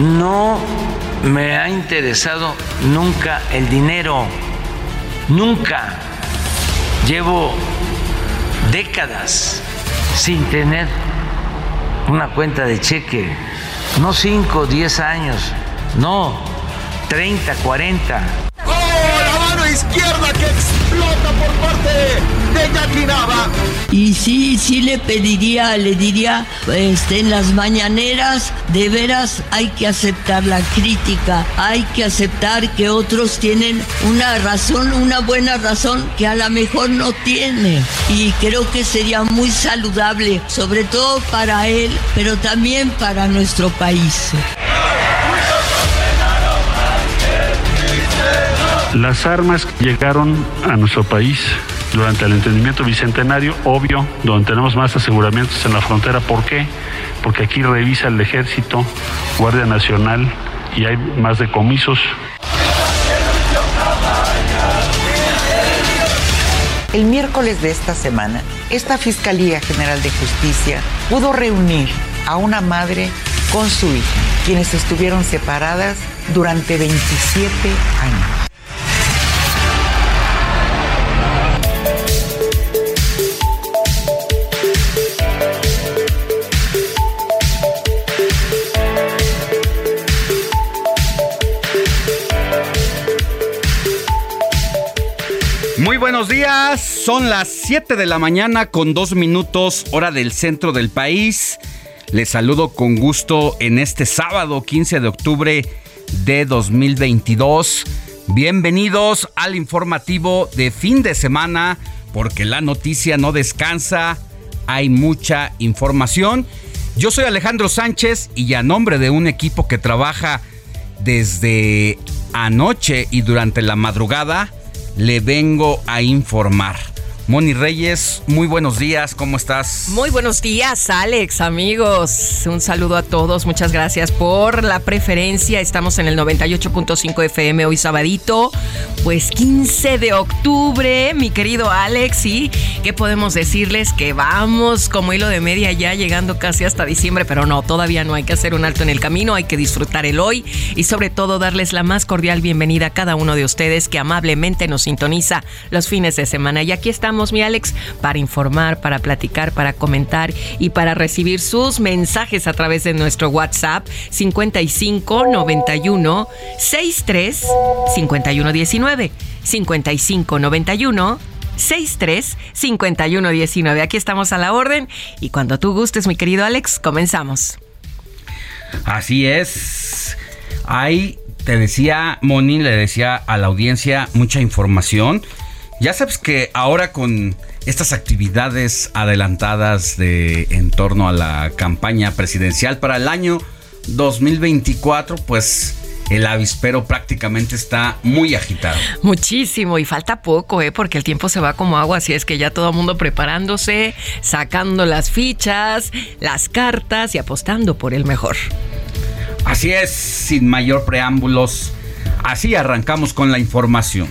No me ha interesado nunca el dinero. Nunca. Llevo décadas sin tener una cuenta de cheque. No 5, 10 años. No, 30, 40. ¡Oh, la mano izquierda que explota por parte de! Y sí, sí le pediría, le diría, este, en las mañaneras, de veras hay que aceptar la crítica, hay que aceptar que otros tienen una razón, una buena razón que a lo mejor no tiene. Y creo que sería muy saludable, sobre todo para él, pero también para nuestro país. Las armas llegaron a nuestro país durante el entendimiento bicentenario, obvio, donde tenemos más aseguramientos en la frontera. ¿Por qué? Porque aquí revisa el ejército, Guardia Nacional y hay más decomisos. El miércoles de esta semana, esta Fiscalía General de Justicia pudo reunir a una madre con su hija, quienes estuvieron separadas durante 27 años. Buenos días, son las 7 de la mañana con dos minutos hora del centro del país. Les saludo con gusto en este sábado 15 de octubre de 2022. Bienvenidos al informativo de fin de semana porque la noticia no descansa, hay mucha información. Yo soy Alejandro Sánchez y a nombre de un equipo que trabaja desde anoche y durante la madrugada, le vengo a informar. Moni Reyes, muy buenos días, ¿cómo estás? Muy buenos días, Alex, amigos. Un saludo a todos, muchas gracias por la preferencia. Estamos en el 98.5 FM hoy sabadito, pues 15 de octubre, mi querido Alex, y qué podemos decirles que vamos como hilo de media ya llegando casi hasta diciembre, pero no, todavía no hay que hacer un alto en el camino, hay que disfrutar el hoy y sobre todo darles la más cordial bienvenida a cada uno de ustedes que amablemente nos sintoniza los fines de semana. Y aquí estamos mi Alex, para informar, para platicar, para comentar y para recibir sus mensajes a través de nuestro WhatsApp 55 91 63 51 19 55 91 63 51 19. Aquí estamos a la orden y cuando tú gustes, mi querido Alex, comenzamos. Así es. Hay, te decía Moni, le decía a la audiencia mucha información. Ya sabes que ahora con estas actividades adelantadas de en torno a la campaña presidencial para el año 2024, pues el avispero prácticamente está muy agitado. Muchísimo y falta poco, ¿eh? porque el tiempo se va como agua, así es que ya todo el mundo preparándose, sacando las fichas, las cartas y apostando por el mejor. Así es, sin mayor preámbulos, así arrancamos con la información.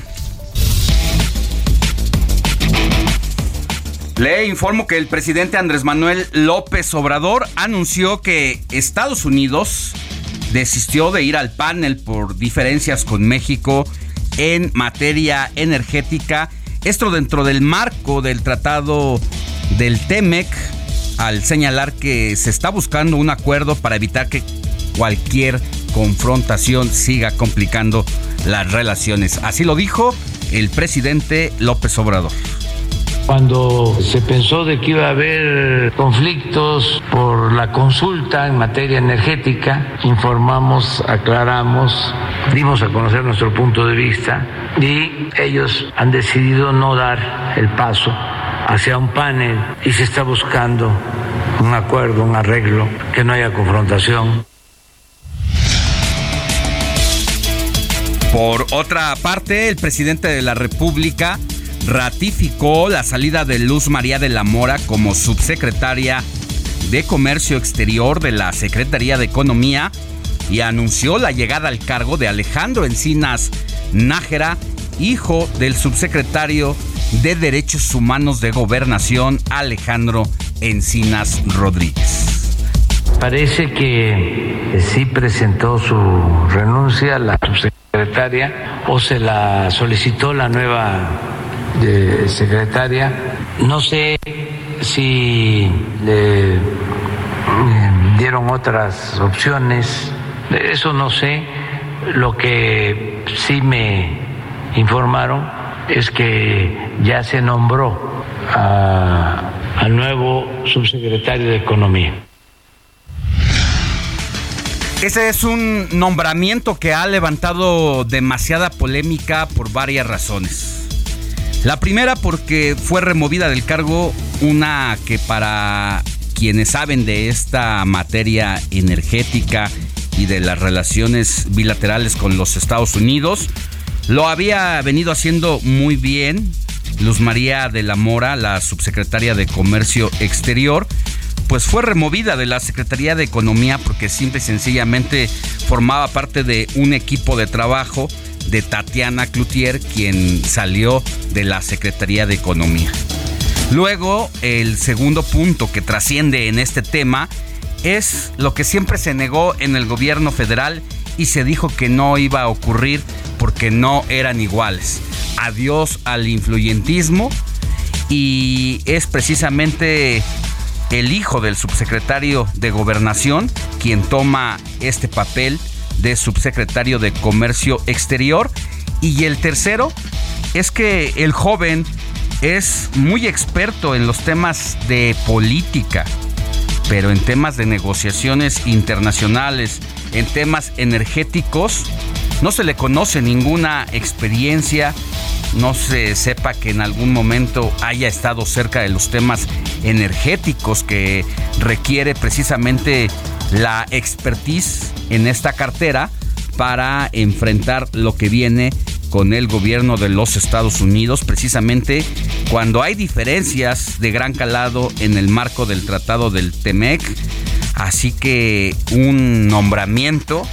Le informo que el presidente Andrés Manuel López Obrador anunció que Estados Unidos desistió de ir al panel por diferencias con México en materia energética. Esto dentro del marco del tratado del TEMEC, al señalar que se está buscando un acuerdo para evitar que cualquier confrontación siga complicando las relaciones. Así lo dijo el presidente López Obrador. Cuando se pensó de que iba a haber conflictos por la consulta en materia energética, informamos, aclaramos, dimos a conocer nuestro punto de vista y ellos han decidido no dar el paso hacia un panel y se está buscando un acuerdo, un arreglo, que no haya confrontación. Por otra parte, el presidente de la República ratificó la salida de Luz María de la Mora como subsecretaria de Comercio Exterior de la Secretaría de Economía y anunció la llegada al cargo de Alejandro Encinas Nájera, hijo del subsecretario de Derechos Humanos de Gobernación Alejandro Encinas Rodríguez. Parece que sí presentó su renuncia la subsecretaria o se la solicitó la nueva de secretaria. No sé si le eh, dieron otras opciones, eso no sé. Lo que sí me informaron es que ya se nombró al nuevo subsecretario de Economía. Ese es un nombramiento que ha levantado demasiada polémica por varias razones. La primera porque fue removida del cargo una que para quienes saben de esta materia energética y de las relaciones bilaterales con los Estados Unidos, lo había venido haciendo muy bien Luz María de la Mora, la subsecretaria de Comercio Exterior, pues fue removida de la Secretaría de Economía porque simple y sencillamente formaba parte de un equipo de trabajo de Tatiana Cloutier, quien salió de la Secretaría de Economía. Luego, el segundo punto que trasciende en este tema es lo que siempre se negó en el gobierno federal y se dijo que no iba a ocurrir porque no eran iguales. Adiós al influyentismo y es precisamente el hijo del subsecretario de gobernación quien toma este papel de subsecretario de Comercio Exterior. Y el tercero es que el joven es muy experto en los temas de política, pero en temas de negociaciones internacionales, en temas energéticos, no se le conoce ninguna experiencia, no se sepa que en algún momento haya estado cerca de los temas energéticos que requiere precisamente la expertise en esta cartera para enfrentar lo que viene con el gobierno de los Estados Unidos, precisamente cuando hay diferencias de gran calado en el marco del Tratado del TEMEC. Así que un nombramiento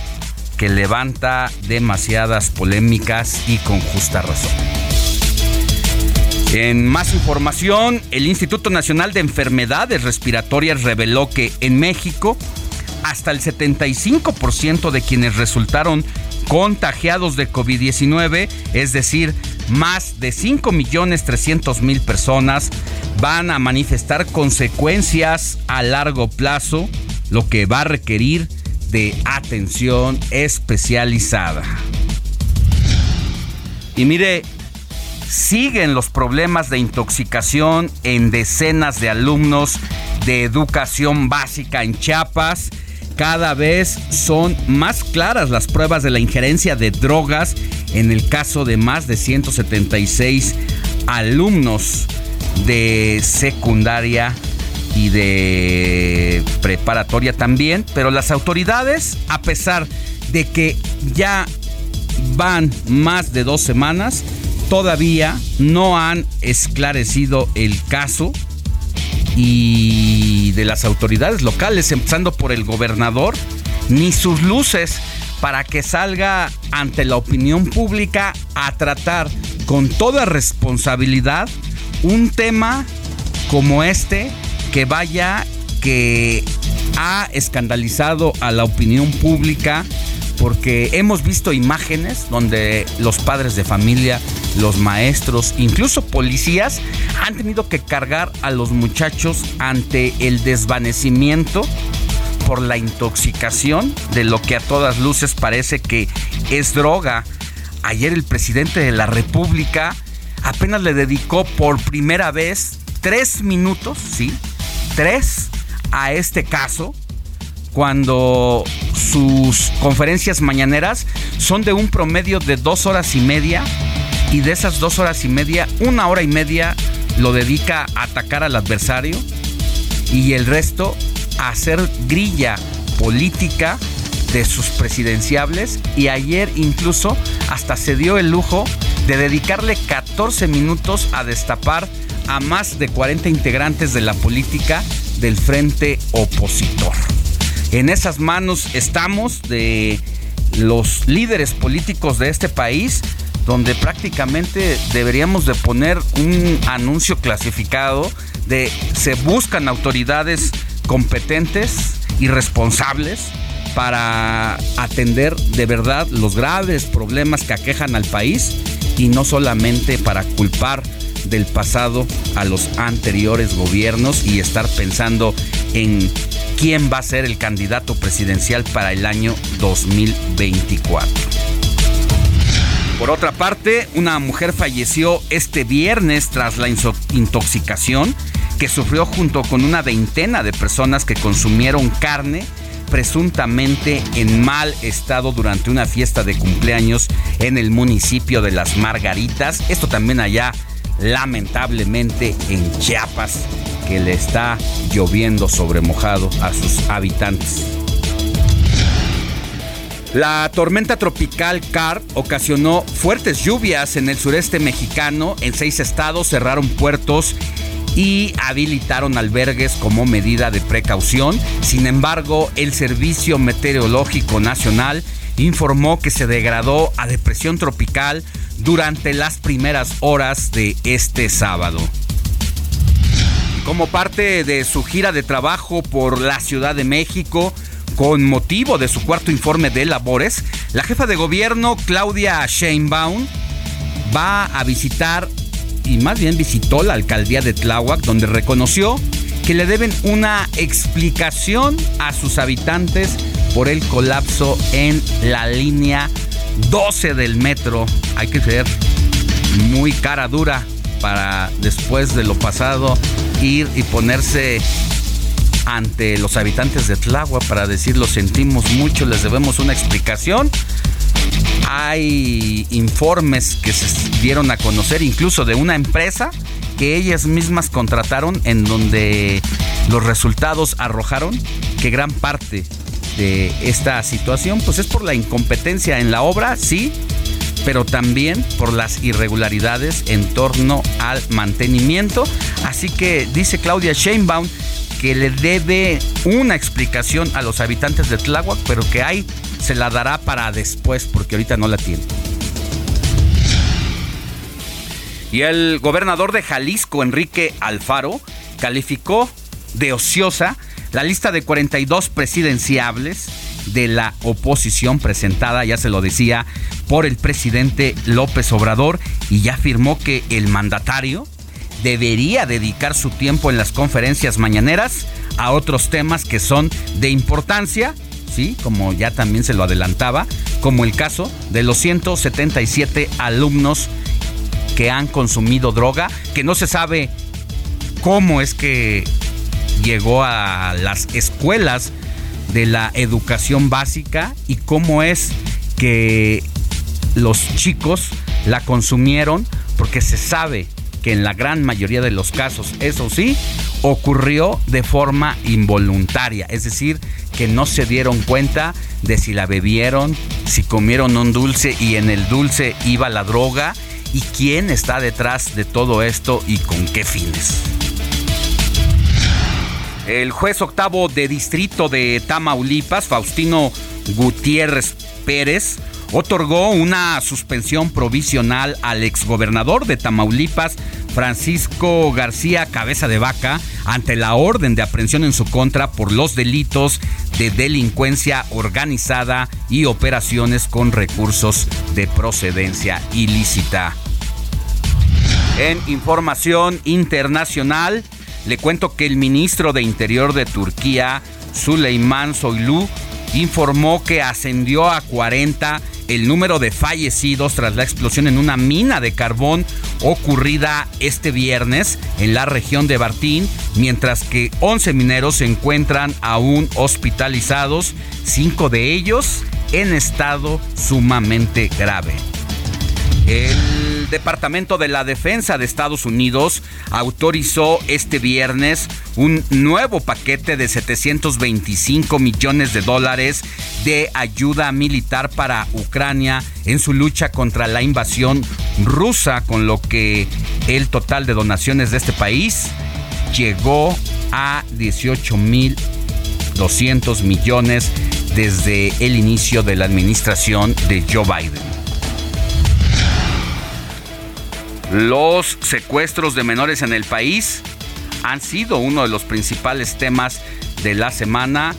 que levanta demasiadas polémicas y con justa razón. En más información, el Instituto Nacional de Enfermedades Respiratorias reveló que en México hasta el 75% de quienes resultaron contagiados de COVID-19, es decir, más de 5.300.000 personas van a manifestar consecuencias a largo plazo, lo que va a requerir de atención especializada. Y mire, siguen los problemas de intoxicación en decenas de alumnos de educación básica en Chiapas cada vez son más claras las pruebas de la injerencia de drogas en el caso de más de 176 alumnos de secundaria y de preparatoria también, pero las autoridades, a pesar de que ya van más de dos semanas, todavía no han esclarecido el caso y de las autoridades locales, empezando por el gobernador, ni sus luces para que salga ante la opinión pública a tratar con toda responsabilidad un tema como este que vaya que ha escandalizado a la opinión pública porque hemos visto imágenes donde los padres de familia, los maestros, incluso policías han tenido que cargar a los muchachos ante el desvanecimiento por la intoxicación de lo que a todas luces parece que es droga. Ayer el presidente de la República apenas le dedicó por primera vez tres minutos, ¿sí? Tres a este caso cuando sus conferencias mañaneras son de un promedio de dos horas y media y de esas dos horas y media, una hora y media lo dedica a atacar al adversario y el resto a hacer grilla política de sus presidenciables y ayer incluso hasta se dio el lujo de dedicarle 14 minutos a destapar a más de 40 integrantes de la política del frente opositor. En esas manos estamos de los líderes políticos de este país, donde prácticamente deberíamos de poner un anuncio clasificado de se buscan autoridades competentes y responsables para atender de verdad los graves problemas que aquejan al país y no solamente para culpar del pasado a los anteriores gobiernos y estar pensando en quién va a ser el candidato presidencial para el año 2024. Por otra parte, una mujer falleció este viernes tras la intoxicación que sufrió junto con una veintena de personas que consumieron carne presuntamente en mal estado durante una fiesta de cumpleaños en el municipio de Las Margaritas. Esto también allá lamentablemente en Chiapas, que le está lloviendo sobre mojado a sus habitantes. La tormenta tropical Car ocasionó fuertes lluvias en el sureste mexicano. En seis estados cerraron puertos y habilitaron albergues como medida de precaución. Sin embargo, el Servicio Meteorológico Nacional informó que se degradó a depresión tropical durante las primeras horas de este sábado. Como parte de su gira de trabajo por la Ciudad de México, con motivo de su cuarto informe de labores, la jefa de gobierno Claudia Sheinbaum va a visitar y más bien visitó la alcaldía de Tláhuac donde reconoció que le deben una explicación a sus habitantes por el colapso en la línea 12 del metro. Hay que ser muy cara dura para después de lo pasado ir y ponerse ante los habitantes de Tláhuac para decir lo sentimos mucho, les debemos una explicación. Hay informes que se dieron a conocer incluso de una empresa que ellas mismas contrataron en donde los resultados arrojaron que gran parte de esta situación pues es por la incompetencia en la obra, sí, pero también por las irregularidades en torno al mantenimiento. Así que dice Claudia Sheinbaum que le debe una explicación a los habitantes de Tláhuac, pero que ahí se la dará para después, porque ahorita no la tiene. Y el gobernador de Jalisco, Enrique Alfaro, calificó de ociosa la lista de 42 presidenciables de la oposición presentada, ya se lo decía, por el presidente López Obrador y ya afirmó que el mandatario debería dedicar su tiempo en las conferencias mañaneras a otros temas que son de importancia, ¿sí? Como ya también se lo adelantaba, como el caso de los 177 alumnos que han consumido droga, que no se sabe cómo es que llegó a las escuelas de la educación básica y cómo es que los chicos la consumieron, porque se sabe que en la gran mayoría de los casos, eso sí, ocurrió de forma involuntaria, es decir, que no se dieron cuenta de si la bebieron, si comieron un dulce y en el dulce iba la droga y quién está detrás de todo esto y con qué fines. El juez octavo de distrito de Tamaulipas, Faustino Gutiérrez Pérez, otorgó una suspensión provisional al exgobernador de Tamaulipas, Francisco García Cabeza de Vaca, ante la orden de aprehensión en su contra por los delitos de delincuencia organizada y operaciones con recursos de procedencia ilícita. En información internacional, le cuento que el ministro de Interior de Turquía, Süleyman Soylu, informó que ascendió a 40 el número de fallecidos tras la explosión en una mina de carbón ocurrida este viernes en la región de Bartín, mientras que 11 mineros se encuentran aún hospitalizados, cinco de ellos en estado sumamente grave. El Departamento de la Defensa de Estados Unidos autorizó este viernes un nuevo paquete de 725 millones de dólares de ayuda militar para Ucrania en su lucha contra la invasión rusa, con lo que el total de donaciones de este país llegó a 18 mil 200 millones desde el inicio de la administración de Joe Biden. Los secuestros de menores en el país han sido uno de los principales temas de la semana,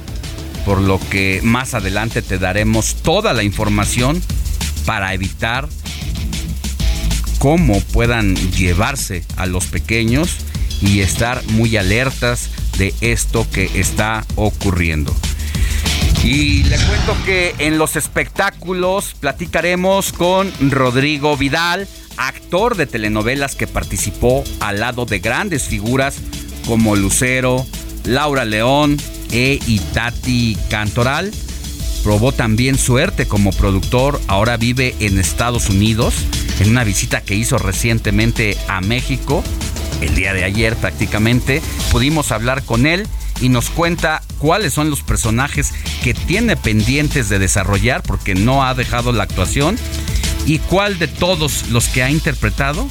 por lo que más adelante te daremos toda la información para evitar cómo puedan llevarse a los pequeños y estar muy alertas de esto que está ocurriendo. Y le cuento que en los espectáculos platicaremos con Rodrigo Vidal, actor de telenovelas que participó al lado de grandes figuras como Lucero, Laura León e Itati Cantoral. Probó también suerte como productor, ahora vive en Estados Unidos, en una visita que hizo recientemente a México, el día de ayer prácticamente, pudimos hablar con él y nos cuenta cuáles son los personajes que tiene pendientes de desarrollar porque no ha dejado la actuación y cuál de todos los que ha interpretado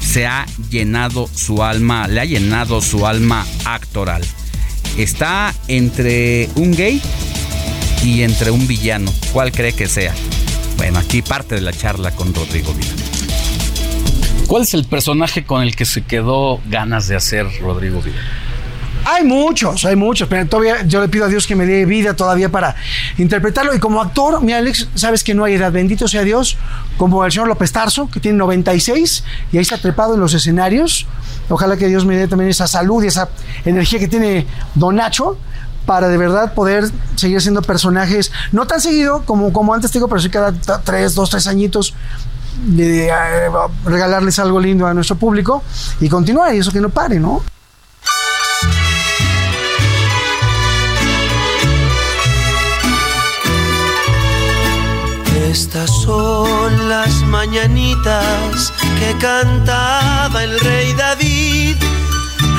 se ha llenado su alma, le ha llenado su alma actoral. Está entre un gay y entre un villano. ¿Cuál cree que sea? Bueno, aquí parte de la charla con Rodrigo Vidal. ¿Cuál es el personaje con el que se quedó ganas de hacer Rodrigo Vidal? Hay muchos, hay muchos, pero todavía yo le pido a Dios que me dé vida todavía para interpretarlo. Y como actor, mi Alex, sabes que no hay edad, bendito sea Dios, como el señor López Tarso, que tiene 96 y ahí está trepado en los escenarios. Ojalá que Dios me dé también esa salud y esa energía que tiene Don Nacho para de verdad poder seguir siendo personajes, no tan seguido como, como antes digo, pero sí cada tres, dos, tres añitos de, eh, regalarles algo lindo a nuestro público y continuar y eso que no pare, ¿no? Estas son las mañanitas que cantaba el rey David.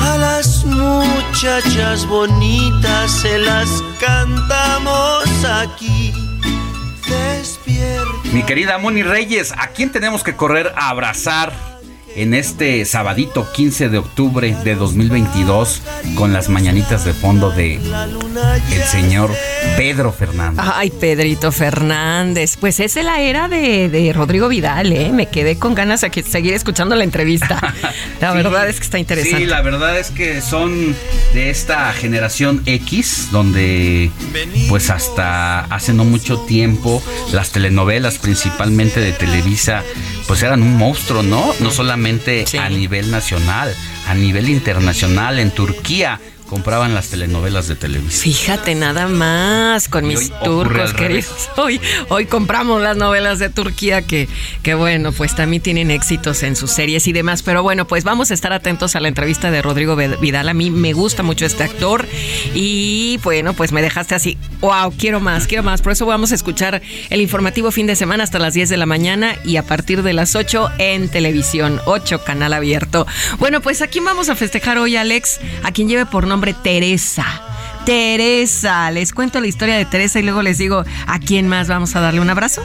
A las muchachas bonitas se las cantamos aquí. Despierta. Mi querida Moni Reyes, ¿a quién tenemos que correr a abrazar en este sabadito 15 de octubre de 2022 con las mañanitas de fondo de el señor Pedro Fernández. Ay, Pedrito Fernández. Pues es la era de, de Rodrigo Vidal, ¿eh? Me quedé con ganas de seguir escuchando la entrevista. La verdad es que está interesante. Sí, la verdad es que son de esta generación X, donde pues hasta hace no mucho tiempo las telenovelas, principalmente de Televisa, pues eran un monstruo, ¿no? No solamente a nivel nacional, a nivel internacional, en Turquía compraban las telenovelas de televisión. Fíjate nada más con Y mis turcos queridos. Hoy, hoy compramos las novelas de Turquía que, que bueno, pues también tienen éxitos en sus series y demás. Pero bueno, pues vamos a estar atentos a la entrevista de Rodrigo Vidal. A mí me gusta mucho este actor y bueno, pues me dejaste así. Wow, quiero más, quiero más. Por eso vamos a escuchar el informativo fin de semana hasta las 10 de la mañana y a partir de las 8 en televisión, 8 canal abierto. Bueno, pues a quién vamos a festejar hoy, Alex, a quien lleve por nombre Teresa. Teresa, les cuento la historia de Teresa y luego les digo a quién más vamos a darle un abrazo.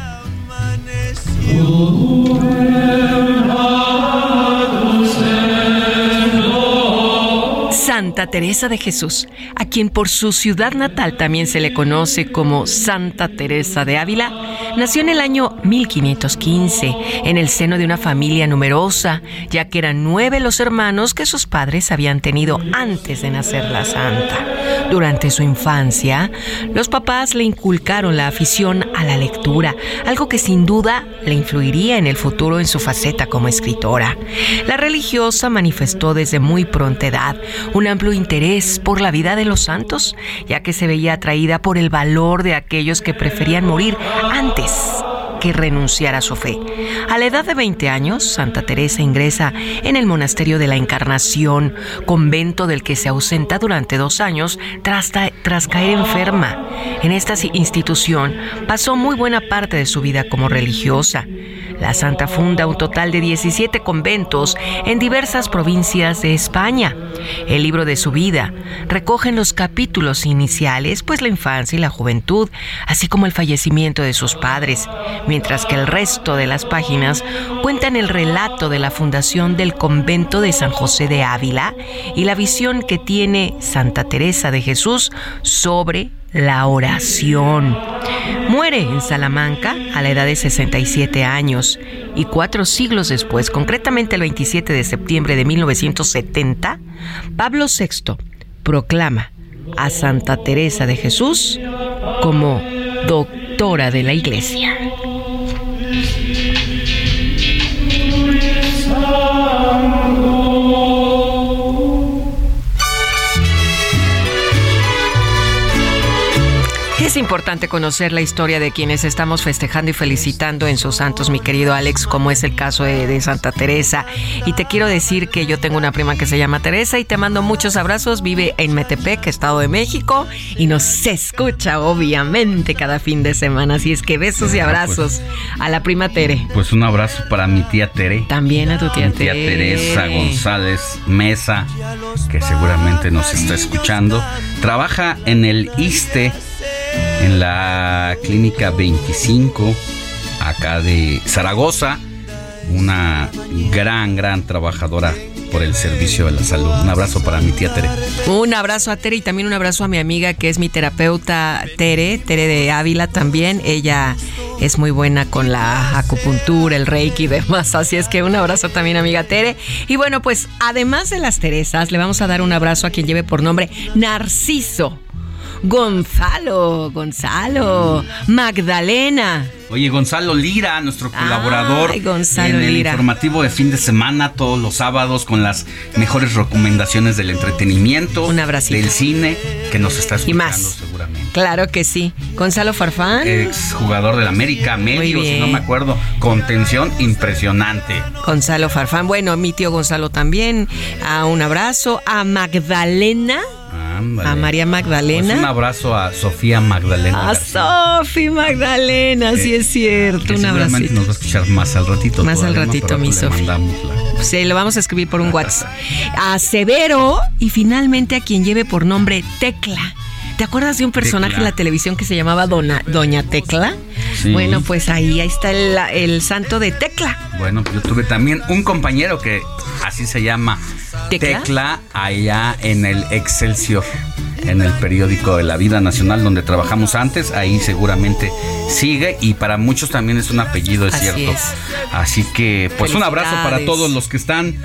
Santa Teresa de Jesús, a quien por su ciudad natal también se le conoce como Santa Teresa de Ávila, nació en el año 1515 en el seno de una familia numerosa, ya que eran nueve los hermanos que sus padres habían tenido antes de nacer la santa. Durante su infancia, los papás le inculcaron la afición a la lectura, algo que sin duda le influiría en el futuro en su faceta como escritora. La religiosa manifestó desde muy pronta edad un amplio interés por la vida de los santos, ya que se veía atraída por el valor de aquellos que preferían morir antes que renunciar a su fe. A la edad de 20 años, Santa Teresa ingresa en el Monasterio de la Encarnación, convento del que se ausenta durante dos años tras, tras caer enferma. En esta institución pasó muy buena parte de su vida como religiosa. La santa funda un total de 17 conventos en diversas provincias de España. El libro de su vida recoge en los capítulos iniciales, pues la infancia y la juventud, así como el fallecimiento de sus padres, mientras que el resto de las páginas cuentan el relato de la fundación del convento de San José de Ávila y la visión que tiene Santa Teresa de Jesús sobre la oración. Muere en Salamanca a la edad de 67 años y cuatro siglos después, concretamente el 27 de septiembre de 1970, Pablo VI proclama a Santa Teresa de Jesús como doctora de la Iglesia. Es importante conocer la historia de quienes estamos festejando y felicitando en sus santos, mi querido Alex, como es el caso de, de, Santa Teresa. Y te quiero decir que yo tengo una prima que se llama Teresa y te mando muchos abrazos. Vive en Metepec, Estado de México, y nos escucha, obviamente, cada fin de semana. Así es que besos y abrazos a la prima Tere. Pues un abrazo para mi tía Tere. También a tu tía, mi tía Teresa González Mesa, que seguramente nos está escuchando. Trabaja en el ISTE en la clínica 25 acá de Zaragoza, una gran, gran trabajadora por el servicio de la salud. Un abrazo para mi tía Tere. Un abrazo a Tere y también un abrazo a mi amiga que es mi terapeuta Tere, Tere de Ávila también. Ella es muy buena con la acupuntura, el reiki y demás. Así es que un abrazo también, amiga Tere. Y bueno, pues además de las Teresas, le vamos a dar un abrazo a quien lleve por nombre Narciso. Gonzalo, Gonzalo, Magdalena. Oye, Gonzalo Lira, nuestro colaborador Ay, Gonzalo en el Lira. informativo de fin de semana, todos los sábados, con las mejores recomendaciones del entretenimiento, Un abracito. del cine, que nos está escuchando Y más. seguramente. Claro que sí. Gonzalo Farfán. Ex jugador del América, medio, si no me acuerdo, contención impresionante. Gonzalo Farfán. Bueno, mi tío Gonzalo también. A un abrazo. A Magdalena. A María Magdalena. Pues un abrazo a Sofía Magdalena. A Sofi Magdalena, sí es cierto. Un abracito. nos va a escuchar más al ratito. Más al ratito, mi la- Sí, lo vamos a escribir por un WhatsApp. A Severo y finalmente a quien lleve por nombre Tecla. ¿Te acuerdas de un personaje Tecla. en la televisión que se llamaba Dona- Doña Tecla? Sí. Bueno, pues ahí, ahí está el, el santo de Tecla. Bueno, yo tuve también un compañero que así se llama ¿Tecla? allá en el Excelsior, en el periódico de la Vida Nacional donde trabajamos antes, ahí seguramente sigue y para muchos también es un apellido, es Así cierto. es. Así que pues un abrazo para todos los que están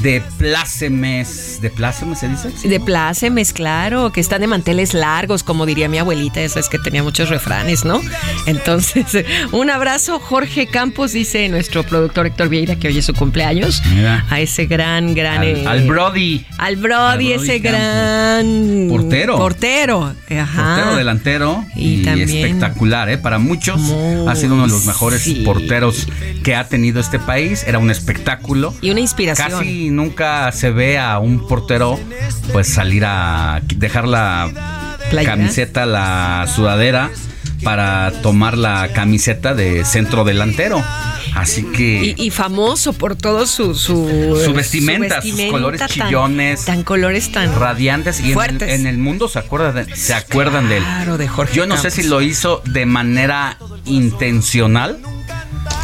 de plácemes. ¿De plácemes se dice? De plácemes, claro, que están de manteles largos, como diría mi abuelita, esa es que tenía muchos refranes, ¿no? Entonces, un abrazo, Jorge Campos, dice nuestro productor Héctor Vieira, que hoy es su cumpleaños. Mira. A ese gran, gran. Al, eh, al Brody. Al Brody, Al Brody ese Campos. gran. Portero. Portero. Ajá. Portero delantero Y y, también- espectacular, ¿eh? Para muchos ha sido uno de los mejores sí. porteros que ha tenido este país. Era un espectáculo. Y una inspiración. Casi nunca se ve a un portero pues salir a dejar la Playera. camiseta, la sudadera para tomar la camiseta de centro delantero. Así que Y, y famoso por todo su su, Su vestimenta, sus colores tan- chillones. tan colores tan radiantes y en el, fuertes. en el mundo se acuerdan de, se acuerdan de él. Claro, de Jorge Yo no sé si lo hizo de manera intencional,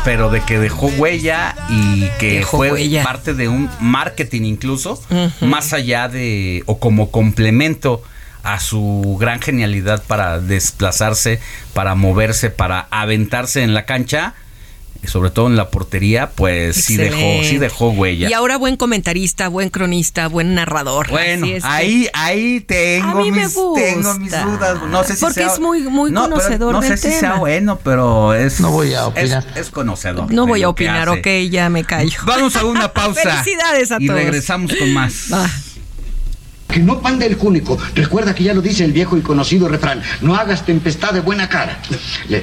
pero de que dejó huella y que Dejó fue huella. parte de un marketing incluso, más allá de o como complemento a su gran genialidad para desplazarse, para moverse, para aventarse en la cancha, sobre todo en la portería, pues sí dejó, sí dejó huella. Y ahora buen comentarista, buen cronista, buen narrador. Bueno, Así es que- ahí, ahí tengo, mis, tengo mis gusta. dudas. No sé si Porque sea- es muy- muy No, pero conocedor No sé si sea bueno, pero es. No voy a opinar. Es, es conocedor. No voy a opinar, ok, ya me callo. Vamos a una pausa. Felicidades a y todos. regresamos con más. Va. Que no pande el cúnico. Recuerda que ya lo dice el viejo y conocido refrán. No hagas tempestad de buena cara. Le-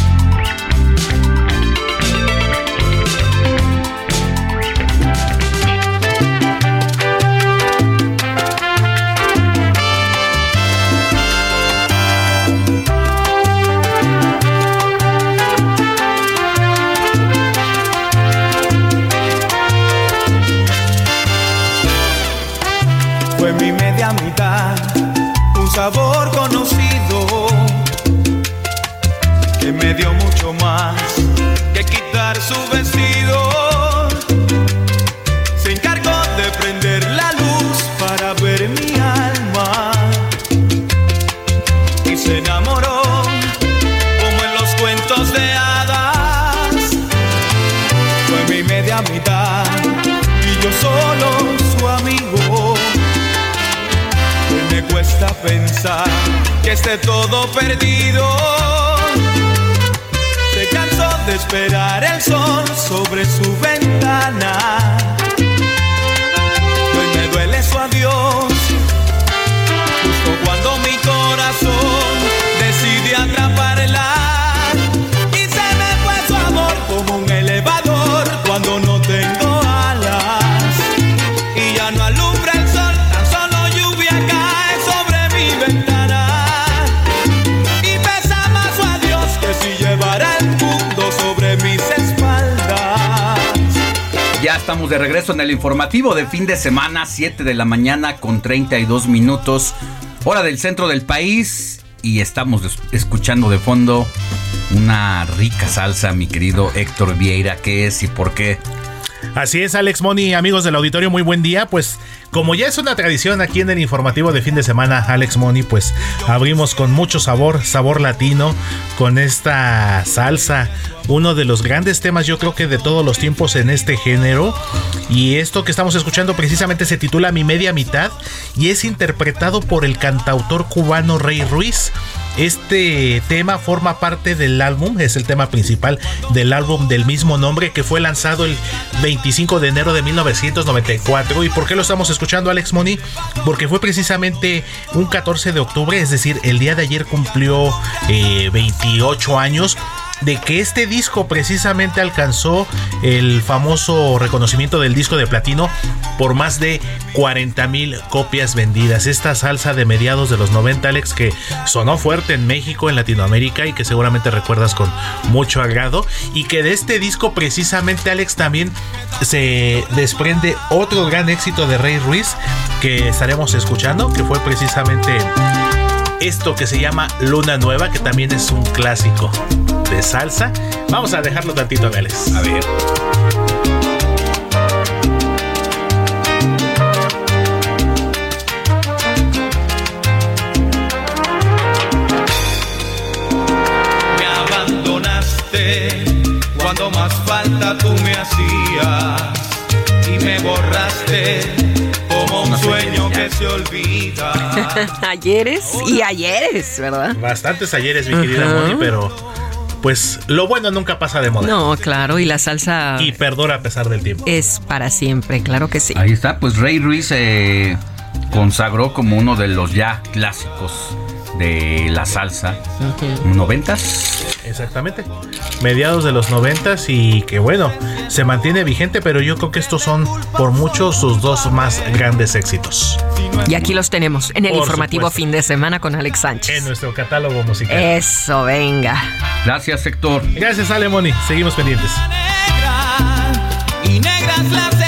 Sabor conocido que me dio mucho más que quitar su vestido. Pensar que esté todo perdido. Se cansó de esperar el sol sobre su ventana. Estamos de regreso en el informativo de fin de semana, 7 de la mañana con 32 minutos, hora del centro del país. Y estamos escuchando de fondo una rica salsa, mi querido Héctor Vieira. ¿Qué es y por qué? Así es, Alex Moni, amigos del auditorio, muy buen día. Pues como ya es una tradición aquí en el informativo de fin de semana, Alex Moni, pues abrimos con mucho sabor, sabor latino, con esta salsa, uno de los grandes temas yo creo que de todos los tiempos en este género. Y esto que estamos escuchando precisamente se titula Mi media mitad y es interpretado por el cantautor cubano Rey Ruiz. Este tema forma parte del álbum, es el tema principal del álbum del mismo nombre que fue lanzado el 25 de enero de 1994. ¿Y por qué lo estamos escuchando, Alex Moni? Porque fue precisamente un 14 de octubre, es decir, el día de ayer cumplió eh, 28 años de que este disco precisamente alcanzó el famoso reconocimiento del disco de platino por más de 40 mil copias vendidas. Esta salsa de mediados de los 90, Alex, que sonó fuerte en México, en Latinoamérica y que seguramente recuerdas con mucho agrado. Y que de este disco precisamente, Alex, también se desprende otro gran éxito de Rey Ruiz que estaremos escuchando, que fue precisamente esto que se llama Luna Nueva, que también es un clásico de salsa. Vamos a dejarlo tantito, Alex. A ver. Me abandonaste cuando más falta tú me hacías y me borraste como un sueño que se olvida. ayeres y ayeres, ¿verdad? Bastantes ayeres, mi querida Ajá. Moni, pero pues lo bueno nunca pasa de moda. No, claro, y la salsa Y perdura a pesar del tiempo. es para siempre, claro que sí. Ahí está, pues Rey Ruiz se consagró como uno de los ya clásicos de la salsa. ¿Noventas? Exactamente. Mediados de los noventas y que bueno, se mantiene vigente, pero yo creo que estos son por mucho sus dos más grandes éxitos. Y aquí los tenemos en el Por informativo supuesto. fin de semana con Alex Sánchez. En nuestro catálogo musical. Eso, venga. Gracias, Héctor. Gracias, Alemoni. Seguimos pendientes. y negras las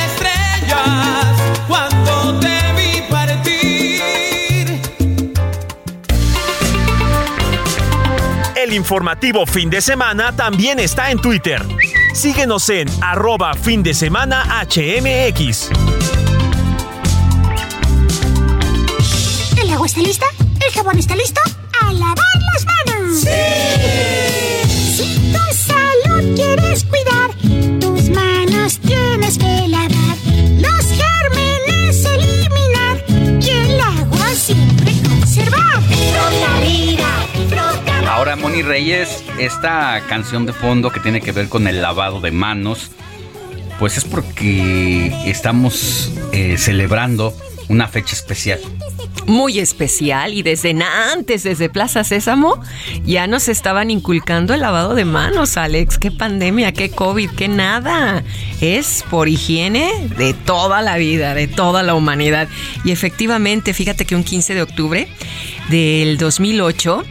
El informativo fin de semana también está en Twitter. Síguenos en arroba fin de semana HMX. ¿El agua está lista? ¿El jabón está listo? ¡A lavar las manos! ¡Sí! Si tu salud quieres cuidar, Ahora, Moni Reyes, esta canción de fondo que tiene que ver con el lavado de manos, pues es porque estamos eh, celebrando una fecha especial. Muy especial y desde antes, desde Plaza Sésamo, ya nos estaban inculcando el lavado de manos, Alex. Qué pandemia, qué COVID, qué nada. Es por higiene de toda la vida, de toda la humanidad. Y efectivamente, fíjate que un 15 de octubre del 2008,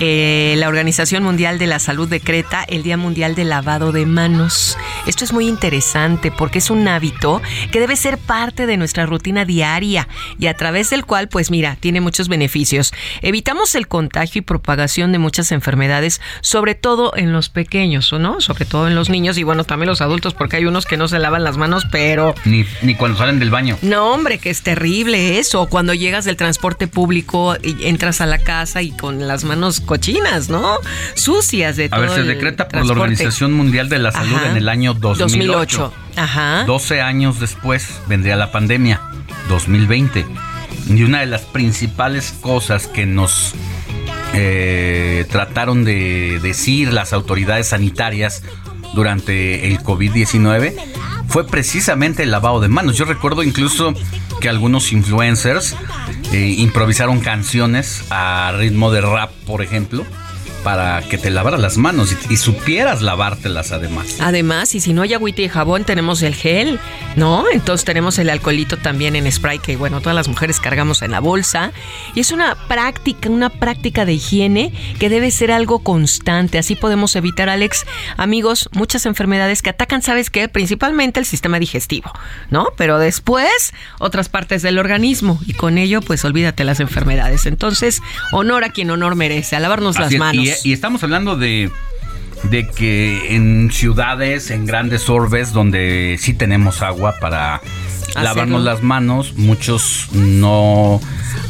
eh, la Organización Mundial de la Salud decreta el Día Mundial del Lavado de Manos. Esto es muy interesante porque es un hábito que debe ser parte de nuestra rutina diaria y a través del cual, pues mira, tiene muchos beneficios. Evitamos el contagio y propagación de muchas enfermedades, sobre todo en los pequeños, ¿o no? Sobre todo en los niños y bueno, también los adultos porque hay unos que no se lavan las manos, pero... Ni, ni cuando salen del baño. No, hombre, que es terrible eso. Cuando llegas del transporte público y entras a la casa y con las manos cochinas, ¿no? Sucias de A todo. ver, se decreta por la. Organización Mundial de la Salud Ajá. en el año 2008. 2008. Ajá. 12 años después vendría la pandemia, 2020. Y una de las principales cosas que nos eh, trataron de decir las autoridades sanitarias durante el COVID-19 fue precisamente el lavado de manos. Yo recuerdo incluso que algunos influencers eh, improvisaron canciones a ritmo de rap, por ejemplo, para que te lavaras las manos y, y supieras lavártelas además. Además, y si no hay agüita y jabón, tenemos el gel, ¿no? Entonces tenemos el alcoholito también en spray que, bueno, todas las mujeres cargamos en la bolsa. Y es una práctica, una práctica de higiene que debe ser algo constante. Así podemos evitar, Alex, amigos, muchas enfermedades que atacan, ¿sabes qué? Principalmente el sistema digestivo, ¿no? Pero después otras partes del organismo. Y con ello, pues olvídate las enfermedades. Entonces, honor a quien honor merece, a lavarnos las es, manos. Y, y estamos hablando de, de que en ciudades, en grandes orbes, donde sí tenemos agua para lavarnos las manos, muchos no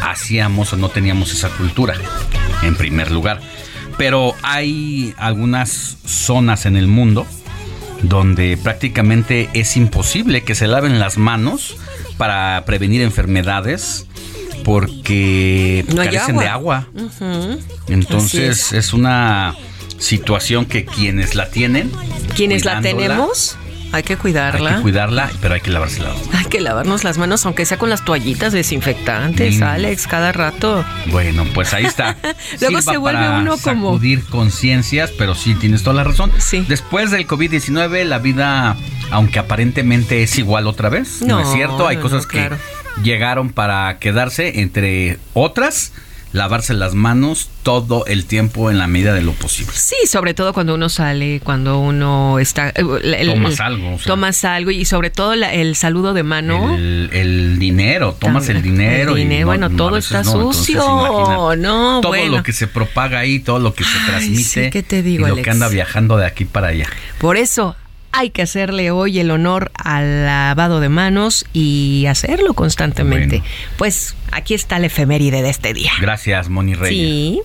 hacíamos o no teníamos esa cultura, en primer lugar. Pero hay algunas zonas en el mundo donde prácticamente es imposible que se laven las manos para prevenir enfermedades porque No hay carecen de agua. Entonces es. una situación que quienes la tienen, Quienes la tenemos, hay que hay cuidarla. que cuidarla, pero hay que lavarse las manos. Hay que lavarnos las manos, aunque sea con las toallitas desinfectantes, Mm. Alex, cada rato. Bueno, pues ahí está. Luego se vuelve para uno como- sacudir conciencias, pero sí tienes toda la razón. Después del COVID-19, la vida, aunque aparentemente es igual otra vez, no, No, es cierto. Hay no, cosas no, que. Llegaron para quedarse, entre otras, lavarse las manos todo el tiempo en la medida de lo posible. Sí, sobre todo cuando uno sale, cuando uno está... eh, el- Tomas algo, o sea. tomas algo y sobre todo la- el saludo de mano. El, el dinero, tomas el dinero. El y dinero, no- bueno, no, todo está no, sucio. no, todo bueno. lo que se propaga ahí, todo lo que se transmite. sí, ¿qué te digo, y lo Alex? que anda viajando de aquí para allá. Por eso hay que hacerle hoy el honor al lavado de manos y hacerlo constantemente. Pues aquí está la efeméride de este día. Gracias, Moni Reyes. Sí.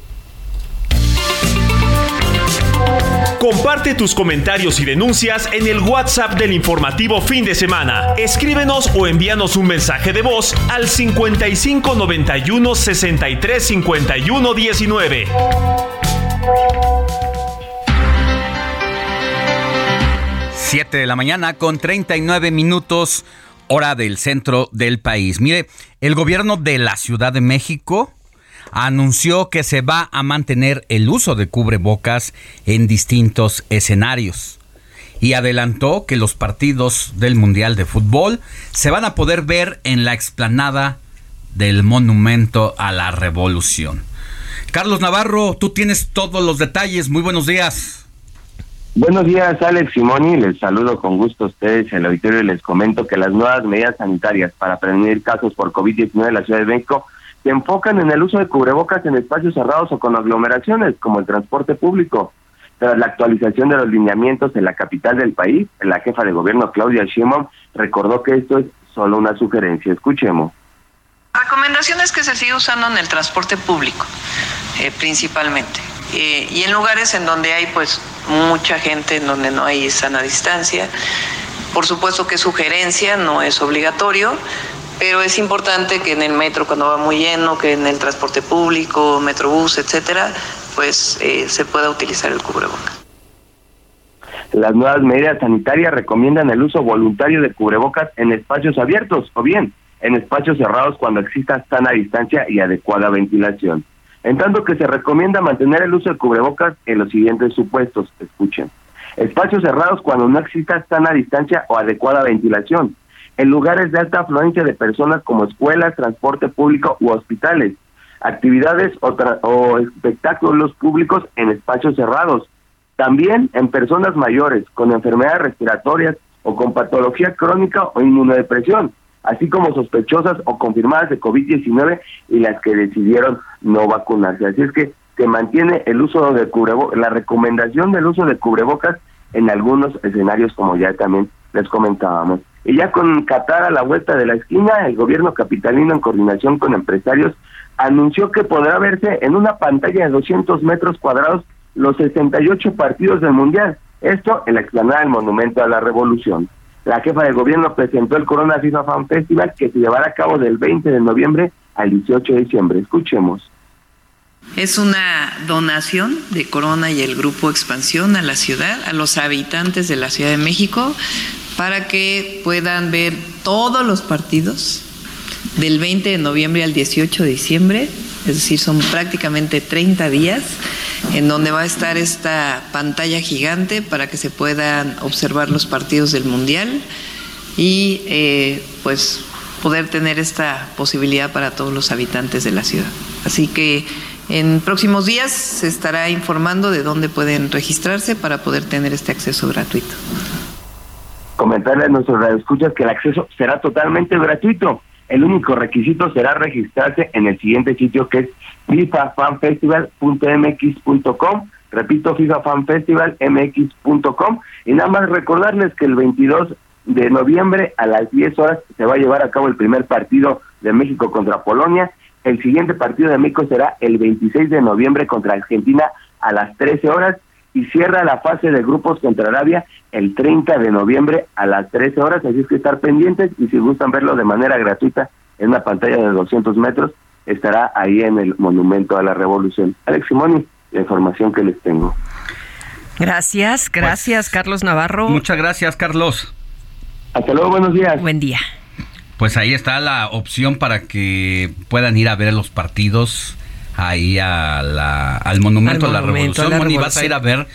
Comparte tus comentarios y denuncias en el WhatsApp del informativo fin de semana. Escríbenos o envíanos un mensaje de voz al 55 91 63 51 19. Siete de la mañana con 39 minutos, hora del centro del país. Mire, el gobierno de la Ciudad de México anunció que se va a mantener el uso de cubrebocas en distintos escenarios y adelantó que los partidos del Mundial de Fútbol se van a poder ver en la explanada del Monumento a la Revolución. Carlos Navarro, tú tienes todos los detalles. Muy buenos días. Buenos días, Alex Simoni. Les saludo con gusto a ustedes en el auditorio y les comento que las nuevas medidas sanitarias para prevenir casos por COVID-19 en la Ciudad de México se enfocan en el uso de cubrebocas en espacios cerrados o con aglomeraciones, como el transporte público. Tras la actualización de los lineamientos en la capital del país, la jefa de gobierno Claudia Sheinbaum recordó que esto es solo una sugerencia. Escuchemos. Recomendaciones que se sigue usando en el transporte público, eh, principalmente. Eh, y en lugares en donde hay pues mucha gente, en donde no hay sana distancia. Por supuesto que es sugerencia, no es obligatorio, pero es importante que en el metro cuando va muy lleno, que en el transporte público, metrobús, etcétera, pues eh, se pueda utilizar el cubrebocas. Las nuevas medidas sanitarias recomiendan el uso voluntario de cubrebocas en espacios abiertos o bien en espacios cerrados cuando exista sana distancia y adecuada ventilación. En tanto que se recomienda mantener el uso de cubrebocas en los siguientes supuestos. Escuchen. Espacios cerrados cuando no exista sana distancia o adecuada ventilación. En lugares de alta afluencia de personas como escuelas, transporte público u hospitales. Actividades o, o espectáculos públicos en espacios cerrados. También en personas mayores con enfermedades respiratorias o con patología crónica o inmunodepresión, así como sospechosas o confirmadas de COVID-19 y las que decidieron no vacunarse. Así es que se mantiene el uso de cubrebocas, la recomendación del uso de cubrebocas en algunos escenarios, como ya también les comentábamos. Y ya con Qatar a la vuelta de la esquina, el gobierno capitalino, en coordinación con empresarios, anunció que podrá verse en una pantalla de 200 metros cuadrados los 68 partidos del Mundial. Esto en la explanada del Monumento a la Revolución. La jefa de gobierno presentó el Corona FIFA Fan Festival que se llevará a cabo del 20 de noviembre al 18 de diciembre. Escuchemos. Es una donación de Corona y el Grupo Expansión a la ciudad, a los habitantes de la Ciudad de México, para que puedan ver todos los partidos del 20 de noviembre al 18 de diciembre, es decir, son prácticamente 30 días en donde va a estar esta pantalla gigante para que se puedan observar los partidos del Mundial y eh, pues poder tener esta posibilidad para todos los habitantes de la ciudad. Así que en próximos días se estará informando de dónde pueden registrarse para poder tener este acceso gratuito. Comentarle a nuestros radioescuchas que el acceso será totalmente gratuito. El único requisito será registrarse en el siguiente sitio que es fifafanfestival.mx.com. Repito, fifafanfestivalmx.com. Y nada más recordarles que el 22 de noviembre a las 10 horas se va a llevar a cabo el primer partido de México contra Polonia. El siguiente partido de México será el 26 de noviembre contra Argentina a las 13 horas y cierra la fase de grupos contra Arabia el 30 de noviembre a las 13 horas, así es que estar pendientes y si gustan verlo de manera gratuita en una pantalla de 200 metros, estará ahí en el Monumento a la Revolución. Alex Simoni, la información que les tengo. Gracias, gracias, Carlos Navarro. Muchas gracias, Carlos. Hasta luego, buenos días. Buen día. Pues ahí está la opción para que puedan ir a ver los partidos ahí a la, al Monumento, Al a la a Revolución. Moni, vas a ir a ver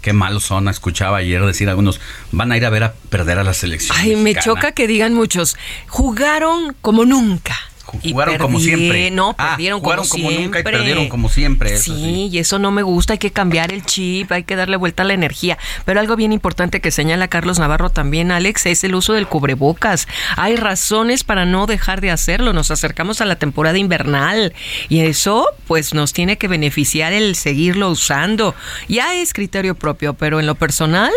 qué malos son. Escuchaba ayer decir algunos, van a ir a ver a perder a la selección. Ay, me choca que digan muchos, jugaron como nunca. Jugaron como siempre. No, Ah, perdieron jugaron como, como nunca y siempre. perdieron como siempre, eso Sí, y eso no me gusta. Hay que cambiar el chip, hay que darle vuelta a la energía. Pero algo bien importante que señala Carlos Navarro también, Alex, es el uso del cubrebocas. Hay razones para no dejar de hacerlo. Nos acercamos a la temporada invernal y eso, pues, nos tiene que beneficiar el seguirlo usando. Ya es criterio propio, pero en lo personal,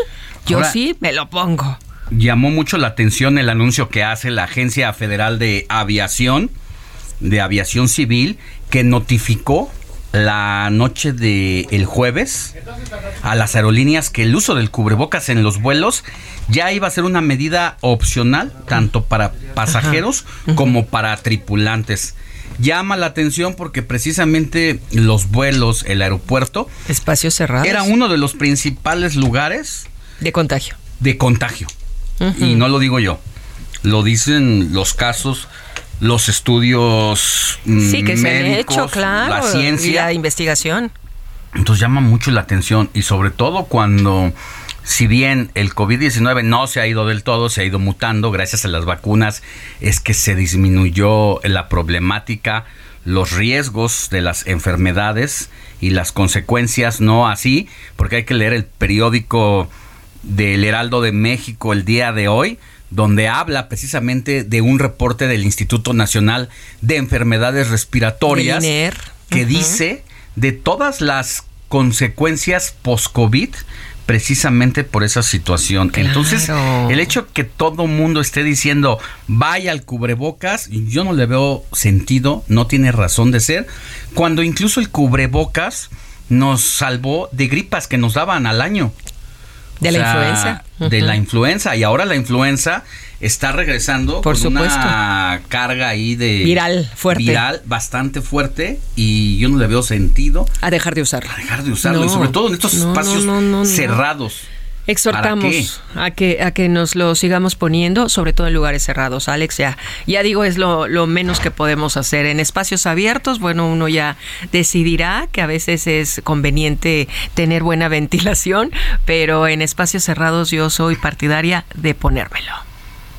yo Ahora- sí me lo pongo. llamó mucho la atención el anuncio que hace la Agencia Federal de Aviación, de Aviación Civil, que notificó la noche del el jueves a las aerolíneas que el uso del cubrebocas en los vuelos ya iba a ser una medida opcional tanto para pasajeros como para tripulantes. Llama la atención porque precisamente los vuelos, el aeropuerto, espacios cerrados, era uno de los principales lugares de contagio. De contagio. Y no lo digo yo. Lo dicen los casos, los estudios mm, Sí, que se han médicos, hecho, claro. la ciencia. Y la investigación. Entonces llama mucho la atención y sobre todo cuando, si bien el COVID-19 no se ha ido del todo, se ha ido mutando gracias a las vacunas, es que se disminuyó la problemática, los riesgos de las enfermedades y las consecuencias no así, porque hay que leer el periódico del Heraldo de México el día de hoy, donde habla precisamente de un reporte del Instituto Nacional de Enfermedades Respiratorias INER. que dice de todas las consecuencias post-COVID precisamente por esa situación. Entonces, el hecho que todo mundo esté diciendo vaya al cubrebocas, yo no le veo sentido, no tiene razón de ser, cuando incluso el cubrebocas nos salvó de gripas que nos daban al año. De O la sea, influenza. De la influenza. Y ahora la influenza está regresando Por con supuesto. una carga ahí de... Viral, fuerte. Viral, bastante fuerte. Y yo no le veo sentido A dejar de usarlo. a dejar de usarlo. y sobre todo en estos no, espacios no. cerrados. Exhortamos a que, a que nos lo sigamos poniendo, sobre todo en lugares cerrados. Alex, ya, ya digo, es lo, lo menos que podemos hacer. En espacios abiertos, bueno, uno ya decidirá que a veces es conveniente tener buena ventilación, pero en espacios cerrados yo soy partidaria de ponérmelo.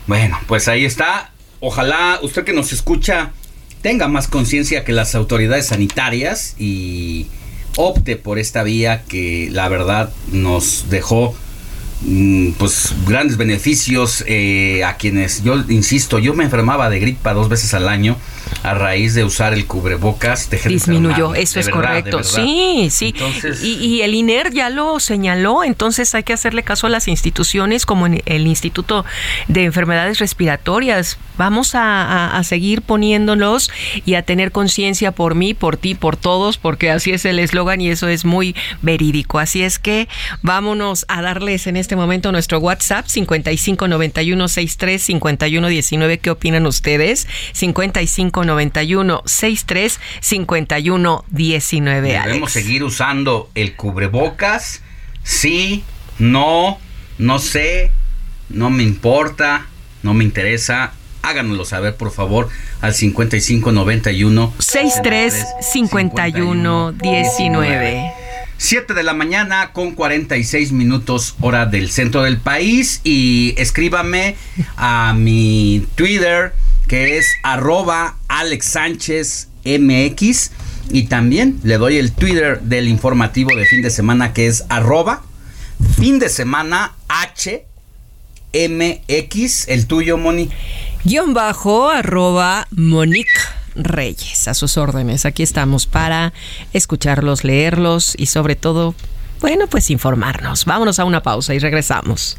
Bueno, pues ahí está. Ojalá usted que nos escucha tenga más conciencia que las autoridades sanitarias y opte por esta vía que la verdad nos dejó pues grandes beneficios eh, a quienes yo insisto yo me enfermaba de gripa dos veces al año a raíz de usar el cubrebocas de Disminuyó, enfermarme, eso de es verdad, de correcto. Sí, sí. y, y el INER ya lo señaló, entonces hay que hacerle caso a las instituciones como en el Instituto de Enfermedades Respiratorias. Vamos a, a- a seguir poniéndolos y a tener conciencia por mí, por ti, por todos, porque así es el eslogan y eso es muy verídico. Así es que vámonos a darles en este momento nuestro WhatsApp 559163 5119. ¿Qué opinan ustedes? 5591 63 5119. Debemos Alex. seguir usando el cubrebocas. Sí, no, no sé, no me importa, no me interesa. Háganoslo saber, por favor, al 5591 63 51 19. 7 de la mañana con 46 minutos hora del centro del país y escríbame a mi Twitter que es arroba Alex Sánchez MX y también le doy el Twitter del informativo de fin de semana que es arroba fin de semana H MX, el tuyo Moni. Guión bajo arroba Monique Reyes. A sus órdenes. Aquí estamos para escucharlos, leerlos y sobre todo, bueno, pues informarnos. Vámonos a una pausa y regresamos.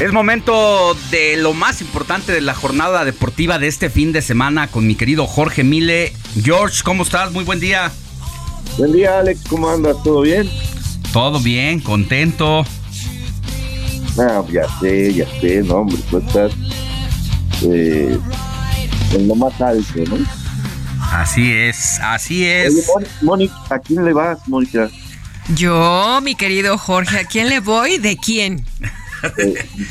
Es momento de lo más importante de la jornada deportiva de este fin de semana con mi querido Jorge Mile. George, ¿cómo estás? Muy buen día. Buen día, Alex. ¿Cómo andas? ¿Todo bien? Todo bien, contento. Ah, ya sé, ya sé, no, hombre, tú estás eh, en lo más alto, ¿no? Así es, así es. Oye, Mónica, ¿a quién le vas, Mónica? Yo, mi querido Jorge, ¿a quién le voy? ¿De quién?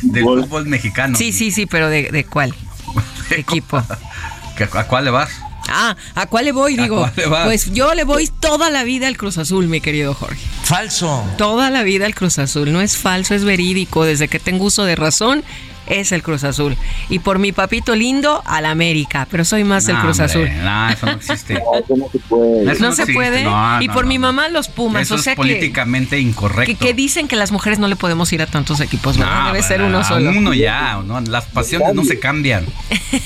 Del fútbol mexicano. Sí, sí, sí, pero ¿de, de cuál? equipo? ¿A cuál le vas? Ah, ¿a cuál le voy? ¿A Digo, cuál le vas? pues yo le voy toda la vida al Cruz Azul, mi querido Jorge. Falso. Toda la vida al Cruz Azul. No es falso, es verídico. Desde que tengo uso de razón, es el Cruz Azul. Y por mi papito lindo, al América. Pero soy más No, Cruz hombre, Azul. No, eso no existe. no se puede. Eso No se existe. puede. No, y no, por no, mi mamá, los Pumas. Eso o sea es que, políticamente incorrecto. que, que dicen que las mujeres no le podemos ir a tantos equipos. ¿verdad? No, Debe ser uno solo. Uno ya, ¿no? Las pasiones no se cambian.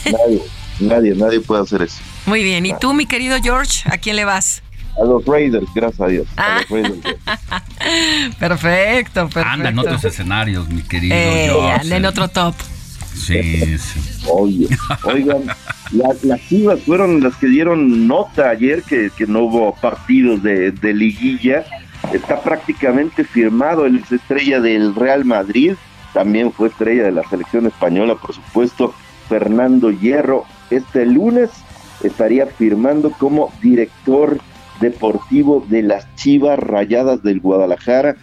Nadie, nadie, nadie puede hacer eso. Muy bien. ¿Y tú, mi querido George, a quién le vas? A los Raiders, gracias a Dios. A Ah. los Raiders. Perfecto, perfecto. Anda en otros escenarios, mi querido Eh, George. anda en otro top. Sí, sí. Oye, oigan, la- las Chivas fueron las que dieron nota ayer que, que no hubo partidos de, de liguilla. Está prácticamente firmado el ex estrella del Real Madrid. También fue estrella de la selección española, por supuesto, Fernando Hierro. Este lunes estaría firmando como director deportivo de las Chivas Rayadas del Guadalajara.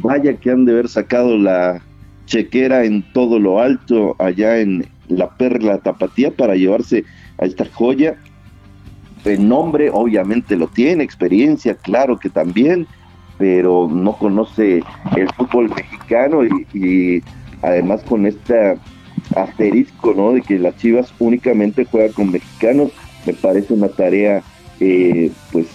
Vaya que han de haber sacado la chequera en todo lo alto allá en la Perla Tapatía para llevarse a esta joya. El nombre obviamente lo tiene, experiencia, claro que también, pero no conoce el fútbol mexicano y, además con este asterisco, ¿no? De que las Chivas únicamente juegan con mexicanos, me parece una tarea, eh, pues,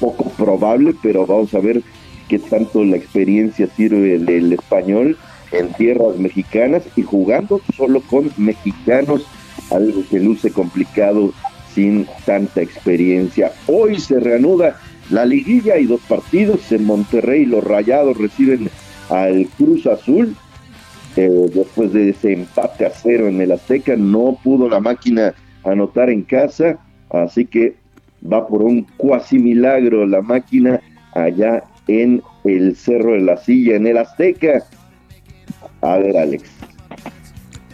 poco probable, pero vamos a ver qué tanto la experiencia sirve del español en tierras mexicanas y jugando solo con mexicanos, algo que luce complicado sin tanta experiencia. Hoy se reanuda la liguilla y dos partidos en Monterrey, los Rayados reciben al Cruz Azul. Eh, después de ese empate a cero en el Azteca, no pudo la máquina anotar en casa, así que va por un cuasi milagro la máquina allá en el Cerro de la Silla, en el Azteca. A ver, Alex,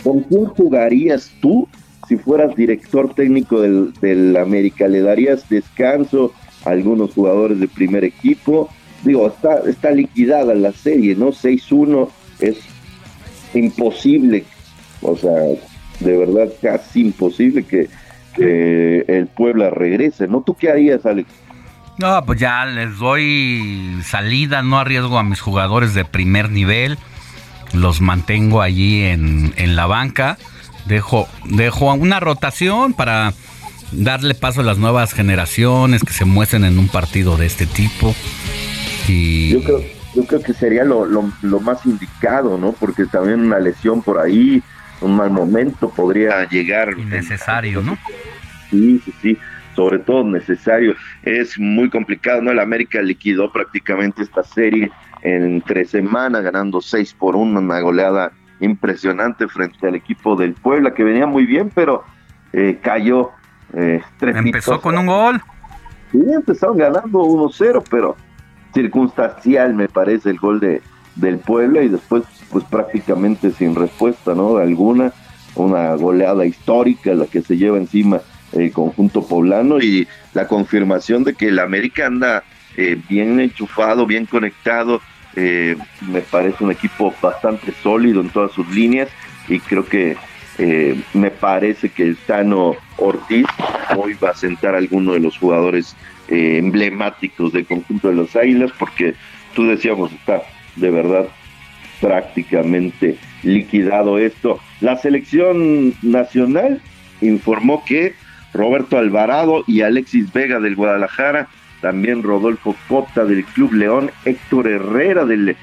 ¿con quién jugarías tú si fueras director técnico del, del América? ¿Le darías descanso a algunos jugadores de primer equipo? Digo, está, está liquidada la serie, ¿no? 6-1 es imposible, o sea, de verdad casi imposible que, que el Puebla regrese, ¿no? ¿Tú qué harías, Alex? No, pues ya les doy salida, no arriesgo a mis jugadores de primer nivel, los mantengo allí en, en la banca, dejo, dejo una rotación para darle paso a las nuevas generaciones que se muestren en un partido de este tipo. Y Yo creo, yo creo que sería lo, lo, lo más indicado, ¿no? Porque también una lesión por ahí, un mal momento podría llegar. Necesario, ¿no? Sí, sí, sí, sobre todo necesario. Es muy complicado, ¿no? El América liquidó prácticamente esta serie en tres semanas, ganando seis por uno, una goleada impresionante frente al equipo del Puebla, que venía muy bien, pero eh, cayó. Eh, Empezó con un gol. Sí, empezaron ganando 1-0, pero circunstancial me parece el gol de del Puebla y después pues prácticamente sin respuesta, ¿no? Alguna, una goleada histórica la que se lleva encima el conjunto poblano y la confirmación de que el América anda eh, bien enchufado, bien conectado, eh, me parece un equipo bastante sólido en todas sus líneas y creo que eh, me parece que el Tano Ortiz hoy va a sentar a alguno de los jugadores eh, emblemáticos del conjunto de los Águilas porque tú decíamos está de verdad prácticamente liquidado esto. La selección nacional informó que Roberto Alvarado y Alexis Vega del Guadalajara, también Rodolfo Cota del Club León, Héctor Herrera del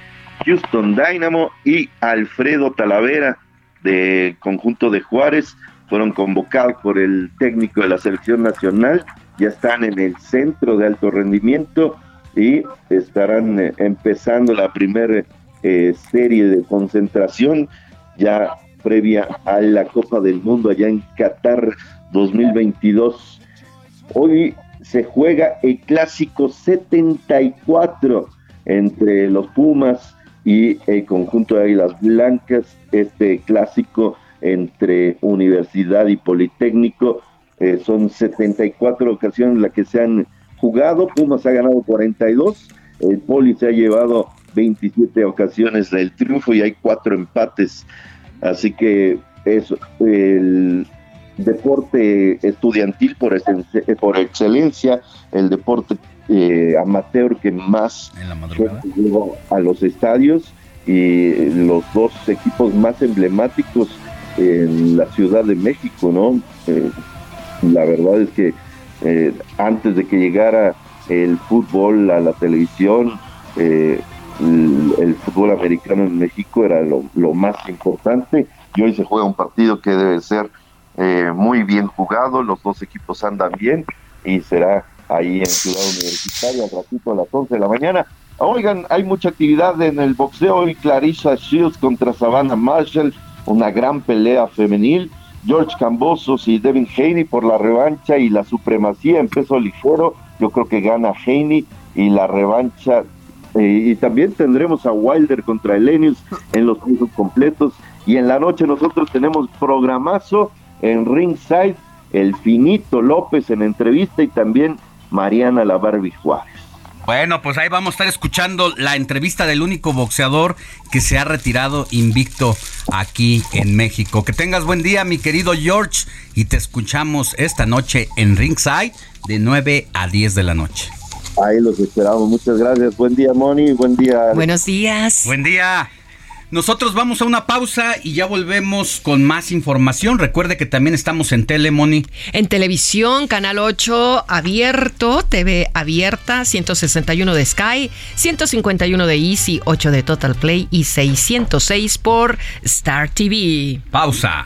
Houston Dynamo y Alfredo Talavera del conjunto de Juárez fueron convocados por el técnico de la selección nacional, ya están en el centro de alto rendimiento y estarán eh, empezando la primera eh, serie de concentración ya previa a la Copa del Mundo allá en Qatar 2022. Hoy se juega el clásico 74 entre los Pumas y el conjunto de Águilas Blancas, este clásico entre Universidad y Politécnico. Eh, son 74 ocasiones las que se han jugado, Pumas ha ganado 42, el Poli se ha llevado 27 ocasiones del triunfo y hay cuatro empates. Así que es el deporte estudiantil por, por excelencia, el deporte eh, amateur que más llegó a los estadios y los dos equipos más emblemáticos en la Ciudad de México, ¿no? Eh, la verdad es que eh, antes de que llegara el fútbol a la televisión, el, fútbol americano en México era lo, más importante y hoy se juega un partido que debe ser muy bien jugado, los dos equipos andan bien y será ahí en Ciudad Universitaria, al ratito a las 11 de la mañana. Oigan, hay mucha actividad en el boxeo hoy, Clarissa Shields contra Savannah Marshall, una gran pelea femenil. George Cambosos y Devin Haney por la revancha y la supremacía en peso ligero. Yo creo que gana Haney y la revancha. Eh, y también tendremos a Wilder contra Elenius en los juegos completos. Y en la noche nosotros tenemos programazo en Ringside, el Finito López en entrevista y también Mariana La Barbie Juárez. Bueno, pues ahí vamos a estar escuchando la entrevista del único boxeador que se ha retirado invicto aquí en México. Que tengas buen día, mi querido George, y te escuchamos esta noche en Ringside de 9 a 10 de la noche. Ahí los esperamos. Muchas gracias. Buen día, Moni. Buen día. Buenos días. Buen día. Nosotros vamos a una pausa y ya volvemos con más información. Recuerde que también estamos en Telemoni. En televisión, Canal 8 abierto, TV abierta, 161 de Sky, 151 de Easy, 8 de Total Play y 606 por Star TV. Pausa.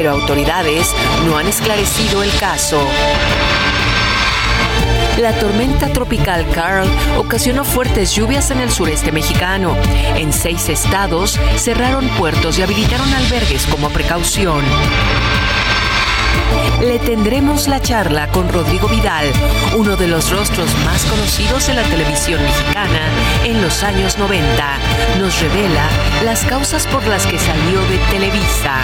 Pero autoridades no han esclarecido el caso. La tormenta tropical Carl ocasionó fuertes lluvias en el sureste mexicano. En seis estados cerraron puertos y habilitaron albergues como precaución. Le tendremos la charla con Rodrigo Vidal, uno de los rostros más conocidos en la televisión mexicana en los años 90. Nos revela las causas por las que salió de Televisa.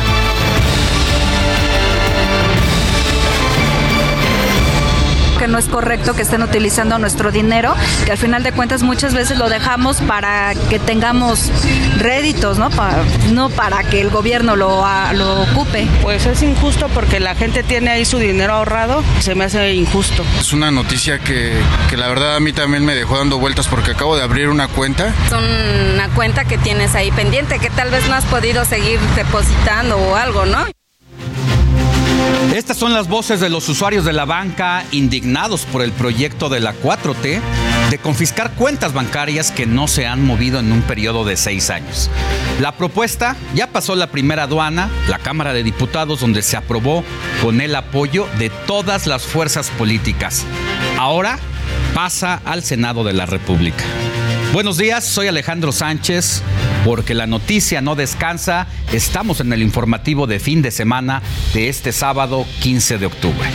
Que no es correcto que estén utilizando nuestro dinero, que al final de cuentas muchas veces lo dejamos para que tengamos réditos, ¿no? Para, no para que el gobierno lo, lo ocupe. Pues es injusto porque la gente tiene ahí su dinero ahorrado, se me hace injusto. Es una noticia que, que la verdad a mí también me dejó dando vueltas porque acabo de abrir una cuenta. Es una cuenta que tienes ahí pendiente que tal vez no has podido seguir depositando o algo, ¿no? Estas son las voces de los usuarios de la banca indignados por el proyecto de la 4T de confiscar cuentas bancarias que no se han movido en un periodo de seis años. La propuesta ya pasó la primera aduana, la Cámara de Diputados, donde se aprobó con el apoyo de todas las fuerzas políticas. Ahora pasa al Senado de la República. Buenos días, soy Alejandro Sánchez. Porque la noticia no descansa, estamos en el informativo de fin de semana de este sábado 15 de octubre.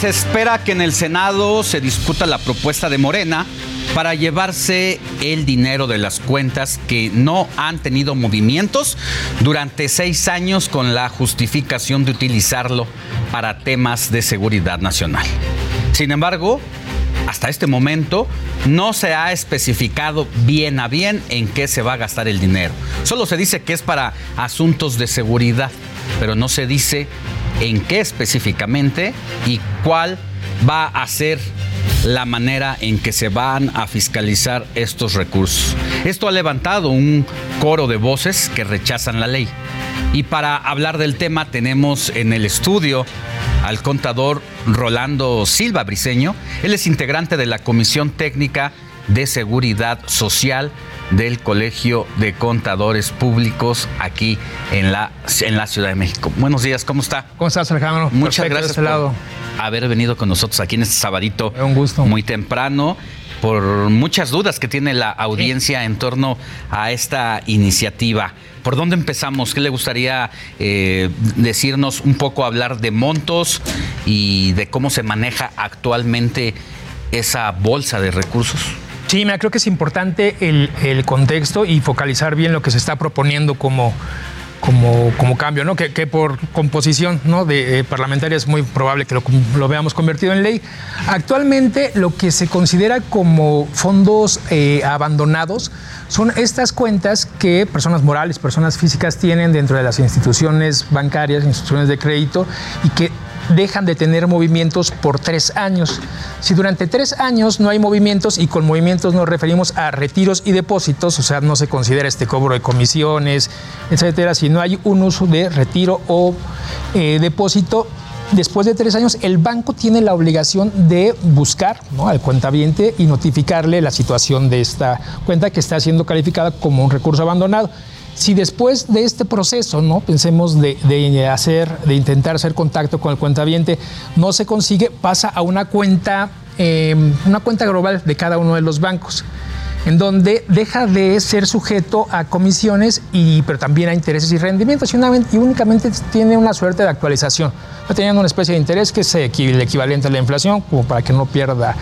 Se espera que en el Senado se discuta la propuesta de Morena para llevarse el dinero de las cuentas que no han tenido movimientos durante seis años con la justificación de utilizarlo para temas de seguridad nacional. Sin embargo, hasta este momento no se ha especificado bien a bien en qué se va a gastar el dinero. Solo se dice que es para asuntos de seguridad, pero no se dice en qué específicamente y cuál va a ser la manera en que se van a fiscalizar estos recursos. Esto ha levantado un coro de voces que rechazan la ley. Y para hablar del tema tenemos en el estudio al contador Rolando Silva Briceño. Él es integrante de la Comisión Técnica de Seguridad Social del Colegio de Contadores Públicos aquí en la, en la Ciudad de México. Buenos días, ¿cómo está? ¿Cómo estás, Alejandro? Muchas Perfecto, gracias este lado. por haber venido con nosotros aquí en este sabadito. Un gusto. Muy temprano por muchas dudas que tiene la audiencia en torno a esta iniciativa. ¿Por dónde empezamos? ¿Qué le gustaría eh, decirnos un poco, hablar de montos y de cómo se maneja actualmente esa bolsa de recursos? Sí, mira, creo que es importante el, el contexto y focalizar bien lo que se está proponiendo como, como, como cambio, ¿no? Que, que por composición ¿no? de eh, parlamentaria es muy probable que lo, lo veamos convertido en ley. Actualmente lo que se considera como fondos eh, abandonados son estas cuentas que personas morales, personas físicas tienen dentro de las instituciones bancarias, instituciones de crédito y que dejan de tener movimientos por tres años. Si durante tres años no hay movimientos, y con movimientos nos referimos a retiros y depósitos, o sea, no se considera este cobro de comisiones, etcétera, si no hay un uso de retiro o eh, depósito, después de tres años, el banco tiene la obligación de buscar ¿no? al cuentaviente y notificarle la situación de esta cuenta que está siendo calificada como un recurso abandonado. Si después de este proceso, ¿no? pensemos de, hacer, de intentar hacer contacto con el cuentaviente, no se consigue, pasa a una cuenta, eh, una cuenta global de cada uno de los bancos en donde deja de ser sujeto a comisiones, y, pero también a intereses y rendimientos, y, únicamente tiene una suerte de actualización. Teniendo una especie de interés que es el equivalente a la inflación, como para que no pierda,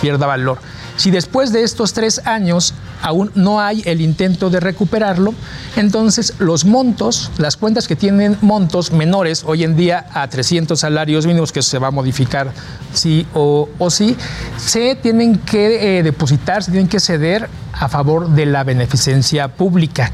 pierda valor. Si después de estos tres años aún no hay el intento de recuperarlo, entonces los montos, las cuentas que tienen montos menores hoy en día a 300 salarios mínimos, que se va a modificar sí o, o sí, se tienen que eh, depositar, se tienen que ceder a favor de la beneficencia pública.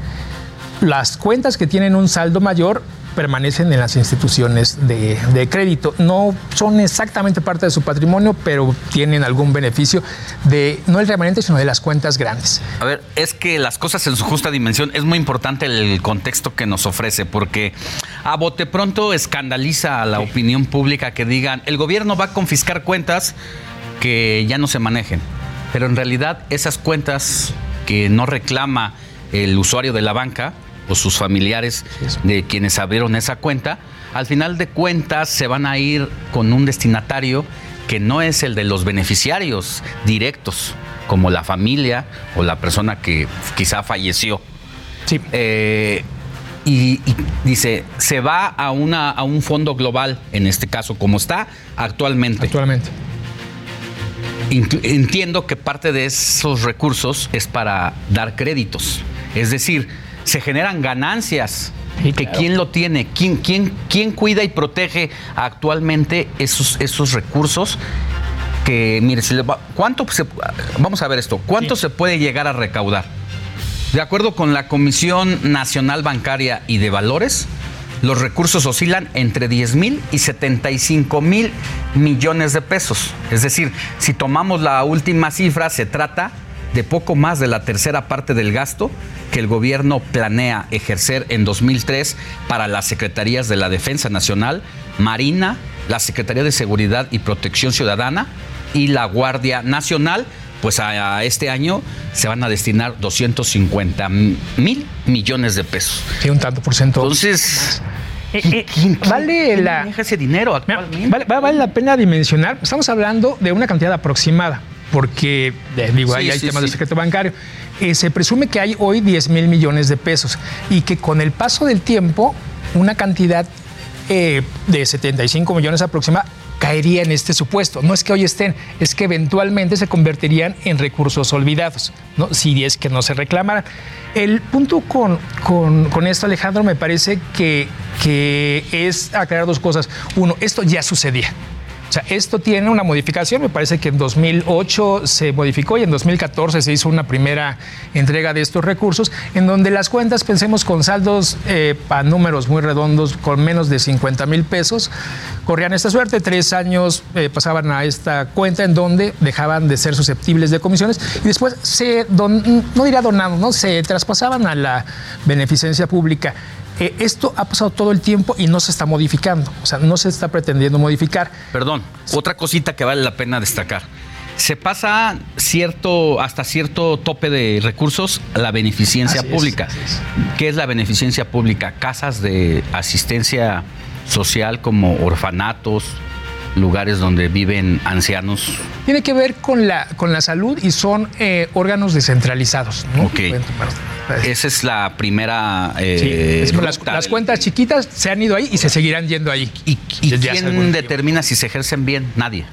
Las cuentas que tienen un saldo mayor permanecen en las instituciones de, de crédito. No son exactamente parte de su patrimonio, pero tienen algún beneficio de no el remanente, sino de las cuentas grandes. A ver, es que las cosas en su justa dimensión es muy importante el contexto que nos ofrece, porque a bote pronto escandaliza a la opinión pública que digan el gobierno va a confiscar cuentas que ya no se manejen. Pero en realidad esas cuentas que no reclama el usuario de la banca o sus familiares de quienes abrieron esa cuenta, al final de cuentas se van a ir con un destinatario que no es el de los beneficiarios directos, como la familia o la persona que quizá falleció. Sí. y, y dice, se va a, una, a un fondo global, en este caso, como está actualmente. Actualmente. Entiendo que parte de esos recursos es para dar créditos. Es decir, se generan ganancias. que quién lo tiene, quién, quién, quién cuida y protege actualmente esos, esos recursos que, mire, si le va- ¿cuánto se, vamos a ver esto, cuánto se puede llegar a recaudar? De acuerdo con la Comisión Nacional Bancaria y de Valores, los recursos oscilan entre 10 mil y 75 mil millones de pesos. Es decir, si tomamos la última cifra, se trata de poco más de la tercera parte del gasto que el gobierno planea ejercer en 2003 para las secretarías de la Defensa Nacional, Marina, la Secretaría de Seguridad y Protección Ciudadana y la Guardia Nacional. Pues a, a este año se van a destinar 250 mil millones de pesos. Sí, un tanto por ciento. Entonces, vale la maneja ese dinero actualmente? Vale, vale- vale la pena dimensionar. Estamos hablando de una cantidad aproximada, porque digo, Sí, ahí hay sí, temas sí. de secreto bancario. Eh, se presume que hay hoy 10 mil millones de pesos y que con el paso del tiempo, una cantidad eh, de 75 millones aproximada caería en este supuesto. No es que hoy estén, es que eventualmente se convertirían en recursos olvidados, ¿no? si es que no se reclamaran. El punto con, con- con esto, Alejandro, me parece que, que es aclarar dos cosas. Uno, esto ya sucedía. O sea, esto tiene una modificación, me parece que en 2008 se modificó y en 2014 se hizo una primera entrega de estos recursos, en donde las cuentas, pensemos con saldos eh, para números muy redondos, con menos de 50 mil pesos, corrían esta suerte, tres años eh, pasaban a esta cuenta en donde dejaban de ser susceptibles de comisiones y después se, no diría donado, ¿no? se traspasaban a la beneficencia pública. Eh, esto ha pasado todo el tiempo y no se está modificando, o sea, no se está pretendiendo modificar. Perdón, otra cosita que vale la pena destacar. Se pasa cierto, hasta cierto tope de recursos la beneficencia pública. ¿Qué es la beneficencia pública? Casas de asistencia social como orfanatos, lugares donde viven ancianos? Tiene que ver con la, con la salud y son eh, órganos descentralizados. ¿no? Ok. Esa es la primera. Eh, las, cuentas chiquitas se han ido ahí y se seguirán yendo ahí. ¿Y, quién determina si se ejercen bien? Nadie.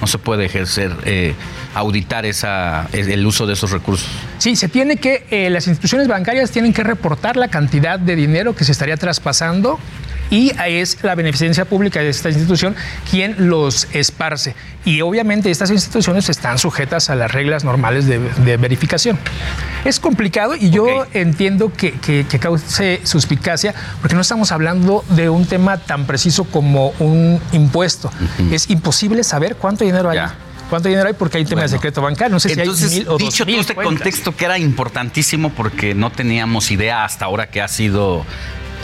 No se puede ejercer, eh, auditar esa, el uso de esos recursos. Sí, se tiene que, las instituciones bancarias tienen que reportar la cantidad de dinero que se estaría traspasando y es la beneficencia pública de esta institución quien los esparce. Y obviamente estas instituciones están sujetas a las reglas normales de, verificación. Es complicado y yo entiendo que, cause suspicacia porque no estamos hablando de un tema tan preciso como un impuesto. Es imposible saber cuánto dinero hay. cuánto dinero hay porque hay un tema de secreto bancario. No sé si hay mil o dicho todo este contexto que era importantísimo porque no teníamos idea hasta ahora que ha sido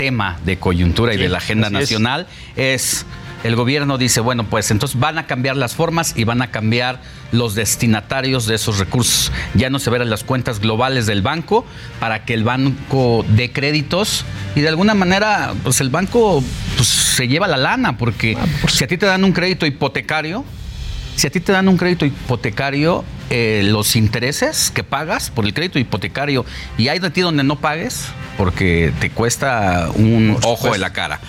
tema de coyuntura y de la agenda nacional es. el gobierno dice, bueno, pues entonces van a cambiar las formas y van a cambiar los destinatarios de esos recursos. Ya no se verán las cuentas globales del banco para que el banco dé créditos y de alguna manera, pues el banco pues, se lleva la lana, porque ah, si a ti te dan un crédito hipotecario, si a ti te dan un crédito hipotecario, eh, los intereses que pagas por el crédito hipotecario y hay de ti donde no pagues porque te cuesta un ojo de la cara.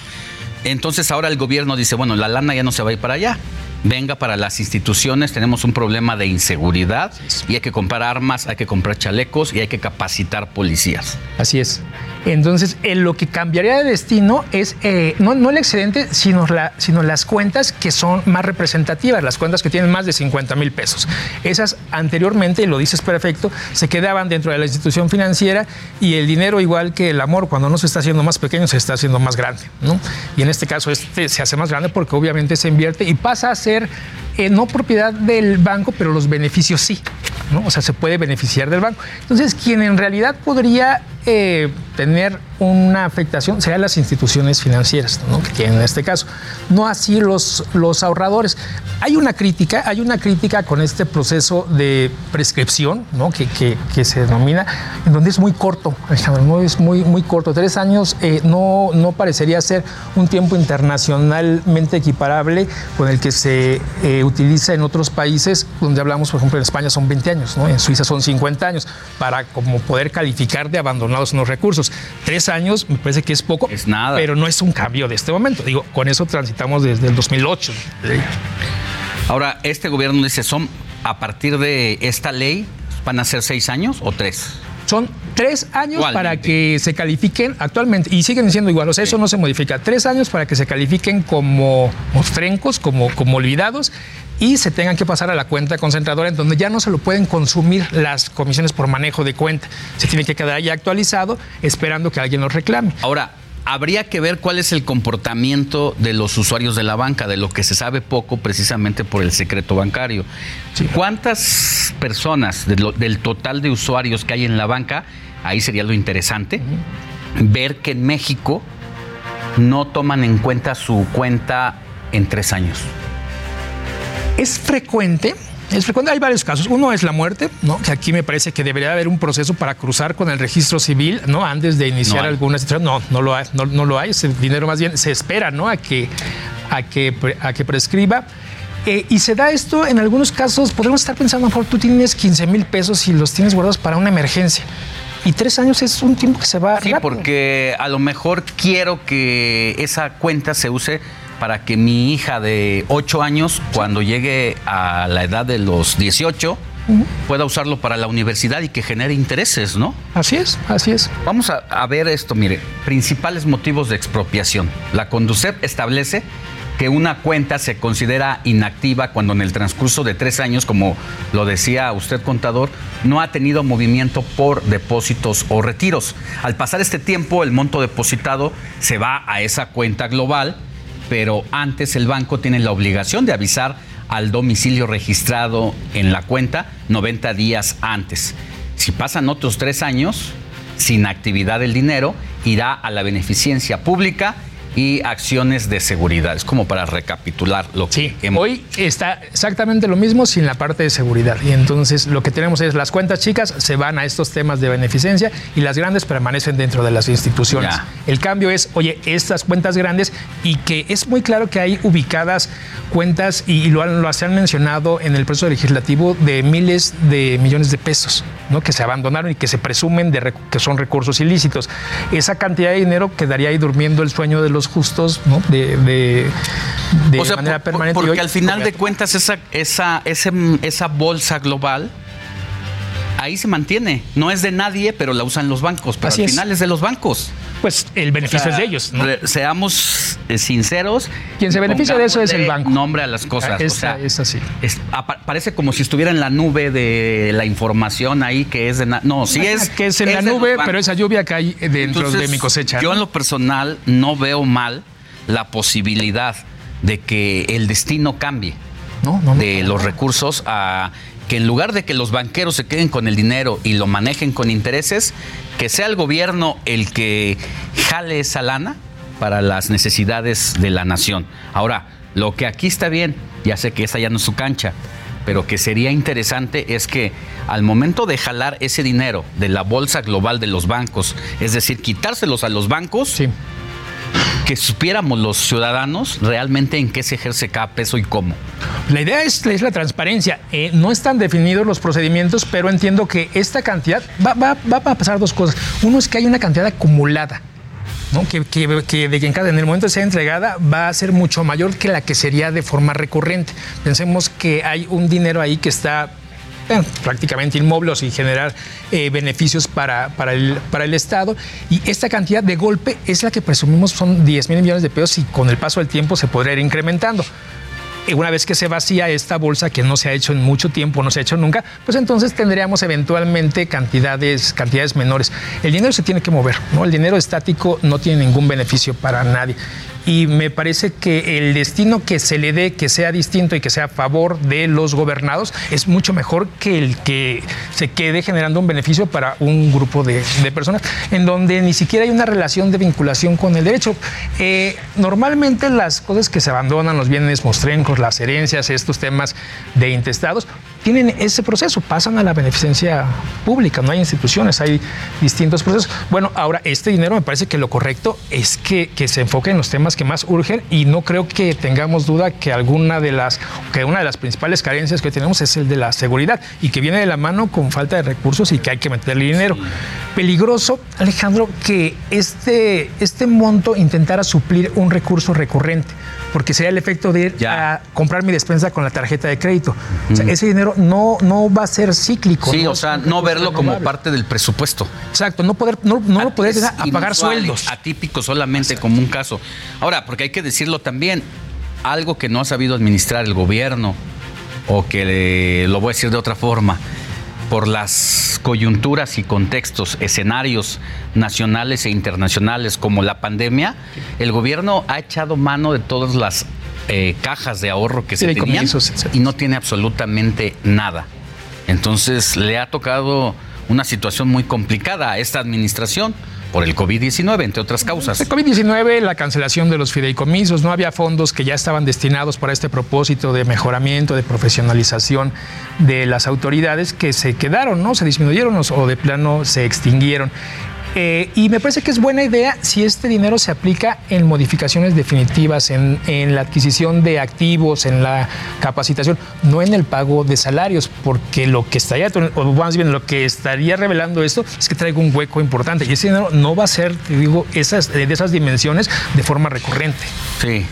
Entonces ahora el gobierno dice, bueno, la lana ya no se va a ir para allá. Venga para las instituciones, tenemos un problema de inseguridad y hay que comprar armas, hay que comprar chalecos y hay que capacitar policías. Así es. Entonces, lo que cambiaría de destino es eh, no, el excedente, sino, la, sino las cuentas que son más representativas, las cuentas que tienen más de 50 mil pesos. Esas anteriormente, y lo dices perfecto, se quedaban dentro de la institución financiera y el dinero, igual que el amor, cuando no se está haciendo más pequeño, se está haciendo más grande. ¿no? Y en este caso, este se hace más grande porque obviamente se invierte y pasa a ser eh, no propiedad del banco, pero los beneficios sí. ¿no? O sea, se puede beneficiar del banco. Entonces, quien en realidad podría eh, tener una afectación serían las instituciones financieras, que tienen en este caso, no así los, los ahorradores. Hay una crítica, hay una crítica con este proceso de prescripción, ¿no? que, que, se denomina, en donde es muy corto, es muy, muy corto. Tres años eh, no, no parecería ser un tiempo internacionalmente equiparable con el que se eh, utiliza en otros países, donde hablamos, por ejemplo, en España son 20 años, en Suiza son 50 años, para como poder calificar de abandonados los recursos. Tres años me parece que es poco. Es nada. Pero no es un cambio de este momento. Digo, con eso transitamos desde el 2008. Ahora, este gobierno dice, son a partir de esta ley, ¿van a ser seis años o tres? Son tres años para que se califiquen actualmente, y siguen siendo igual, o sea, eso no se modifica. Tres años para que se califiquen como mostrencos, como, como olvidados, y se tengan que pasar a la cuenta concentradora en donde ya no se lo pueden consumir las comisiones por manejo de cuenta. Se tiene que quedar ya actualizado esperando que alguien lo reclame. Ahora, habría que ver cuál es el comportamiento de los usuarios de la banca, de lo que se sabe poco precisamente por el secreto bancario. ¿Cuántas personas del total de usuarios que hay en la banca, ahí sería lo interesante, ver que en México no toman en cuenta su cuenta en tres años? Es frecuente, es frecuente, hay varios casos. Uno es la muerte, ¿no? Que aquí me parece que debería haber un proceso para cruzar con el registro civil, ¿no? Antes de iniciar alguna situación. No, no lo hay, no, lo hay. Ese dinero más bien se espera, ¿no? A que, a que, a que prescriba. Eh, y se da esto en algunos casos, podemos estar pensando, a lo mejor tú tienes 15 mil pesos y los tienes guardados para una emergencia. Y tres años es un tiempo que se va. Sí, porque a lo mejor quiero que esa cuenta se use para que mi hija de 8 años, cuando llegue a la edad de los 18, pueda usarlo para la universidad y que genere intereses, ¿no? Así es, así es. Vamos a, a ver esto, mire, principales motivos de expropiación. La Conducep establece que una cuenta se considera inactiva cuando en el transcurso de tres años, como lo decía usted contador, no ha tenido movimiento por depósitos o retiros. Al pasar este tiempo, el monto depositado se va a esa cuenta global, pero antes el banco tiene la obligación de avisar al domicilio registrado en la cuenta 90 días antes. Si pasan otros tres años sin actividad del dinero, irá a la beneficencia pública y acciones de seguridad. Es como para recapitular lo que sí, Hoy está exactamente lo mismo sin la parte de seguridad. Y entonces lo que tenemos es las cuentas chicas se van a estos temas de beneficencia y las grandes permanecen dentro de las instituciones. El cambio es, oye, estas cuentas grandes y que es muy claro que hay ubicadas cuentas y lo, han, lo han mencionado en el proceso legislativo de miles de millones de pesos, ¿no? Que se abandonaron y que se presumen de que son recursos ilícitos. Esa cantidad de dinero quedaría ahí durmiendo el sueño de los justos ¿no? de, de, de o sea, manera por- permanente. Porque hoy- al final de cuentas esa, esa, ese- esa bolsa global ahí se mantiene. No es de nadie, pero la usan los bancos. Pero Así al es. final es de los bancos. Pues el beneficio es de ellos, ¿no? Seamos eh, sinceros. Quien se beneficia de eso es el banco. Nombre a las cosas. Ah, o esa- sea, es así. es- parece como si estuviera en la nube de la información ahí que es de no sí es que es en la nube, pero esa lluvia cae dentro Entonces, de mi cosecha. Yo en lo personal no veo mal la posibilidad de que el destino cambie de los recursos a que en lugar de que los banqueros se queden con el dinero y lo manejen con intereses, que sea el gobierno el que jale esa lana para las necesidades de la nación. Ahora, lo que aquí está bien, ya sé que esa ya no es su cancha, pero que sería interesante es que al momento de jalar ese dinero de la bolsa global de los bancos, es decir, quitárselos a los bancos, que supiéramos los ciudadanos realmente en qué se ejerce cada peso y cómo. La idea es, la transparencia. Eh, no están definidos los procedimientos, pero entiendo que esta cantidad va, va- va a pasar dos cosas. Uno es que hay una cantidad acumulada. ¿no? Que, que- de cada, en el momento de entregada va a ser mucho mayor que la que sería de forma recurrente. Pensemos que hay un dinero ahí que está eh, prácticamente inmoble o sin generar eh, beneficios para, para, el, para el Estado. Y esta cantidad de golpe es la que presumimos son 10 mil millones de pesos y con el paso del tiempo se podrá ir incrementando. Y una vez que se vacía esta bolsa que no se ha hecho en mucho tiempo, no se ha hecho nunca, pues entonces tendríamos eventualmente cantidades, cantidades menores. El dinero se tiene que mover, ¿no? El dinero estático no tiene ningún beneficio para nadie. Y me parece que el destino que se le dé, que sea distinto y que sea a favor de los gobernados, es mucho mejor que el que se quede generando un beneficio para un grupo de, personas, en donde ni siquiera hay una relación de vinculación con el derecho. Eh, normalmente las cosas que se abandonan, los bienes mostrencos, las herencias, estos temas de intestados, tienen ese proceso, pasan a la beneficencia pública, no hay instituciones, hay distintos procesos. Bueno, ahora este dinero me parece que lo correcto es que, que se enfoque en los temas que más urgen y no creo que tengamos duda que alguna de las, que una de las principales carencias que tenemos es el de la seguridad y que viene de la mano con falta de recursos y que hay que meterle dinero. Peligroso, Alejandro, que este, este monto intentara suplir un recurso recurrente, porque sería el efecto de ir a comprar mi despensa con la tarjeta de crédito. O sea, ese dinero no, no va a ser cíclico. Sí, ¿no? o sea, no verlo como parte del presupuesto. Exacto, no poder, no, no lo poder Es a pagar sueldos. Atípico solamente como un caso. Ahora, porque hay que decirlo también, algo que no ha sabido administrar el gobierno, o que eh, lo voy a decir de otra forma, por las coyunturas y contextos, escenarios nacionales e internacionales como la pandemia, el gobierno ha echado mano de todas las eh, cajas de ahorro que se tenían y no tiene absolutamente nada. Entonces le ha tocado una situación muy complicada a esta administración por el COVID-19, entre otras causas. El COVID-19, la cancelación de los fideicomisos, no había fondos que ya estaban destinados para este propósito de mejoramiento, de profesionalización de las autoridades que se quedaron, ¿no? Se disminuyeron o de plano se extinguieron. Eh, y me parece que es buena idea si este dinero se aplica en modificaciones definitivas, en, en la adquisición de activos, en la capacitación, no en el pago de salarios, porque lo que estaría, o más bien lo que estaría revelando esto es que traigo un hueco importante y ese dinero no va a ser, te digo, esas, de esas dimensiones de forma recurrente. Sí,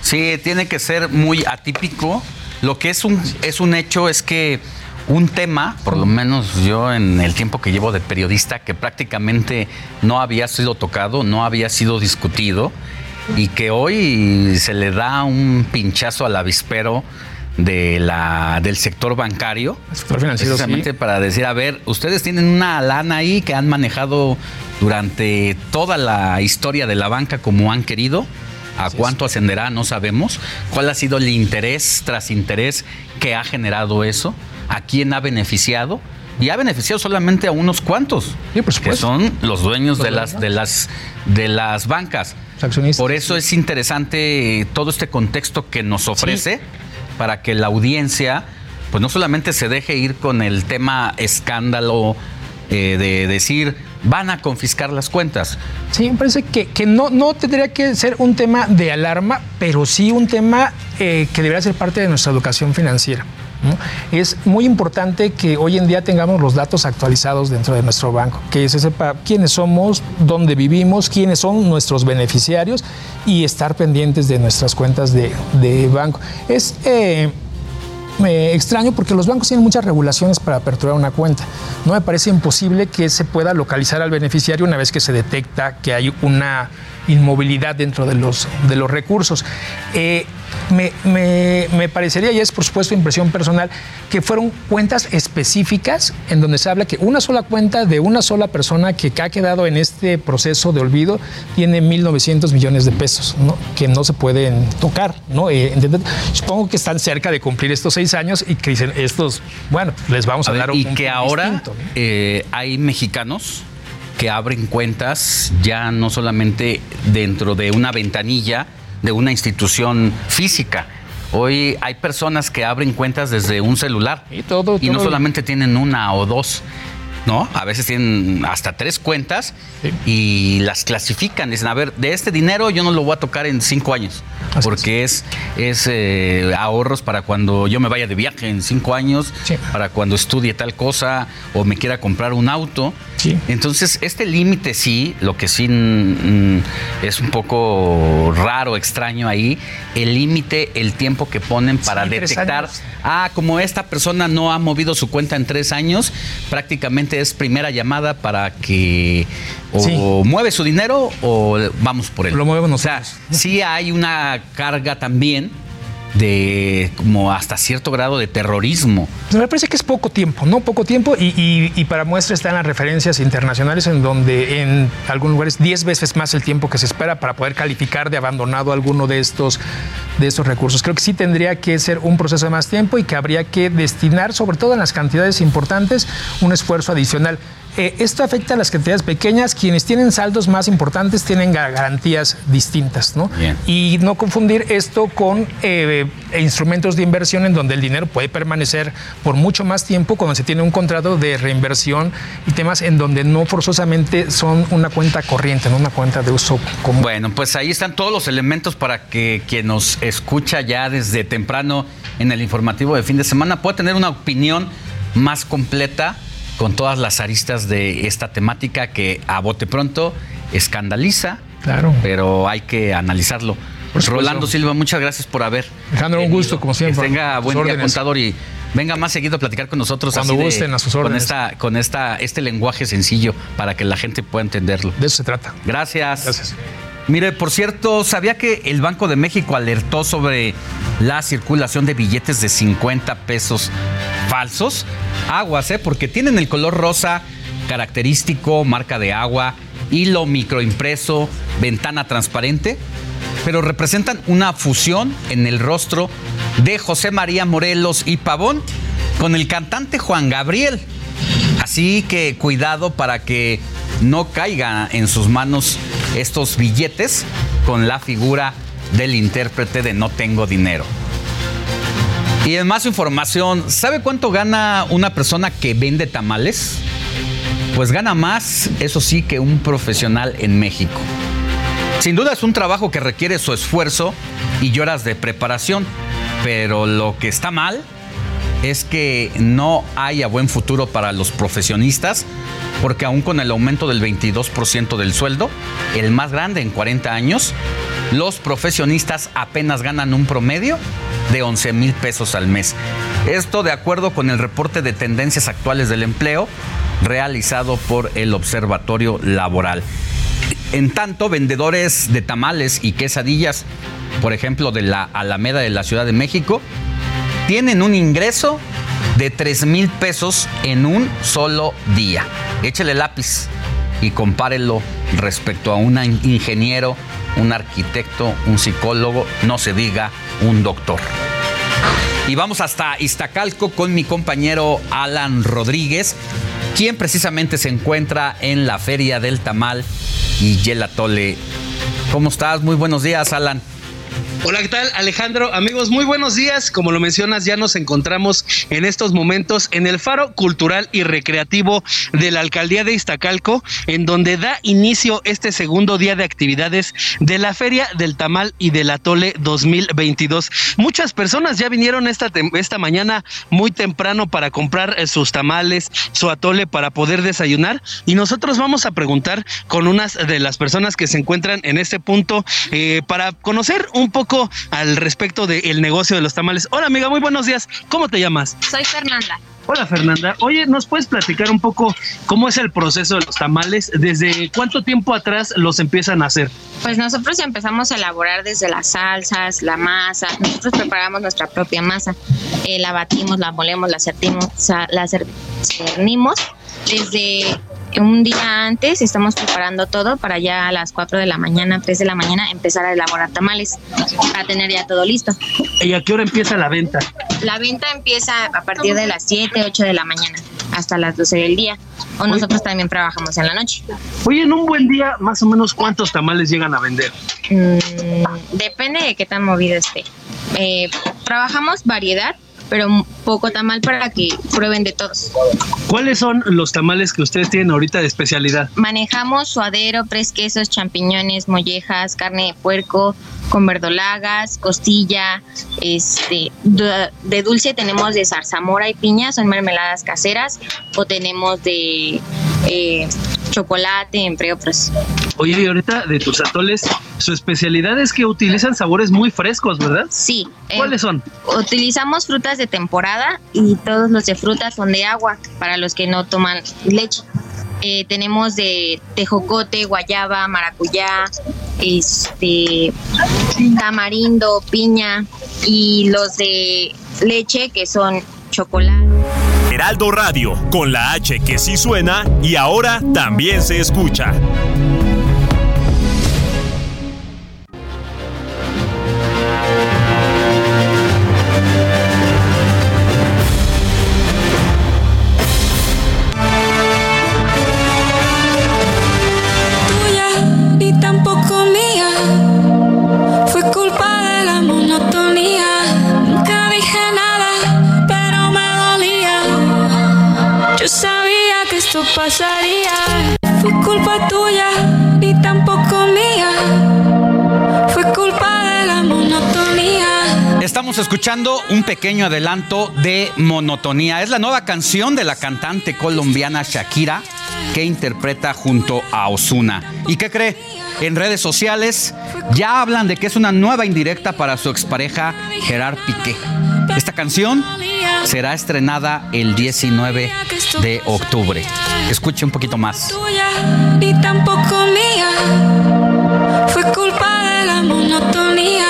sí, tiene que ser muy atípico. Lo que es un, es un hecho es que un tema, por lo menos yo en el tiempo que llevo de periodista, que prácticamente no había sido tocado, no había sido discutido y que hoy se le da un pinchazo al avispero de la, del sector bancario. sector financiero, precisamente sí. para decir, a ver, ustedes tienen una lana ahí que han manejado durante toda la historia de la banca como han querido. ¿A cuánto ascenderá? No sabemos. ¿Cuál ha sido el interés tras interés que ha generado eso? ¿A quién ha beneficiado? Y ha beneficiado solamente a unos cuantos, que son los dueños Los de las, de las de las bancas. Por eso es interesante eh, todo este contexto que nos ofrece para que la audiencia, pues no solamente se deje ir con el tema escándalo eh, de decir van a confiscar las cuentas. Sí, me parece que, que no, no tendría que ser un tema de alarma, pero sí un tema eh, que debería ser parte de nuestra educación financiera. Es muy importante que hoy en día tengamos los datos actualizados dentro de nuestro banco, que se sepa quiénes somos, dónde vivimos, quiénes son nuestros beneficiarios y estar pendientes de nuestras cuentas de, de banco. Es eh, extraño porque los bancos tienen muchas regulaciones para aperturar una cuenta. No me parece imposible que se pueda localizar al beneficiario una vez que se detecta que hay una inmovilidad dentro de los, de los recursos. Eh, me, me, me, parecería, y es por supuesto impresión personal, que fueron cuentas específicas en donde se habla que una sola cuenta de una sola persona que ha quedado en este proceso de olvido tiene 1.900 millones de pesos, ¿no? que no se pueden tocar. ¿no? Eh, supongo que están cerca de cumplir estos seis años y que dicen, estos, bueno, les vamos a, a dar ver, un Y que ahora distinto, ¿no? eh, hay mexicanos que abren cuentas ya no solamente dentro de una ventanilla de una institución física. Hoy hay personas que abren cuentas desde un celular y, todo, y no solamente tienen una o dos. ¿No? A veces tienen hasta tres cuentas y las clasifican. Dicen, a ver, de este dinero yo no lo voy a tocar en cinco años. porque es, es eh, ahorros para cuando yo me vaya de viaje en cinco años, para cuando estudie tal cosa o me quiera comprar un auto. Entonces, este límite sí, lo que sí mm, es un poco raro, extraño ahí, el límite, el tiempo que ponen para Sí, detectar, ah, como esta persona no ha movido su cuenta en tres años, prácticamente es primera llamada para que o Sí. mueve su dinero o vamos por él. Lo movemos O sea, sí hay una carga también de como hasta cierto grado de terrorismo. Pues me parece que es poco tiempo, ¿no? Poco tiempo y, y- para muestra están las referencias internacionales en donde en algunos lugares 10 veces más el tiempo que se espera para poder calificar de abandonado alguno de estos, de estos recursos. Creo que sí tendría que ser un proceso de más tiempo y que habría que destinar, sobre todo en las cantidades importantes, un esfuerzo adicional. Eh, esto afecta a las cantidades pequeñas. Quienes tienen saldos más importantes tienen ga- garantías distintas, ¿no? Bien. Y no confundir esto con eh, instrumentos de inversión en donde el dinero puede permanecer por mucho más tiempo cuando se tiene un contrato de reinversión y temas en donde no forzosamente son una cuenta corriente, no una cuenta de uso común. Bueno, pues ahí están todos los elementos para que quien nos escucha ya desde temprano en el informativo de fin de semana pueda tener una opinión más completa con todas las aristas de esta temática que a bote pronto escandaliza, Claro. pero hay que analizarlo. Rolando Silva, muchas gracias por haber. Alejandro, un gusto, como siempre. Que tenga buen día, contador, y venga más seguido a platicar con nosotros. Cuando así de- gusten, a sus Con, órdenes. esta, con esta, este lenguaje sencillo para que la gente pueda entenderlo. De eso se trata. Gracias. Gracias. Mire, por cierto, ¿sabía que el Banco de México alertó sobre la circulación de billetes de 50 pesos falsos? Aguas, ¿eh? Porque tienen el color rosa característico, marca de agua, hilo microimpreso, ventana transparente, pero representan una fusión en el rostro de José María Morelos y Pavón con el cantante Juan Gabriel. Así que cuidado para que no caiga en sus manos estos billetes con la figura del intérprete de No tengo dinero. Y en más información, ¿sabe cuánto gana una persona que vende tamales? Pues gana más, eso sí, que un profesional en México. Sin duda es un trabajo que requiere su esfuerzo y horas de preparación, pero lo que está mal es que no haya buen futuro para los profesionistas, porque aún con el aumento del 22% del sueldo, el más grande en 40 años, los profesionistas apenas ganan un promedio de 11 mil pesos al mes. Esto de acuerdo con el reporte de tendencias actuales del empleo realizado por el Observatorio Laboral. En tanto, vendedores de tamales y quesadillas, por ejemplo, de la Alameda de la Ciudad de México, tienen un ingreso de 3 mil pesos en un solo día. Échele lápiz y compárelo respecto a un ingeniero, un arquitecto, un psicólogo, no se diga un doctor. Y vamos hasta Iztacalco con mi compañero Alan Rodríguez, quien precisamente se encuentra en la Feria del Tamal y Yelatole. ¿Cómo estás? Muy buenos días, Alan. Hola, ¿qué tal Alejandro? Amigos, muy buenos días. Como lo mencionas, ya nos encontramos en estos momentos en el Faro Cultural y Recreativo de la Alcaldía de Iztacalco, en donde da inicio este segundo día de actividades de la Feria del Tamal y del Atole 2022. Muchas personas ya vinieron esta, esta mañana muy temprano para comprar eh, sus tamales, su atole para poder desayunar y nosotros vamos a preguntar con unas de las personas que se encuentran en este punto eh, para conocer un poco al respecto del negocio de los tamales. Hola amiga, muy buenos días. ¿Cómo te llamas? Soy Fernanda. Hola Fernanda. Oye, ¿nos puedes platicar un poco cómo es el proceso de los tamales? ¿Desde cuánto tiempo atrás los empiezan a hacer? Pues nosotros empezamos a elaborar desde las salsas, la masa. Nosotros preparamos nuestra propia masa. Eh, la batimos, la molemos, la cernimos, la cernimos desde un día antes estamos preparando todo para ya a las 4 de la mañana, 3 de la mañana empezar a elaborar tamales para tener ya todo listo. ¿Y a qué hora empieza la venta? La venta empieza a partir de las 7, 8 de la mañana hasta las 12 del día. O nosotros también trabajamos en la noche. Oye, en un buen día, más o menos, ¿cuántos tamales llegan a vender? Mm, depende de qué tan movido esté. Eh, trabajamos variedad, pero poco tamal para que prueben de todos. ¿Cuáles son los tamales que ustedes tienen ahorita de especialidad? Manejamos suadero, tres quesos, champiñones, mollejas, carne de puerco, con verdolagas, costilla, este, de dulce tenemos de zarzamora y piña, son mermeladas caseras, o tenemos de eh, chocolate, entre otros. Oye, y ahorita de tus atoles, su especialidad es que utilizan sabores muy frescos, ¿verdad? Sí. ¿Cuáles son? Utilizamos frutas de temporada y todos los de frutas son de agua para los que no toman leche. Eh, tenemos de tejocote, guayaba, maracuyá, este, tamarindo, piña y los de leche que son chocolate. Heraldo Radio, con la H que sí suena y ahora también se escucha. Pasaría. Fue culpa tuya, ni tampoco mía. Fue culpa de la monotonía. Estamos escuchando un pequeño adelanto de Monotonía. Es la nueva canción de la cantante colombiana Shakira que interpreta junto a Osuna. ¿Y qué cree? En redes sociales ya hablan de que es una nueva indirecta para su expareja Gerard Piqué. Esta canción será estrenada el 19 de octubre. Escuche un poquito más. Ni tampoco mía. Fue culpa de la monotonía.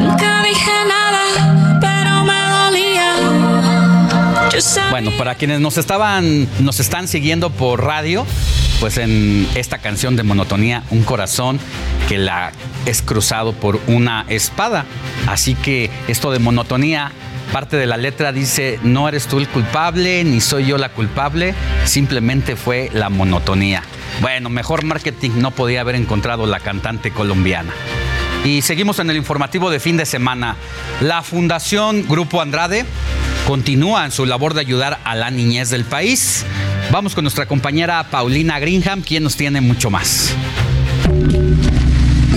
Nunca dije nada, pero me dolía. Bueno, para quienes nos estaban, nos están siguiendo por radio, pues en esta canción de monotonía, un corazón que la es cruzado por una espada. Así que esto de monotonía parte de la letra dice, no eres tú el culpable, ni soy yo la culpable, simplemente fue la monotonía. Bueno, mejor marketing no podía haber encontrado la cantante colombiana. Y seguimos en el informativo de fin de semana. La Fundación Grupo Andrade continúa en su labor de ayudar a la niñez del país. Vamos con nuestra compañera Paulina Greenham, quien nos tiene mucho más.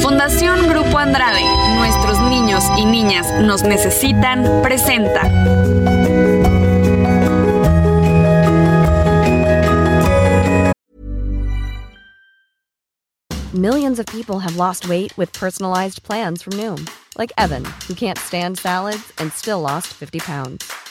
Fundación Grupo Andrade, nuestros niños y niñas nos necesitan, presenta. Millions of people have lost weight with personalized plans from Noom, like Evan, who can't stand salads and still lost 50 pounds.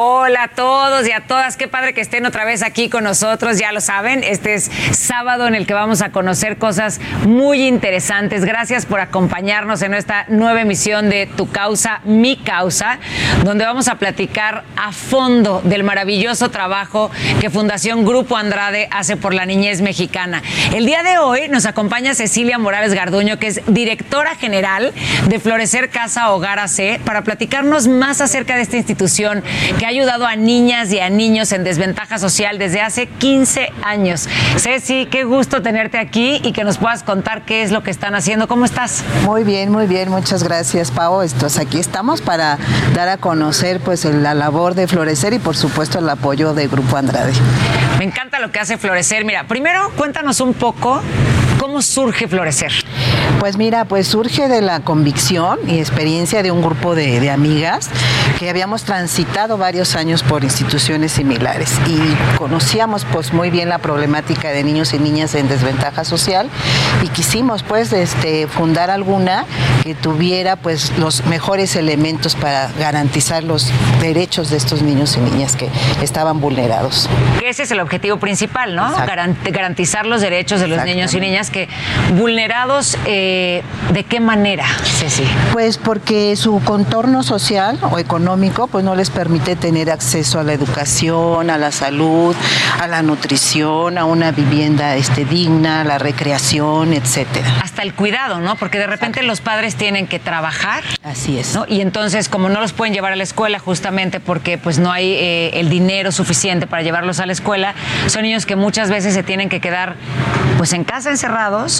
Hola a todos y a todas, qué padre que estén otra vez aquí con nosotros, ya lo saben, este es sábado en el que vamos a conocer cosas muy interesantes. Gracias por acompañarnos en esta nueva emisión de Tu causa, mi causa, donde vamos a platicar a fondo del maravilloso trabajo que Fundación Grupo Andrade hace por la niñez mexicana. El día de hoy nos acompaña Cecilia Morales Garduño, que es directora general de Florecer Casa Hogar AC, para platicarnos más acerca de esta institución que ha ayudado a niñas y a niños en desventaja social desde hace 15 años. Ceci, qué gusto tenerte aquí y que nos puedas contar qué es lo que están haciendo. ¿Cómo estás? Muy bien, muy bien, muchas gracias, Pau. Estos, aquí estamos para dar a conocer pues la labor de Florecer y por supuesto el apoyo de Grupo Andrade. Me encanta lo que hace Florecer. Mira, primero cuéntanos un poco cómo surge Florecer. Pues mira, pues surge de la convicción y experiencia de un grupo de, de amigas que habíamos transitado varios años por instituciones similares y conocíamos pues muy bien la problemática de niños y niñas en desventaja social y quisimos pues este, fundar alguna que tuviera pues los mejores elementos para garantizar los derechos de estos niños y niñas que estaban vulnerados. Ese es el objetivo principal, ¿no? Garant- garantizar los derechos de los niños y niñas que vulnerados, eh, ¿de qué manera, Ceci? Pues porque su contorno social o económico pues no les permite tener acceso a la educación, a la salud, a la nutrición, a una vivienda este, digna, a la recreación, etcétera. Hasta el cuidado, ¿no? Porque de repente los padres tienen que trabajar. Así es. ¿no? Y entonces, como no los pueden llevar a la escuela justamente porque pues no hay eh, el dinero suficiente para llevarlos a la escuela, son niños que muchas veces se tienen que quedar pues en casa encerrados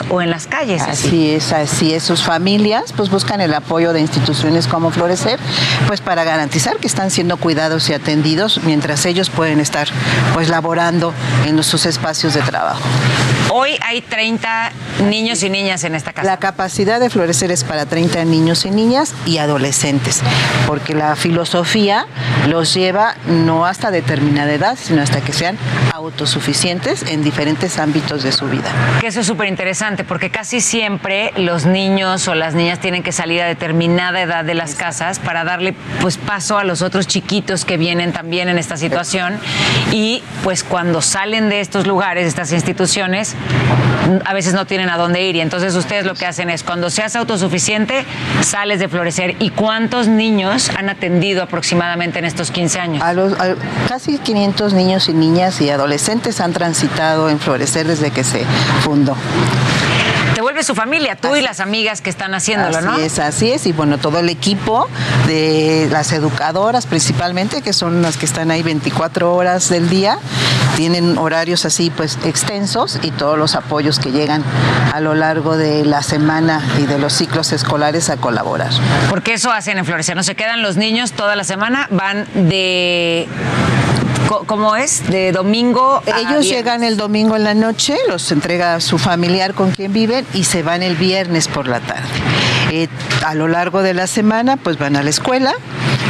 o en las calles. Así es, así es. Sus familias pues buscan el apoyo de instituciones como Florecer, pues para garantizar que están siendo cuidados y atendidos mientras ellos pueden estar pues laborando en sus espacios de trabajo. Hoy hay 30 niños y niñas en esta casa. La capacidad de Florecer es para 30 niños y niñas y adolescentes, porque la filosofía los lleva no hasta determinada edad, sino hasta que sean autosuficientes en diferentes ámbitos de su vida. Que eso es súper interesante porque casi siempre los niños o las niñas tienen que salir a determinada edad de las casas para darle pues paso a los otros chiquitos que vienen también en esta situación. Y pues cuando salen de estos lugares, de estas instituciones, a veces no tienen a dónde ir. Y entonces ustedes lo que hacen es cuando seas autosuficiente sales de florecer. Y cuántos niños han atendido aproximadamente en estos 15 años. A los, a- casi 500 niños y niñas y adolescentes han transitado en Florecer desde que se fundó. Te vuelve su familia, tú y las amigas que están haciéndolo, así ¿no? es, así es. Y bueno, todo el equipo de las educadoras principalmente, que son las que están ahí 24 horas del día, tienen horarios así pues extensos y todos los apoyos que llegan a lo largo de la semana y de los ciclos escolares a colaborar. Porque eso hacen en Florecer, no se quedan los niños toda la semana, van de... ¿Cómo es? De domingo a Ellos viernes. llegan el domingo en la noche, los entrega su familiar con quien viven y se van el viernes por la tarde. Eh, a lo largo de la semana, pues van a la escuela,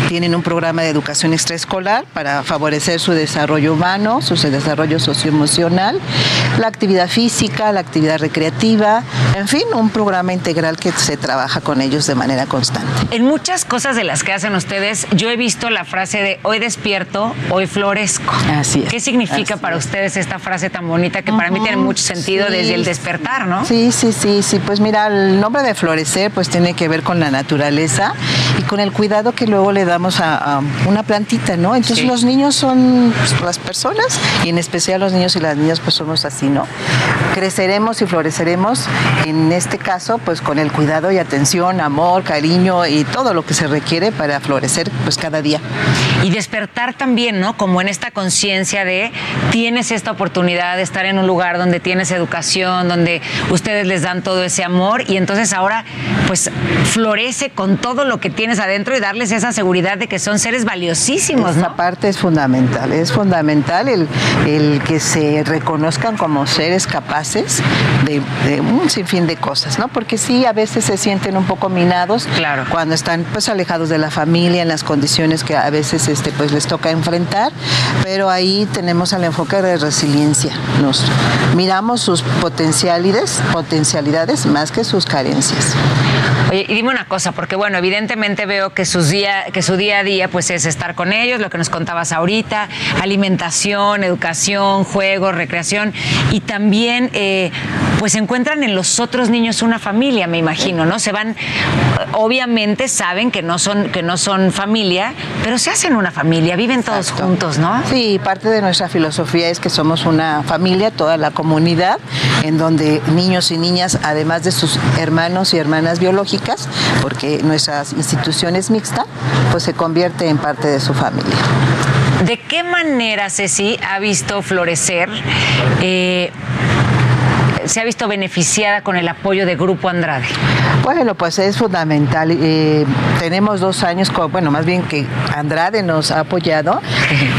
tienen un programa de educación extraescolar para favorecer su desarrollo humano, su desarrollo socioemocional, la actividad física, la actividad recreativa, en fin, un programa integral que se trabaja con ellos de manera constante. En muchas cosas de las que hacen ustedes, yo he visto la frase de hoy despierto, hoy florezco. Así es. ¿Qué significa para es. ustedes esta frase tan bonita que para mí tiene mucho sentido sí. desde el despertar, ¿no? Sí, sí, sí, sí. Pues mira, el nombre de florecer pues tiene que ver con la naturaleza y con el cuidado que luego le damos a, a una plantita, ¿no? Entonces Sí. los niños son pues, las personas y en especial los niños y las niñas pues somos así, ¿no? Creceremos y floreceremos en este caso pues con el cuidado y atención, amor, cariño y todo lo que se requiere para florecer pues cada día. Y despertar también, ¿no? Como en esta conciencia de tienes esta oportunidad de estar en un lugar donde tienes educación, donde ustedes les dan todo ese amor y entonces ahora pues florece con todo lo que tienes adentro y darles esa seguridad de que son seres valiosísimos, Esa ¿no? parte es fundamental, es fundamental el, el que se reconozcan como seres capaces de, de un sinfín de cosas, ¿no? Porque sí, a veces se sienten un poco minados Claro. cuando están pues alejados de la familia, en las condiciones que a veces este, pues les toca enfrentar, pero ahí tenemos el enfoque de resiliencia. Nos miramos sus potencialidades, potencialidades más que sus carencias. Oye, y dime una cosa, porque bueno, evidentemente veo que, sus día, que su día a día pues es estar con ellos, lo que nos contabas ahorita, alimentación, educación, juegos, recreación, y también eh, pues encuentran en los otros niños una familia, me imagino, ¿no? Se van, obviamente saben que no son, que no son familia, pero se hacen una familia, viven todos juntos, ¿no? Sí, parte de nuestra filosofía es que somos una familia, toda la comunidad, en donde niños y niñas, además de sus hermanos y hermanas biológicas, porque nuestra institución es mixta, pues se convierte en parte de su familia. ¿De qué manera, Ceci, ha visto florecer, eh, se ha visto beneficiada con el apoyo de Grupo Andrade? Bueno, pues es fundamental. Eh, tenemos dos años, con- bueno, más bien que Andrade nos ha apoyado.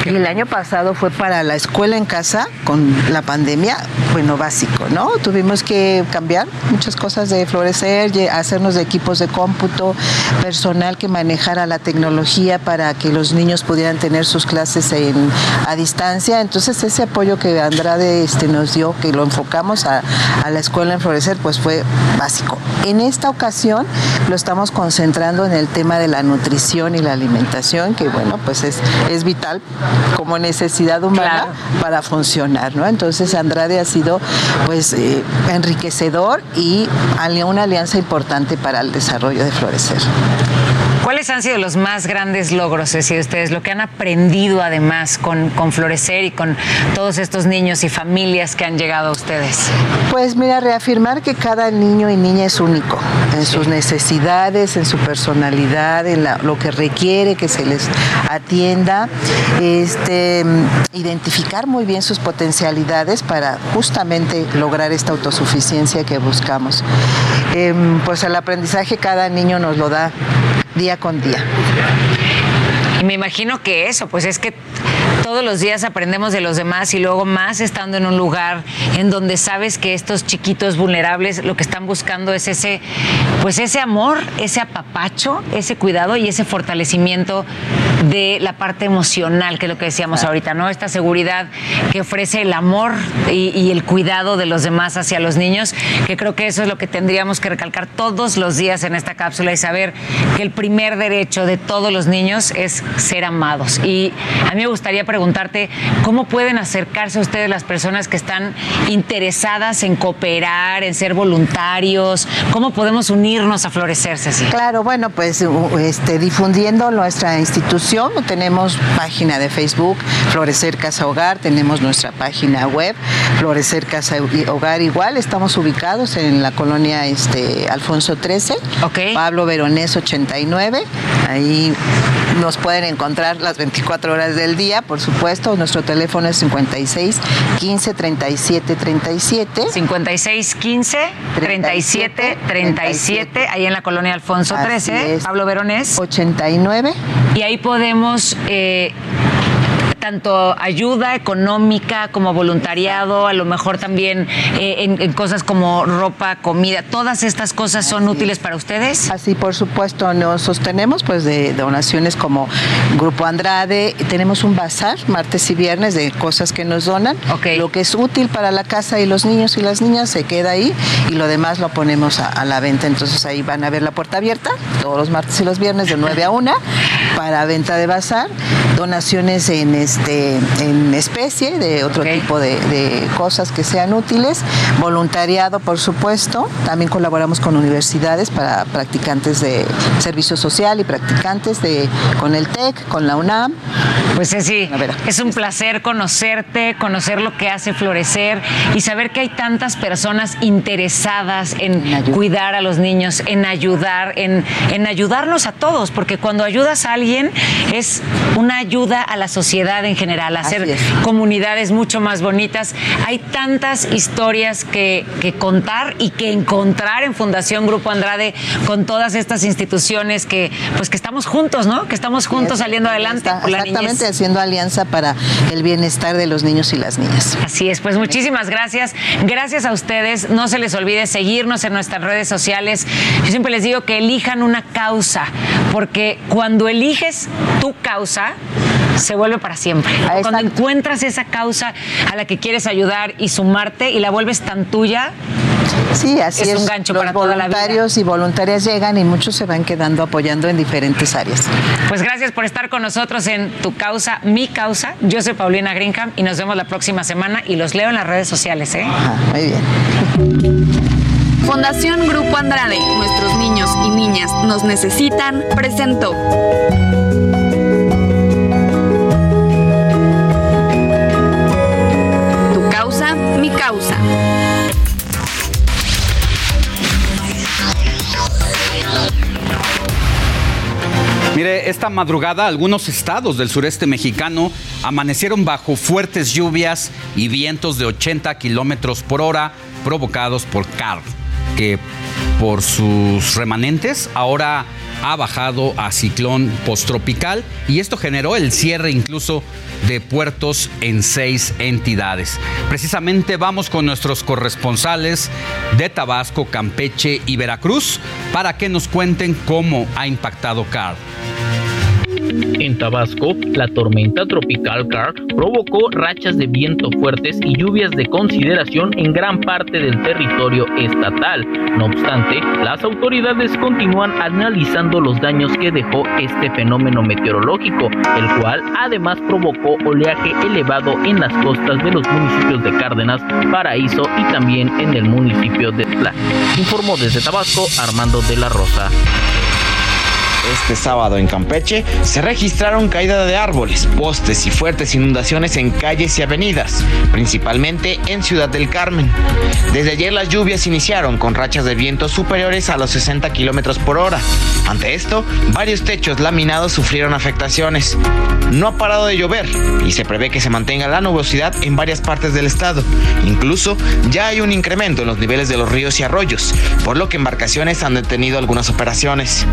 Y el año pasado fue para la escuela en casa con la pandemia, bueno, básico, ¿no? Tuvimos que cambiar muchas cosas de florecer, hacernos de equipos de cómputo, personal que manejara la tecnología para que los niños pudieran tener sus clases en- a distancia. Entonces ese apoyo que Andrade este, nos dio, que lo enfocamos a, a la escuela en florecer, pues fue básico. En esta ocasión lo estamos concentrando en el tema de la nutrición y la alimentación, que bueno, pues es, es vital como necesidad humana para funcionar, ¿no? Entonces Andrade ha sido pues eh, enriquecedor y una alianza importante para el desarrollo de Florecer. ¿Cuáles han sido los más grandes logros, Ceci, de ustedes? Lo que han aprendido además con, Florecer y con todos estos niños y familias que han llegado a ustedes. Pues mira, reafirmar que cada niño y niña es único en sus necesidades, en su personalidad, en lo que requiere que se les atienda, este, identificar muy bien sus potencialidades para justamente lograr esta autosuficiencia que buscamos. Em, pues el aprendizaje cada niño nos lo da día con día. Y me imagino que eso, pues es que todos los días aprendemos de los demás y luego más estando en un lugar en donde sabes que estos chiquitos vulnerables lo que están buscando es ese, pues ese amor, ese apapacho, ese cuidado y ese fortalecimiento de la parte emocional, que es lo que decíamos ahorita, ¿no? Esta seguridad que ofrece el amor y, y el cuidado de los demás hacia los niños, que creo que eso es lo que tendríamos que recalcar todos los días en esta cápsula y saber que el primer derecho de todos los niños es ser amados. Y a mí me gustaría preguntarte cómo pueden acercarse a ustedes las personas que están interesadas en cooperar, en ser voluntarios, cómo podemos unirnos a florecer, Ceci. Claro, bueno, pues este, difundiendo nuestra institución, tenemos página de Facebook, Florecer Casa Hogar, tenemos nuestra página web, Florecer Casa Hogar igual, estamos ubicados en la colonia este, Alfonso 13, Pablo Veronés 89, ahí nos pueden encontrar las 24 horas del día, por supuesto, nuestro teléfono es 56 15 37 37. 56 15 37 37, ahí en la colonia Alfonso Así 13, es. Pablo Veronés. 89. Y ahí podemos eh, tanto ayuda económica como voluntariado, a lo mejor también eh, en, en cosas como ropa, comida, todas estas cosas son útiles para ustedes. Así, por supuesto, nos sostenemos pues de donaciones como Grupo Andrade, tenemos un bazar martes y viernes de cosas que nos donan. Lo que es útil para la casa y los niños y las niñas se queda ahí y lo demás lo ponemos a, a la venta. Entonces ahí van a ver la puerta abierta todos los martes y los viernes de 9 a 1 para venta de bazar, donaciones en este en especie de otro tipo de, de cosas que sean útiles, voluntariado por supuesto, también colaboramos con universidades para practicantes de servicio social y practicantes de con el TEC, con la UNAM. Pues sí, es un placer conocerte, conocer lo que hace florecer y saber que hay tantas personas interesadas en cuidar a los niños, en ayudar, en, en ayudarnos a todos, porque cuando ayudas a alguien es una ayuda a la sociedad ciudad en general, hacer comunidades mucho más bonitas. Hay tantas historias que, que contar y que encontrar en Fundación Grupo Andrade con todas estas instituciones que, pues que estamos juntos, ¿no? Que estamos juntos saliendo adelante Está- por la exactamente niñez. haciendo alianza para el bienestar de los niños y las niñas. Así es, pues muchísimas gracias. Gracias a ustedes. No se les olvide seguirnos en nuestras redes sociales. Yo siempre les digo que elijan una causa, porque cuando eliges tu causa, se vuelve para siempre. Cuando encuentras esa causa a la que quieres ayudar y sumarte y la vuelves tan tuya, Sí, así es. es un gancho los para toda la vida. voluntarios y voluntarias llegan y muchos se van quedando apoyando en diferentes áreas. Pues gracias por estar con nosotros en Tu Causa, Mi Causa. Yo soy Paulina Greenham y nos vemos la próxima semana y los leo en las redes sociales. ¿eh? muy bien. Fundación Grupo Andrade, nuestros niños y niñas nos necesitan, presentó. Mi causa. Mire, esta madrugada algunos estados del sureste mexicano amanecieron bajo fuertes lluvias y vientos de 80 kilómetros por hora provocados por Carl, que por sus remanentes ahora ha bajado a ciclón posttropical y esto generó el cierre incluso de puertos en seis entidades. Precisamente vamos con nuestros corresponsales de Tabasco, Campeche y Veracruz para que nos cuenten cómo ha impactado Carl. En Tabasco, la tormenta tropical Carl provocó rachas de viento fuertes y lluvias de consideración en gran parte del territorio estatal. No obstante, las autoridades continúan analizando los daños que dejó este fenómeno meteorológico, el cual además provocó oleaje elevado en las costas de los municipios de Cárdenas, Paraíso y también en el municipio de Tla. Informó desde Tabasco Armando de la Rosa. Este sábado en Campeche se registraron caída de árboles, postes y fuertes inundaciones en calles y avenidas, principalmente en Ciudad del Carmen. Desde ayer las lluvias iniciaron con rachas de viento superiores a los 60 kilómetros por hora. Ante esto, varios techos laminados sufrieron afectaciones. No ha parado de llover y se prevé que se mantenga la nubosidad en varias partes del estado. Incluso ya hay un incremento en los niveles de los ríos y arroyos, por lo que embarcaciones han detenido algunas operaciones.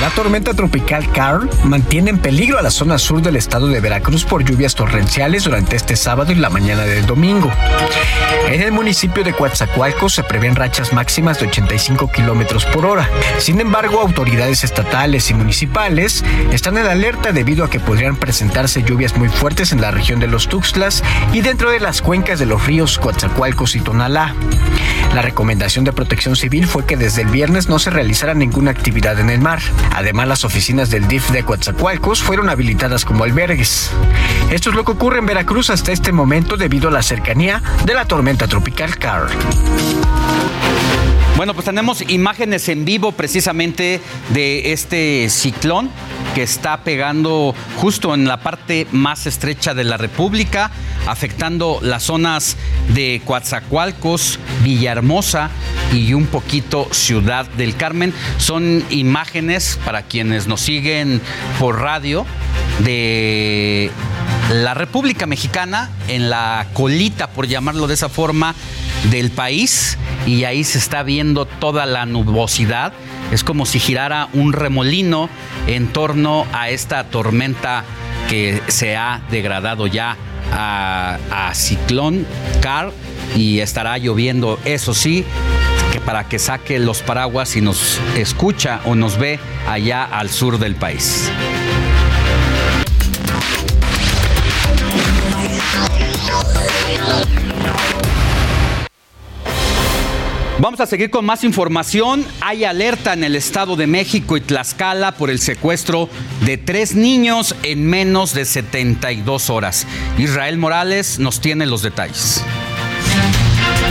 La tormenta tropical Carl mantiene en peligro a la zona sur del estado de Veracruz por lluvias torrenciales durante este sábado y la mañana del domingo. En el municipio de Coatzacoalcos se prevén rachas máximas de 85 kilómetros por hora. Sin embargo, autoridades estatales y municipales están en alerta debido a que podrían presentarse lluvias muy fuertes en la región de los Tuxtlas y dentro de las cuencas de los ríos Coatzacoalcos y Tonalá. La recomendación de protección civil fue que desde el viernes no se realizara ninguna actividad en el mar. Además, las oficinas del DIF de Coatzacoalcos fueron habilitadas como albergues. Esto es lo que ocurre en Veracruz hasta este momento debido a la cercanía de la tormenta tropical Carl. Bueno, pues tenemos imágenes en vivo precisamente de este ciclón que está pegando justo en la parte más estrecha de la República, afectando las zonas de Coatzacoalcos, Villahermosa y un poquito Ciudad del Carmen. Son imágenes para quienes nos siguen por radio de la República Mexicana en la colita, por llamarlo de esa forma, del país y ahí se está viendo toda la nubosidad. Es como si girara un remolino en torno a esta tormenta que se ha degradado ya a, ciclón Car y estará lloviendo, eso sí, que para que saque los paraguas y nos escucha o nos ve allá al sur del país. Vamos a seguir con más información. Hay alerta en el Estado de México y Tlaxcala por el secuestro de tres niños en menos de 72 horas. Israel Morales nos tiene los detalles.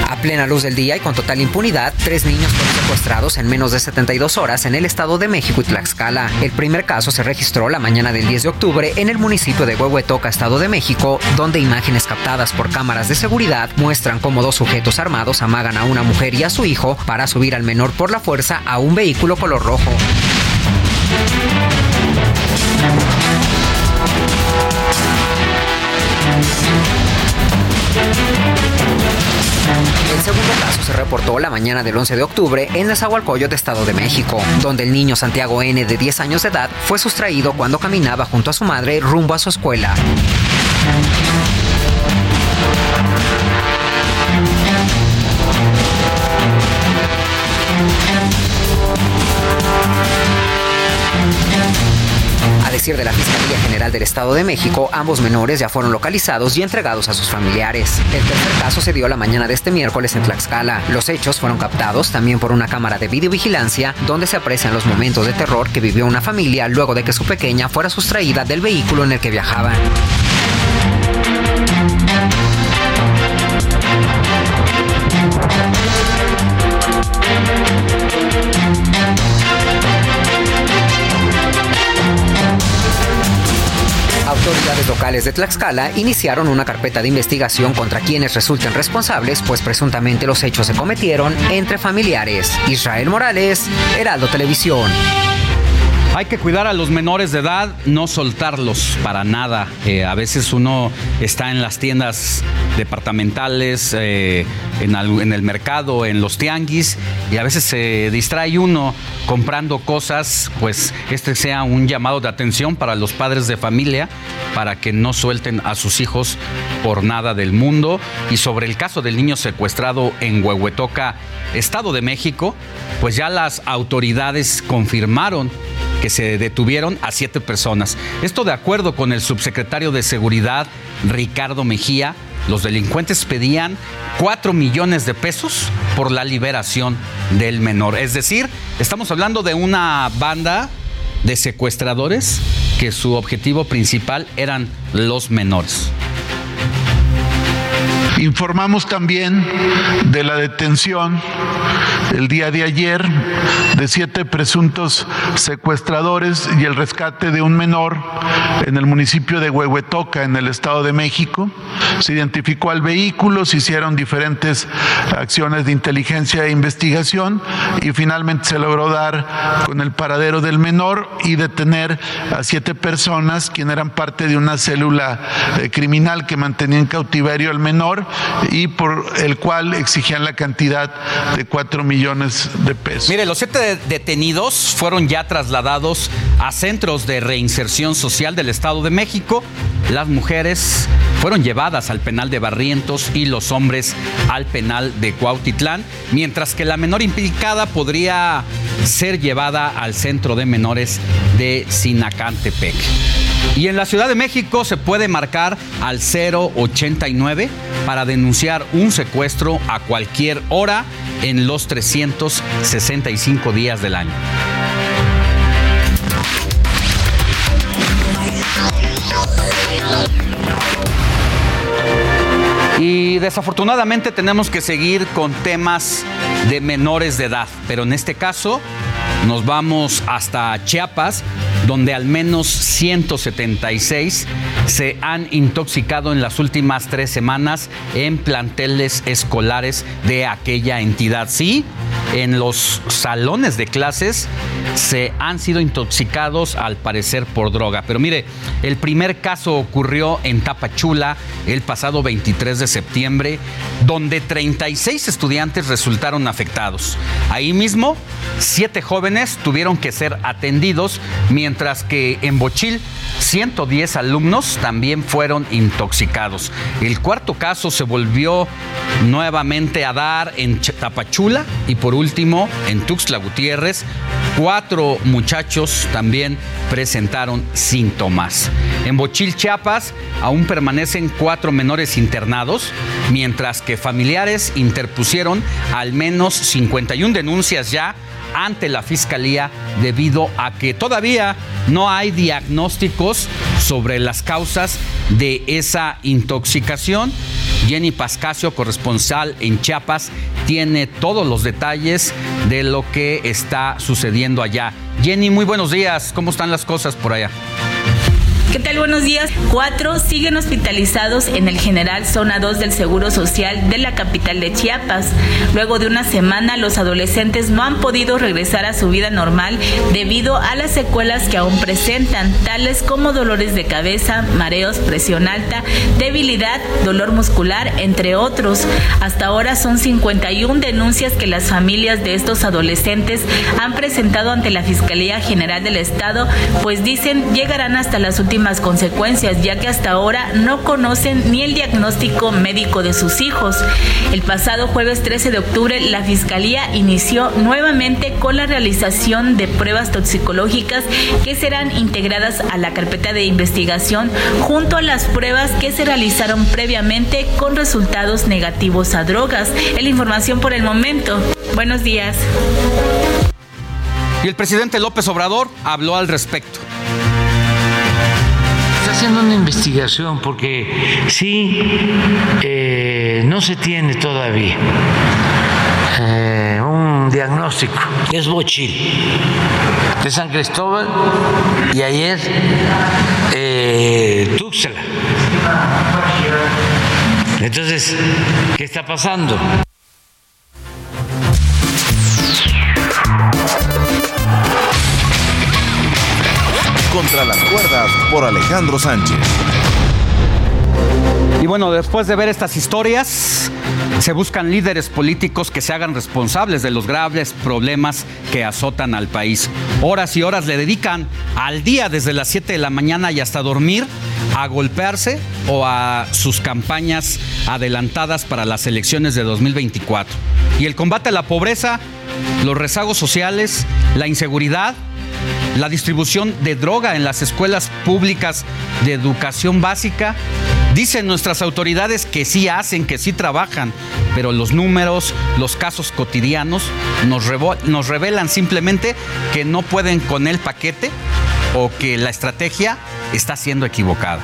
A plena luz del día y con total impunidad, tres niños fueron secuestrados en menos de 72 horas en el Estado de México y Tlaxcala. El primer caso se registró la mañana del 10 de octubre en el municipio de Huehuetoca, Estado de México, donde imágenes captadas por cámaras de seguridad muestran cómo dos sujetos armados amagan a una mujer y a su hijo para subir al menor por la fuerza a un vehículo color rojo. Se reportó la mañana del 11 de octubre en Nezahualcóyotl, Estado de México, donde el niño Santiago N de 10 años de edad fue sustraído cuando caminaba junto a su madre rumbo a su escuela. De la Fiscalía General del Estado de México, ambos menores ya fueron localizados y entregados a sus familiares. El tercer caso se dio la mañana de este miércoles en Tlaxcala. Los hechos fueron captados también por una cámara de videovigilancia donde se aprecian los momentos de terror que vivió una familia luego de que su pequeña fuera sustraída del vehículo en el que viajaban. Autoridades locales de Tlaxcala iniciaron una carpeta de investigación contra quienes resulten responsables, pues presuntamente los hechos se cometieron entre familiares. Israel Morales, Heraldo Televisión. Hay que cuidar a los menores de edad, no soltarlos para nada. Eh, a veces uno está en las tiendas departamentales, eh, en, en el mercado, en los tianguis, y a veces se distrae uno comprando cosas, pues este sea un llamado de atención para los padres de familia, para que no suelten a sus hijos por nada del mundo. Y sobre el caso del niño secuestrado en Huehuetoca, Estado de México, pues ya las autoridades confirmaron que se detuvieron a siete personas. Esto de acuerdo con el subsecretario de Seguridad, Ricardo Mejía, los delincuentes pedían 4 millones de pesos por la liberación del menor. Es decir, estamos hablando de una banda de secuestradores que su objetivo principal eran los menores. Informamos también de la detención el día de ayer de siete presuntos secuestradores y el rescate de un menor en el municipio de Huehuetoca, en el Estado de México. Se identificó al vehículo, se hicieron diferentes acciones de inteligencia e investigación y finalmente se logró dar con el paradero del menor y detener a siete personas quienes eran parte de una célula eh, criminal que mantenía en cautiverio al menor y por el cual exigían la cantidad de 4 millones de pesos. Mire, los siete de- detenidos fueron ya trasladados a centros de reinserción social del Estado de México. Las mujeres fueron llevadas al penal de Barrientos y los hombres al penal de Cuautitlán, mientras que la menor implicada podría ser llevada al centro de menores de Sinacantepec. Y en la Ciudad de México se puede marcar al 089 para denunciar un secuestro a cualquier hora en los 365 días del año. Y desafortunadamente tenemos que seguir con temas de menores de edad, pero en este caso nos vamos hasta Chiapas, donde al menos 176 se han intoxicado en las últimas tres semanas en planteles escolares de aquella entidad. Sí, en los salones de clases se han sido intoxicados al parecer por droga. Pero mire, el primer caso ocurrió en Tapachula el pasado 23 de septiembre, donde 36 estudiantes resultaron afectados. Ahí mismo, siete jóvenes tuvieron que ser atendidos, mientras que en Bochil 110 alumnos también fueron intoxicados. El cuarto caso se volvió nuevamente a dar en Ch- Tapachula y por último en Tuxtla Gutiérrez. Cuatro muchachos también presentaron síntomas. En Bochil, Chiapas, aún permanecen cuatro menores internados, mientras que familiares interpusieron al menos 51 denuncias ya ante la fiscalía debido a que todavía no hay diagnósticos sobre las causas de esa intoxicación. Jenny Pascasio, corresponsal en Chiapas, tiene todos los detalles de lo que está sucediendo allá. Jenny, muy buenos días. ¿Cómo están las cosas por allá? ¿Qué tal? Buenos días. Cuatro siguen hospitalizados en el General Zona 2 del Seguro Social de la capital de Chiapas. Luego de una semana, los adolescentes no han podido regresar a su vida normal debido a las secuelas que aún presentan, tales como dolores de cabeza, mareos, presión alta, debilidad, dolor muscular, entre otros. Hasta ahora son 51 denuncias que las familias de estos adolescentes han presentado ante la Fiscalía General del Estado, pues dicen llegarán hasta las últimas consecuencias, ya que hasta ahora no conocen ni el diagnóstico médico de sus hijos. El pasado jueves 13 de octubre, la Fiscalía inició nuevamente con la realización de pruebas toxicológicas que serán integradas a la carpeta de investigación junto a las pruebas que se realizaron previamente con resultados negativos a drogas. Es la información por el momento. Buenos días. Y el presidente López Obrador habló al respecto haciendo una investigación porque sí, eh, no se tiene todavía eh, un diagnóstico. Es bochil de San Cristóbal y ayer eh, Tuxtla. Entonces, ¿qué está pasando? Contra las cuerdas por Alejandro Sánchez. Y bueno, después de ver estas historias, se buscan líderes políticos que se hagan responsables de los graves problemas que azotan al país. Horas y horas le dedican al día desde las 7 de la mañana y hasta dormir a golpearse o a sus campañas adelantadas para las elecciones de 2024. Y el combate a la pobreza, los rezagos sociales, la inseguridad, la distribución de droga en las escuelas públicas de educación básica. Dicen nuestras autoridades que sí hacen, que sí trabajan, pero los números, los casos cotidianos nos, revelan simplemente que no pueden con el paquete o que la estrategia está siendo equivocada.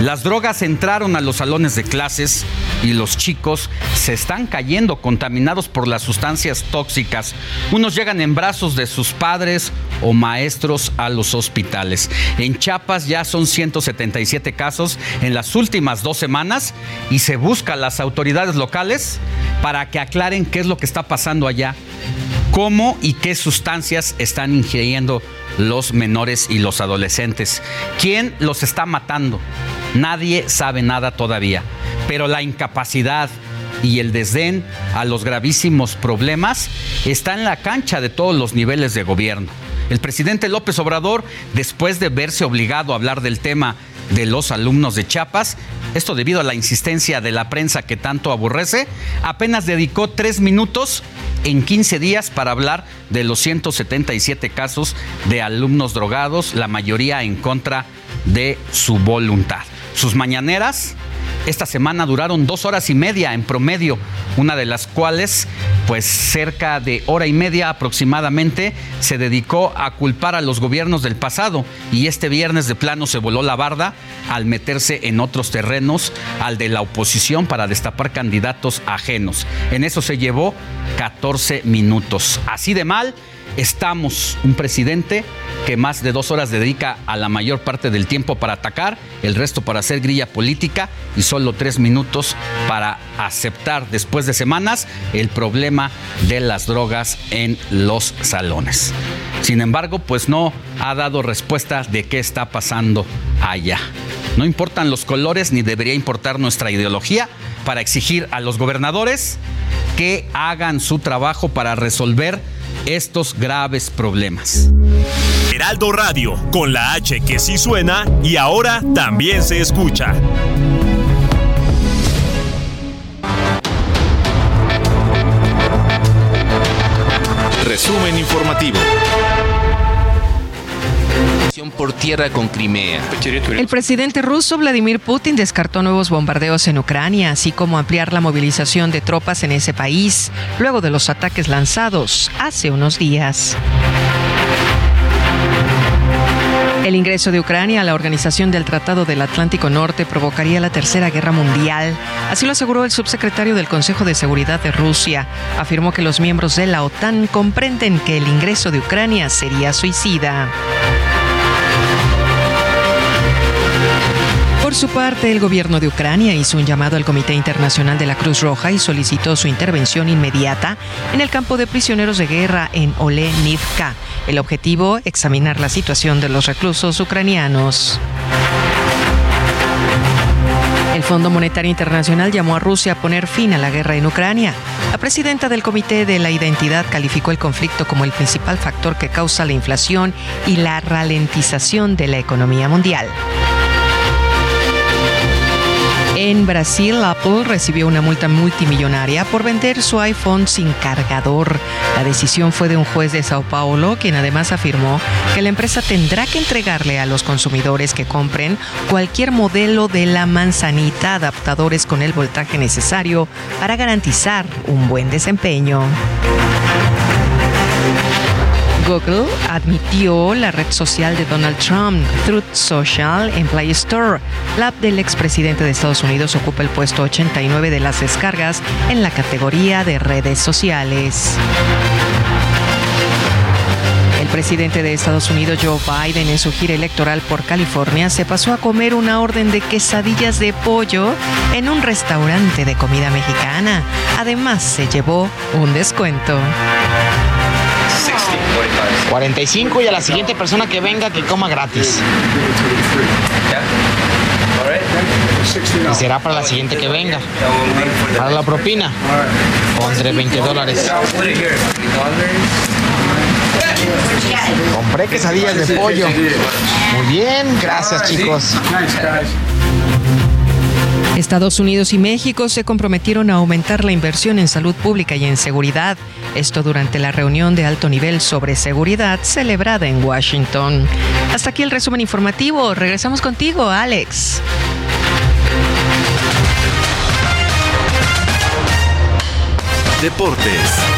Las drogas entraron a los salones de clases y los chicos se están cayendo contaminados por las sustancias tóxicas. Unos llegan en brazos de sus padres o maestros a los hospitales. En Chiapas ya son 177 casos en las últimas dos semanas y se busca a las autoridades locales para que aclaren qué es lo que está pasando allá, cómo y qué sustancias están ingiriendo los menores y los adolescentes. ¿Quién los está matando? Nadie sabe nada todavía, pero la incapacidad y el desdén a los gravísimos problemas está en la cancha de todos los niveles de gobierno. El presidente López Obrador, después de verse obligado a hablar del tema de los alumnos de Chiapas, esto debido a la insistencia de la prensa que tanto aborrece, apenas dedicó tres minutos en 15 días para hablar de los 177 casos de alumnos drogados, la mayoría en contra de su voluntad. Sus mañaneras esta semana duraron dos horas y media en promedio, una de las cuales, pues cerca de hora y media aproximadamente, se dedicó a culpar a los gobiernos del pasado y este viernes de plano se voló la barda al meterse en otros terrenos, al de la oposición para destapar candidatos ajenos. En eso se llevó 14 minutos. Así de mal estamos un presidente que más de dos horas dedica a la mayor parte del tiempo para atacar, el resto para hacer grilla política y solo tres minutos para aceptar después de semanas el problema de las drogas en los salones. Sin embargo, pues no ha dado respuesta de qué está pasando allá. No importan los colores ni debería importar nuestra ideología para exigir a los gobernadores que hagan su trabajo para resolver estos graves problemas. Heraldo Radio, con la H que sí suena y ahora también se escucha. Resumen informativo por tierra con Crimea. El presidente ruso Vladimir Putin descartó nuevos bombardeos en Ucrania, así como ampliar la movilización de tropas en ese país, luego de los ataques lanzados hace unos días. El ingreso de Ucrania a la Organización del Tratado del Atlántico Norte provocaría la Tercera Guerra Mundial. Así lo aseguró el subsecretario del Consejo de Seguridad de Rusia. Afirmó que los miembros de la OTAN comprenden que el ingreso de Ucrania sería suicida. Su parte, el gobierno de Ucrania hizo un llamado al Comité Internacional de la Cruz Roja y solicitó su intervención inmediata en el campo de prisioneros de guerra en Olenivka. El objetivo, examinar la situación de los reclusos ucranianos. El Fondo Monetario Internacional llamó a Rusia a poner fin a la guerra en Ucrania. La presidenta del Comité de la Identidad calificó el conflicto como el principal factor que causa la inflación y la ralentización de la economía mundial. En Brasil, Apple recibió una multa multimillonaria por vender su iPhone sin cargador. La decisión fue de un juez de Sao Paulo, quien además afirmó que la empresa tendrá que entregarle a los consumidores que compren cualquier modelo de la manzanita adaptadores con el voltaje necesario para garantizar un buen desempeño. Google admitió la red social de Donald Trump, Truth Social, en Play Store. La app del expresidente de Estados Unidos ocupa el puesto 89 de las descargas en la categoría de redes sociales. El presidente de Estados Unidos, Joe Biden, en su gira electoral por California, se pasó a comer una orden de quesadillas de pollo en un restaurante de comida mexicana. Además, se llevó un descuento. 45 y a la siguiente persona que venga que coma gratis. Y será para la siguiente que venga. Para la propina, pondré 20 dólares. Compré quesadillas de pollo. Muy bien, gracias chicos. Estados Unidos y México se comprometieron a aumentar la inversión en salud pública y en seguridad. Esto durante la reunión de alto nivel sobre seguridad celebrada en Washington. Hasta aquí el resumen informativo. Regresamos contigo, Alex. Deportes.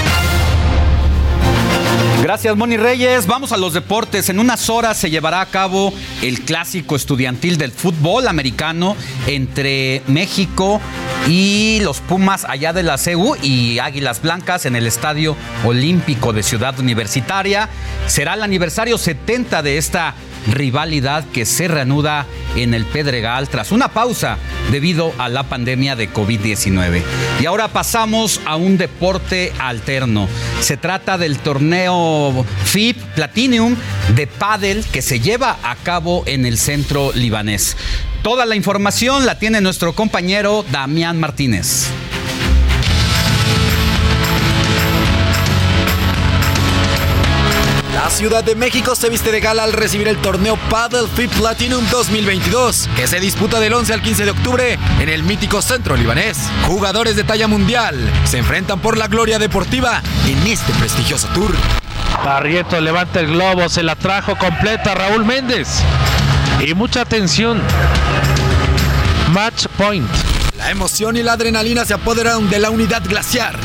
Gracias, Moni Reyes. Vamos a los deportes. En unas horas se llevará a cabo el clásico estudiantil del fútbol americano entre México y los Pumas allá de la CEU y Águilas Blancas en el Estadio Olímpico de Ciudad Universitaria. Será el aniversario 70 de esta rivalidad que se reanuda en el Pedregal tras una pausa debido a la pandemia de COVID-19. Y ahora pasamos a un deporte alterno. Se trata del torneo FIP Platinum de pádel que se lleva a cabo en el centro libanés. Toda la información la tiene nuestro compañero Damián Martínez. La Ciudad de México se viste de gala al recibir el torneo Paddle Fit Platinum 2022, que se disputa del 11 al 15 de octubre en el mítico centro libanés. Jugadores de talla mundial se enfrentan por la gloria deportiva en este prestigioso tour. Barrieto levanta el globo, se la trajo completa Raúl Méndez. Y mucha atención. Match point. La emoción y la adrenalina se apoderaron de la unidad glaciar,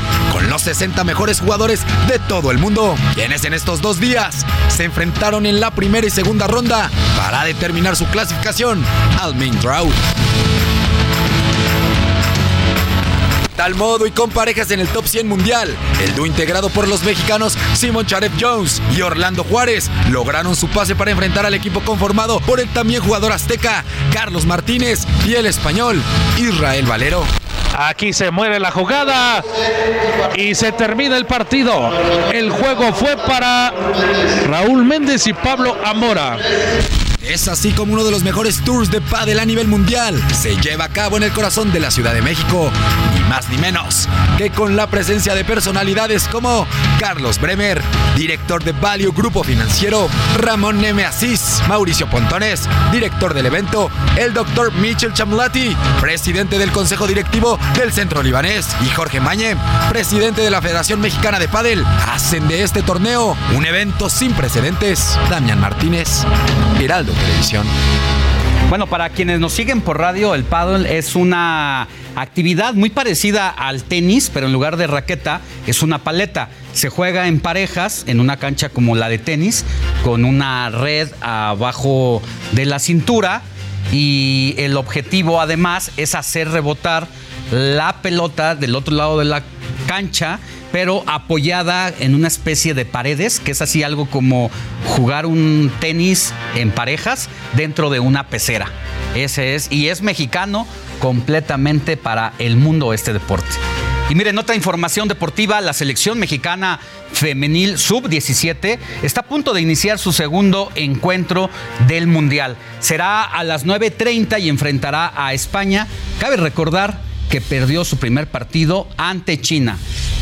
los 60 mejores jugadores de todo el mundo, quienes en estos dos días se enfrentaron en la primera y segunda ronda para determinar su clasificación al main draw. Tal modo y con parejas en el top 100 mundial, el dúo integrado por los mexicanos Simon Charef Jones y Orlando Juárez lograron su pase para enfrentar al equipo conformado por el también jugador azteca Carlos Martínez y el español Israel Valero. Aquí se muere la jugada y se termina el partido. El juego fue para Raúl Méndez y Pablo Amora. Es así como uno de los mejores tours de pádel a nivel mundial se lleva a cabo en el corazón de la Ciudad de México, ni más ni menos que con la presencia de personalidades como Carlos Bremer, director de Value Grupo Financiero, Ramón Neme Asís, Mauricio Pontones, director del evento, el doctor Michel Chamlati, presidente del Consejo Directivo del Centro Libanés, y Jorge Mañe, presidente de la Federación Mexicana de Pádel, hacen de este torneo un evento sin precedentes. Damián Martínez, Heraldo Televisión. Bueno, para quienes nos siguen por radio, el paddle es una actividad muy parecida al tenis, pero en lugar de raqueta es una paleta. Se juega en parejas en una cancha como la de tenis, con una red abajo de la cintura y el objetivo además es hacer rebotar la pelota del otro lado de la cancha pero apoyada en una especie de paredes, que es así algo como jugar un tenis en parejas dentro de una pecera. Ese es, y es mexicano completamente para el mundo este deporte. Y miren, otra información deportiva, la selección mexicana femenil sub-17 está a punto de iniciar su segundo encuentro del Mundial. Será a las 9.30 y enfrentará a España. Cabe recordar que perdió su primer partido ante China.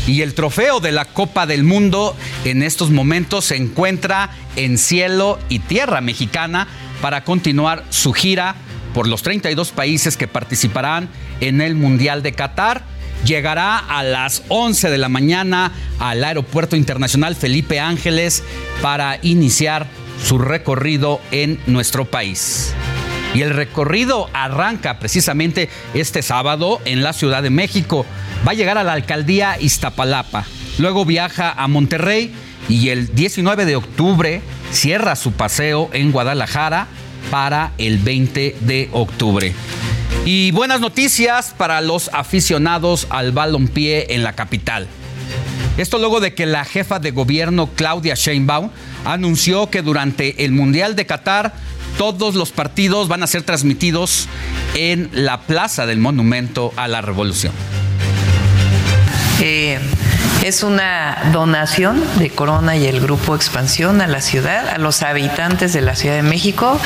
Y el trofeo de la Copa del Mundo en estos momentos se encuentra en cielo y tierra mexicana para continuar su gira por los 32 países que participarán en el Mundial de Qatar. Llegará a las 11 de la mañana al Aeropuerto Internacional Felipe Ángeles para iniciar su recorrido en nuestro país. Y el recorrido arranca precisamente este sábado en la Ciudad de México. Va a llegar a la alcaldía Iztapalapa. Luego viaja a Monterrey y el 19 de octubre cierra su paseo en Guadalajara para el 20 de octubre. Y buenas noticias para los aficionados al balompié en la capital. Esto luego de que la jefa de gobierno Claudia Sheinbaum anunció que durante el Mundial de Qatar todos los partidos van a ser transmitidos en la Plaza del Monumento a la Revolución. Eh, es una donación de Corona y el Grupo Expansión a la ciudad, a los habitantes de la Ciudad de México,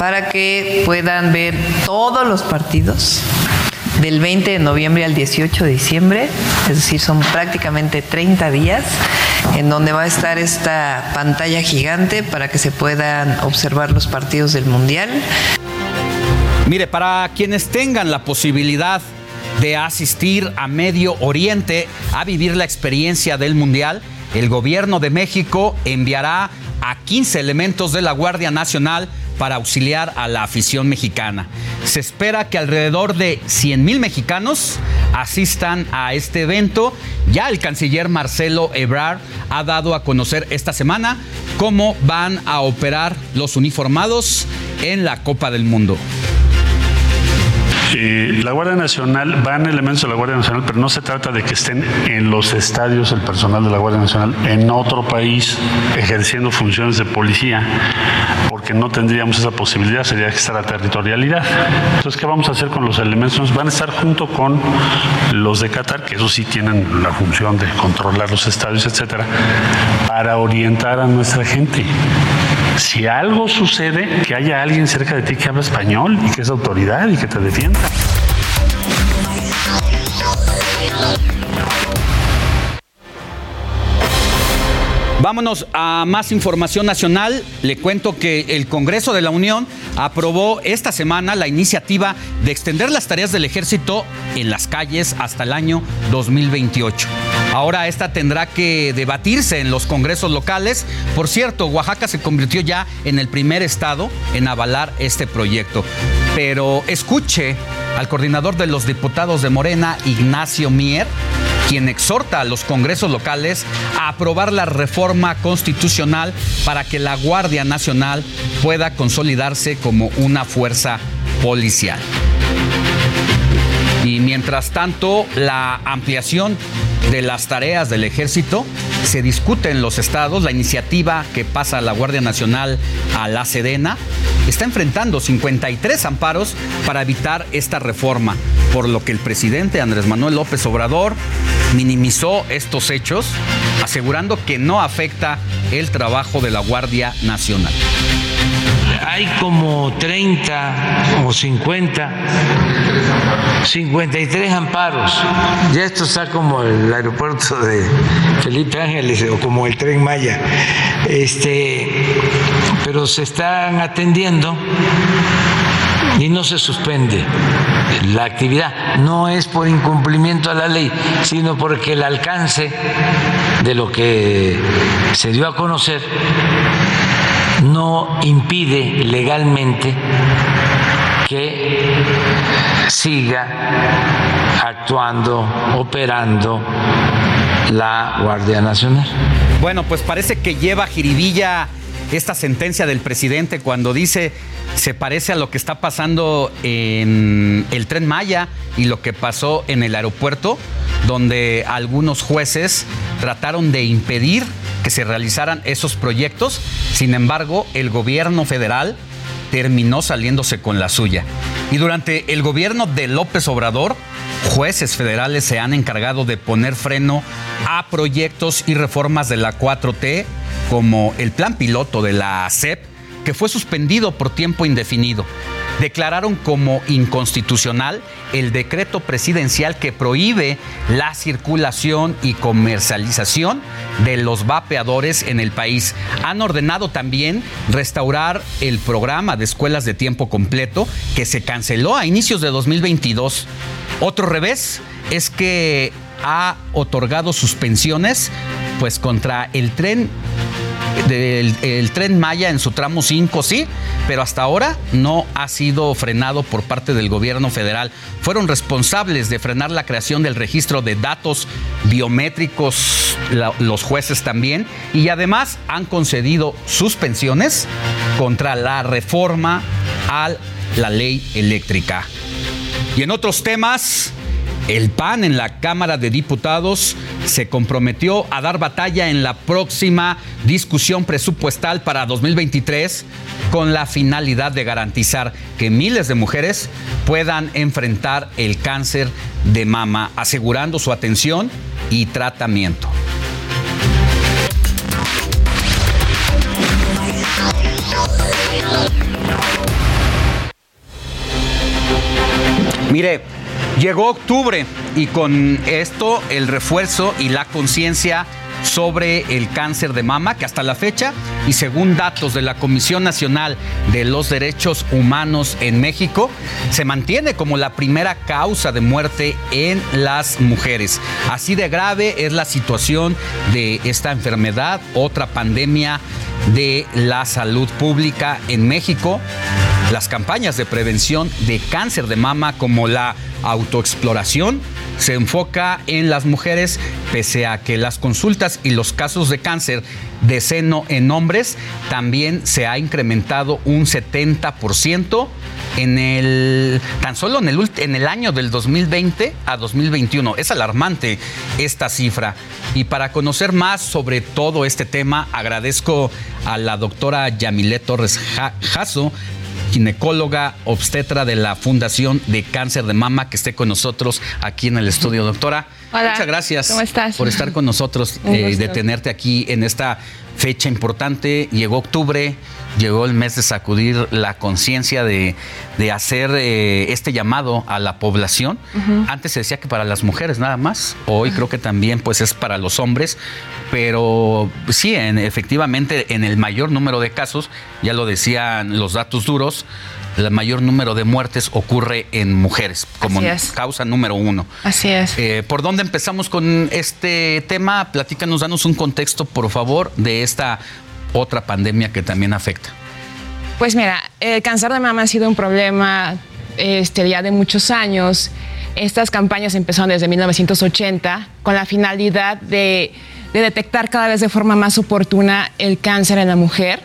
para que puedan ver todos los partidos del 20 de noviembre al 18 de diciembre, es decir, son prácticamente 30 días en donde va a estar esta pantalla gigante para que se puedan observar los partidos del Mundial. Mire, para quienes tengan la posibilidad de asistir a Medio Oriente a vivir la experiencia del Mundial, el gobierno de México enviará a 15 elementos de la Guardia Nacional para auxiliar a la afición mexicana. Se espera que alrededor de 100 mil mexicanos asistan a este evento. Ya el canciller Marcelo Ebrard ha dado a conocer esta semana cómo van a operar los uniformados en la Copa del Mundo. Eh, la Guardia Nacional, van elementos de la Guardia Nacional, pero no se trata de que estén en los estadios el personal de la Guardia Nacional en otro país ejerciendo funciones de policía, porque no tendríamos esa posibilidad, sería extraterritorialidad. Entonces, ¿qué vamos a hacer con los elementos? Van a estar junto con los de Qatar, que eso sí tienen la función de controlar los estadios, etcétera, para orientar a nuestra gente. Si algo sucede, que haya alguien cerca de ti que habla español y que es autoridad y que te defienda. Vámonos a más información nacional. Le cuento que el Congreso de la Unión aprobó esta semana la iniciativa de extender las tareas del ejército en las calles hasta el año 2028. Ahora esta tendrá que debatirse en los congresos locales. Por cierto, Oaxaca se convirtió ya en el primer estado en avalar este proyecto. Pero escuche al coordinador de los diputados de Morena, Ignacio Mier, quien exhorta a los congresos locales a aprobar la reforma constitucional para que la Guardia Nacional pueda consolidarse como una fuerza policial. Y mientras tanto, la ampliación de las tareas del ejército se discute en los estados. La iniciativa que pasa la Guardia Nacional a la Sedena está enfrentando 53 amparos para evitar esta reforma, por lo que el presidente Andrés Manuel López Obrador minimizó estos hechos, asegurando que no afecta el trabajo de la Guardia Nacional. Hay como 30 o 50, 53 amparos. Ya esto está como el aeropuerto de Felipe Ángeles o como el tren Maya. Este, pero se están atendiendo y no se suspende la actividad. No es por incumplimiento a la ley, sino porque el alcance de lo que se dio a conocer no impide legalmente que siga actuando, operando la Guardia Nacional. Bueno, pues parece que lleva jiribilla esta sentencia del presidente cuando dice se parece a lo que está pasando en el tren Maya y lo que pasó en el aeropuerto, donde algunos jueces trataron de impedir que se realizaran esos proyectos. Sin embargo, el gobierno federal terminó saliéndose con la suya. Y durante el gobierno de López Obrador, jueces federales se han encargado de poner freno a proyectos y reformas de la 4T, como el plan piloto de la CEP, que fue suspendido por tiempo indefinido declararon como inconstitucional el decreto presidencial que prohíbe la circulación y comercialización de los vapeadores en el país. Han ordenado también restaurar el programa de escuelas de tiempo completo que se canceló a inicios de 2022. Otro revés es que ha otorgado suspensiones pues contra el tren del el tren Maya en su tramo 5, sí, pero hasta ahora no ha sido frenado por parte del gobierno federal. Fueron responsables de frenar la creación del registro de datos biométricos, los jueces también, y además han concedido suspensiones contra la reforma a la ley eléctrica. Y en otros temas, el PAN en la Cámara de Diputados se comprometió a dar batalla en la próxima discusión presupuestal para 2023 con la finalidad de garantizar que miles de mujeres puedan enfrentar el cáncer de mama, asegurando su atención y tratamiento. Mire, Llegó octubre y con esto el refuerzo y la conciencia sobre el cáncer de mama, que hasta la fecha, y según datos de la Comisión Nacional de los Derechos Humanos en México, se mantiene como la primera causa de muerte en las mujeres. Así de grave es la situación de esta enfermedad, otra pandemia de la salud pública en México. Las campañas de prevención de cáncer de mama como la autoexploración se enfoca en las mujeres, pese a que las consultas y los casos de cáncer de seno en hombres también se ha incrementado un 70% en el tan solo en el, en el año del 2020 a 2021. Es alarmante esta cifra. Y para conocer más sobre todo este tema, agradezco a la doctora Yamilet Torres Jasso, ginecóloga obstetra de la Fundación de Cáncer de Mama, que esté con nosotros aquí en el estudio, doctora. Muchas gracias por estar con nosotros, eh, de tenerte aquí en esta fecha importante. Llegó octubre, llegó el mes de sacudir la conciencia de, hacer eh, este llamado a la población. Antes se decía que para las mujeres nada más, hoy creo que también pues es para los hombres, pero sí, efectivamente en el mayor número de casos, ya lo decían los datos duros, el mayor número de muertes ocurre en mujeres como causa número uno. Así es. Eh, ¿Por dónde empezamos con este tema? Platícanos, danos un contexto, por favor, de esta otra pandemia que también afecta. Pues mira, el cáncer de mama ha sido un problema este, ya de muchos años. Estas campañas empezaron desde 1980 con la finalidad de detectar cada vez de forma más oportuna el cáncer en la mujer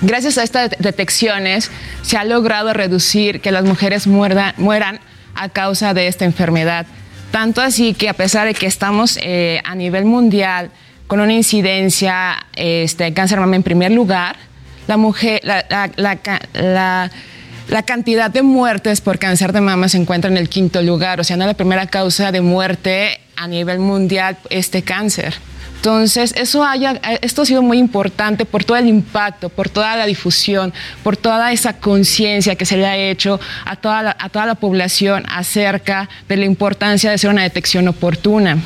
Gracias a estas detecciones se ha logrado reducir que las mujeres mueran a causa de esta enfermedad. Tanto así que a pesar de que estamos eh, a nivel mundial con una incidencia este, cáncer mama en primer lugar, la, mujer, la, cantidad de muertes por cáncer de mama se encuentra en el quinto lugar, o sea, no la primera causa de muerte a nivel mundial este cáncer. Entonces, eso haya, esto ha sido muy importante por todo el impacto, por toda la difusión, por toda esa conciencia que se le ha hecho a toda, la, a toda la población acerca de la importancia de hacer una detección oportuna.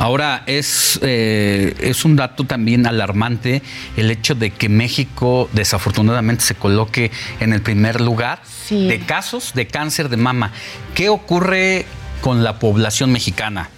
Ahora, es, eh, es un dato también alarmante el hecho de que México desafortunadamente se coloque en el primer lugar de casos de cáncer de mama. ¿Qué ocurre con la población mexicana?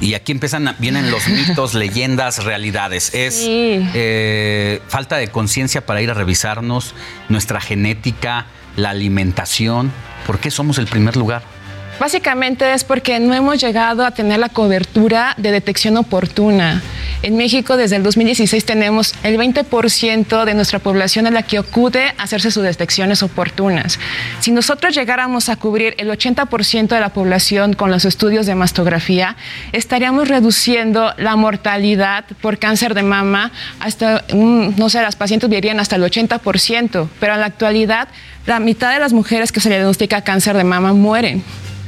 Y aquí empiezan, vienen los mitos, leyendas, realidades. Es eh, falta de conciencia para ir a revisarnos nuestra genética, la alimentación. ¿Por qué somos el primer lugar? Básicamente es porque no hemos llegado a tener la cobertura de detección oportuna. En México, desde el 2016, tenemos el 20% de nuestra población a la que acude a hacerse sus detecciones oportunas. Si nosotros llegáramos a cubrir el 80% de la población con los estudios de mastografía, estaríamos reduciendo la mortalidad por cáncer de mama hasta, no sé, las pacientes vivirían hasta el 80%, pero en la actualidad la mitad de las mujeres que se le diagnostica cáncer de mama mueren.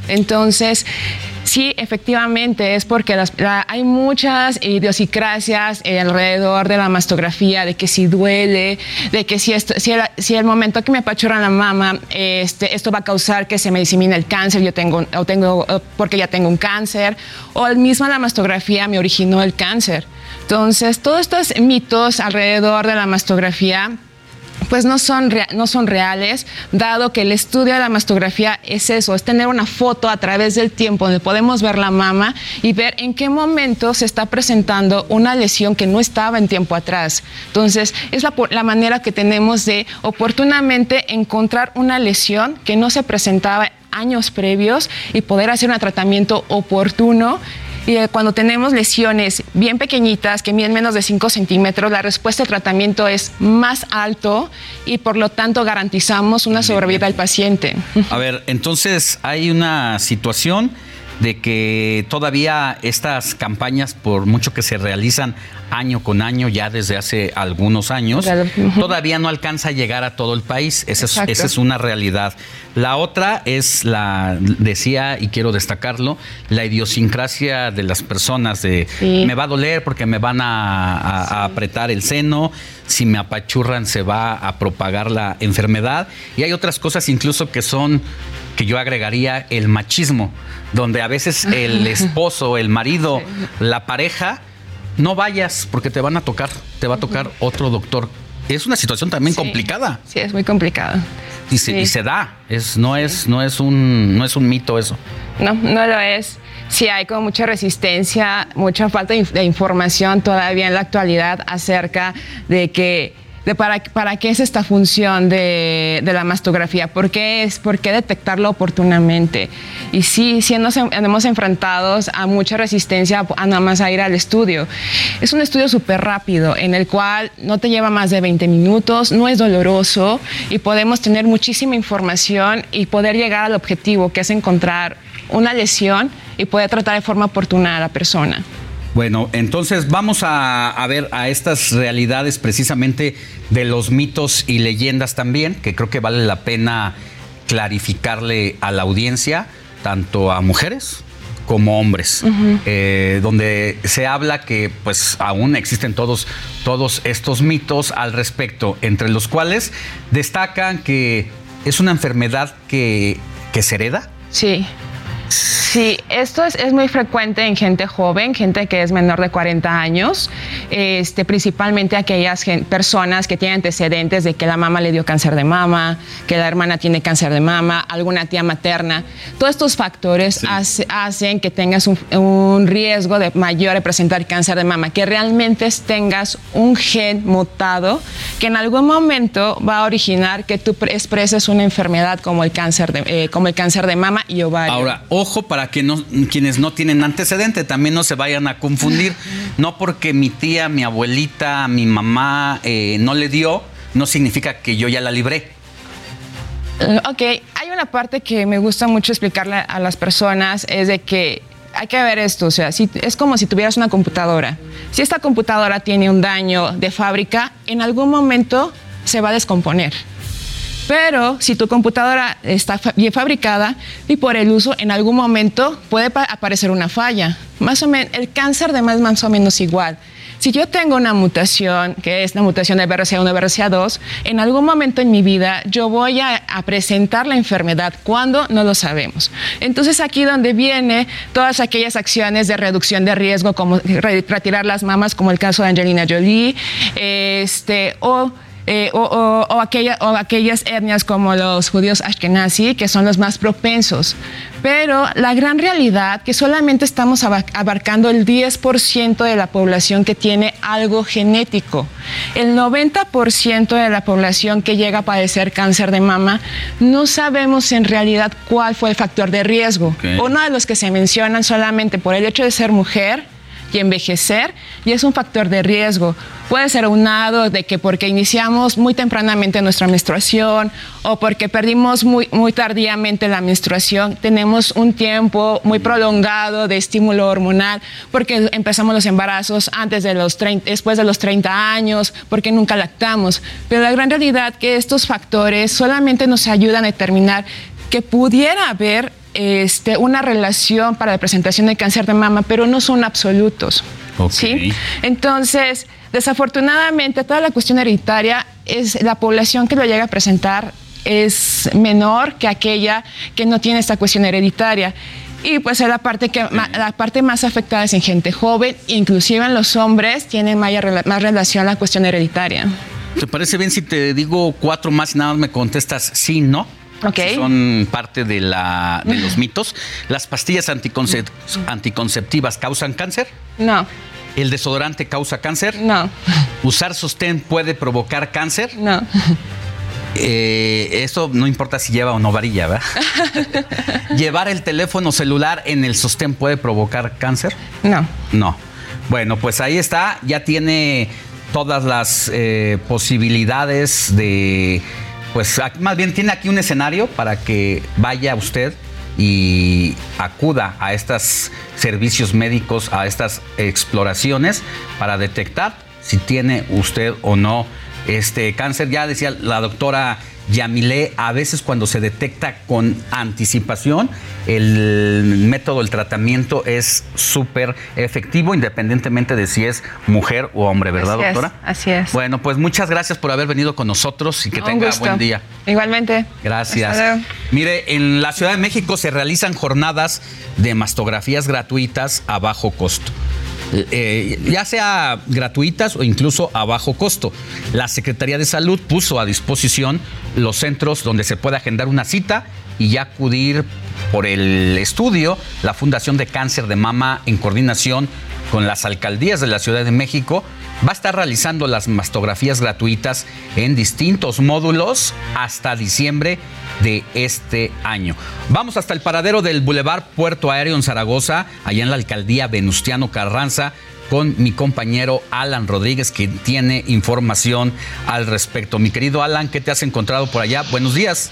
Entonces, sí, efectivamente, es porque hay muchas idiosincrasias alrededor de la mastografía, de que si duele, de que si, esto, el, momento que me apachurran la mama, este, esto va a causar que se me disemine el cáncer, yo tengo, o tengo, porque ya tengo un cáncer, o el mismo la mastografía me originó el cáncer. Entonces, todos estos mitos alrededor de la mastografía pues no son, no son reales, dado que el estudio de la mastografía es eso, es tener una foto a través del tiempo donde podemos ver la mama y ver en qué momento se está presentando una lesión que no estaba en tiempo atrás. Entonces, es la, la manera que tenemos de oportunamente encontrar una lesión que no se presentaba años previos y poder hacer un tratamiento oportuno y cuando tenemos lesiones bien pequeñitas, que miden menos de 5 centímetros, la respuesta de tratamiento es más alto y por lo tanto garantizamos una sobrevida al paciente. A ver, entonces hay una situación de que todavía estas campañas, por mucho que se realizan año con año, ya desde hace algunos años, todavía no alcanza a llegar a todo el país. Esa es, una realidad. La otra es la, decía y quiero destacarlo, la idiosincrasia de las personas de me va a doler porque me van a, apretar el seno, si me apachurran se va a propagar la enfermedad. Y hay otras cosas incluso que son que yo agregaría el machismo, donde a veces el esposo, el marido, la pareja, no vayas porque te van a tocar, te va a tocar otro doctor. Es una situación también complicada. Sí, es muy complicada. Y se, da, es, no, es, no, es un, no es un mito eso. No, no lo es. Sí, hay como mucha resistencia, mucha falta de información todavía en la actualidad acerca de que para, para qué es esta función de, la mastografía, por qué es, por qué detectarlo oportunamente. Y sí, sí nos hemos enfrentados a mucha resistencia a nada más a ir al estudio. Es un estudio súper rápido en el cual no te lleva más de 20 minutos, no es doloroso y podemos tener muchísima información y poder llegar al objetivo que es encontrar una lesión y poder tratar de forma oportuna a la persona. Bueno, entonces vamos a, ver a estas realidades precisamente de los mitos y leyendas también, que creo que vale la pena clarificarle a la audiencia, tanto a mujeres como hombres, eh, donde se habla que pues aún existen todos, todos estos mitos al respecto, entre los cuales destacan que es una enfermedad que, que se hereda. Sí. Sí, esto es, es, muy frecuente en gente joven, gente que es menor de 40 años, este, principalmente aquellas personas que tienen antecedentes de que la mamá le dio cáncer de mama, que la hermana tiene cáncer de mama, alguna tía materna. Todos estos factores hacen que tengas un, un, riesgo de mayor de presentar cáncer de mama, que realmente tengas un gen mutado que en algún momento va a originar que tú expreses una enfermedad como el cáncer de, eh, como el cáncer de mama y ovario. Ahora, ojo para que no, quienes no tienen antecedente también no se vayan a confundir. No porque mi tía, mi abuelita, mi mamá eh, no le dio, no significa que yo ya la libré. Eh, ok, hay una parte que me gusta mucho explicarle a las personas, es de que hay que ver esto, o sea, si, es como si tuvieras una computadora. Si esta computadora tiene un daño de fábrica, en algún momento se va a descomponer. Pero si tu computadora está bien fabricada y por el uso en algún momento puede aparecer una falla. Más o menos, el cáncer de más, más o menos igual. Si yo tengo una mutación, que es la mutación de BRCA1 BRCA2, en algún momento en mi vida yo voy a, presentar la enfermedad. ¿Cuándo? No lo sabemos. Entonces aquí donde viene todas aquellas acciones de reducción de riesgo, como retirar las mamas, como el caso de Angelina Jolie, este, o eh, o, aquellas etnias como los judíos ashkenazi, que son los más propensos. Pero la gran realidad que solamente estamos abarcando el 10% de la población que tiene algo genético. El 90% de la población que llega a padecer cáncer de mama, no sabemos en realidad cuál fue el factor de riesgo. Uno de los que se mencionan solamente por el hecho de ser mujer, y envejecer y es un factor de riesgo. Puede ser unado de que porque iniciamos muy tempranamente nuestra menstruación o porque perdimos muy, muy tardíamente la menstruación, tenemos un tiempo muy prolongado de estímulo hormonal porque empezamos los embarazos antes de los 30, después de los 30 años, porque nunca lactamos. Pero la gran realidad que estos factores solamente nos ayudan a determinar que pudiera haber este, una relación para la presentación de cáncer de mama, pero no son absolutos. ¿sí? Entonces, desafortunadamente, toda la cuestión hereditaria es la población que lo llega a presentar es menor que aquella que no tiene esta cuestión hereditaria. Y pues la parte, que, la parte más afectada es en gente joven, inclusive en los hombres tienen más, más relación a la cuestión hereditaria. ¿Te parece bien si te digo cuatro más y nada más me contestas sí, no? Okay. son parte de, la, de los mitos. ¿Las pastillas anticonceptivas causan cáncer? No. ¿El desodorante causa cáncer? No. ¿Usar sostén puede provocar cáncer? No. Eh, eso no importa si lleva o no varilla, ¿verdad? ¿Llevar el teléfono celular en el sostén puede provocar cáncer? No. No. Bueno, pues ahí está, ya tiene todas las eh, posibilidades de, pues más bien tiene aquí un escenario para que vaya usted y acuda a estos servicios médicos, a estas exploraciones para detectar si tiene usted o no este cáncer. Ya decía la doctora Yamile, a veces cuando se detecta con anticipación, el método, el tratamiento es súper efectivo, independientemente de si es mujer o hombre, ¿verdad, Así es, doctora? así es. Bueno, pues muchas gracias por haber venido con nosotros y que Un tenga gusto. buen día. Igualmente. Gracias. Mire, en la Ciudad de México se realizan jornadas de mastografías gratuitas a bajo costo. Eh, ya sea gratuitas o incluso a bajo costo. La Secretaría de Salud puso a disposición los centros donde se puede agendar una cita y ya acudir por el estudio. La Fundación de Cáncer de Mama, en coordinación con las alcaldías de la Ciudad de México, va a estar realizando las mastografías gratuitas en distintos módulos hasta diciembre de este año. Vamos hasta el paradero del Boulevard Puerto Aéreo en Zaragoza, allá en la alcaldía Venustiano Carranza, con mi compañero Alan Rodríguez, que tiene información al respecto. Mi querido Alan, ¿qué te has encontrado por allá? Buenos días.